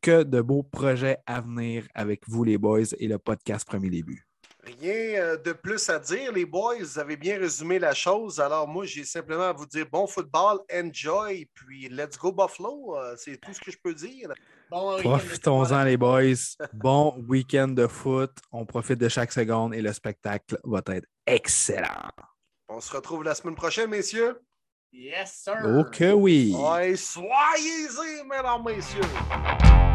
que de beaux projets à venir avec vous, les boys, et le podcast Premier Début. Rien euh, de plus à dire, les boys. Vous avez bien résumé la chose. Alors, moi, j'ai simplement à vous dire bon football, enjoy, puis let's go Buffalo. Euh, C'est tout ce que je peux dire. Bon Profitons-en, les boys. Bon week-end de foot. On profite de chaque seconde et le spectacle va être excellent. On se retrouve la semaine prochaine, messieurs. Yes, sir. Ok, oui. Ouais, soyez-y, mesdames, messieurs.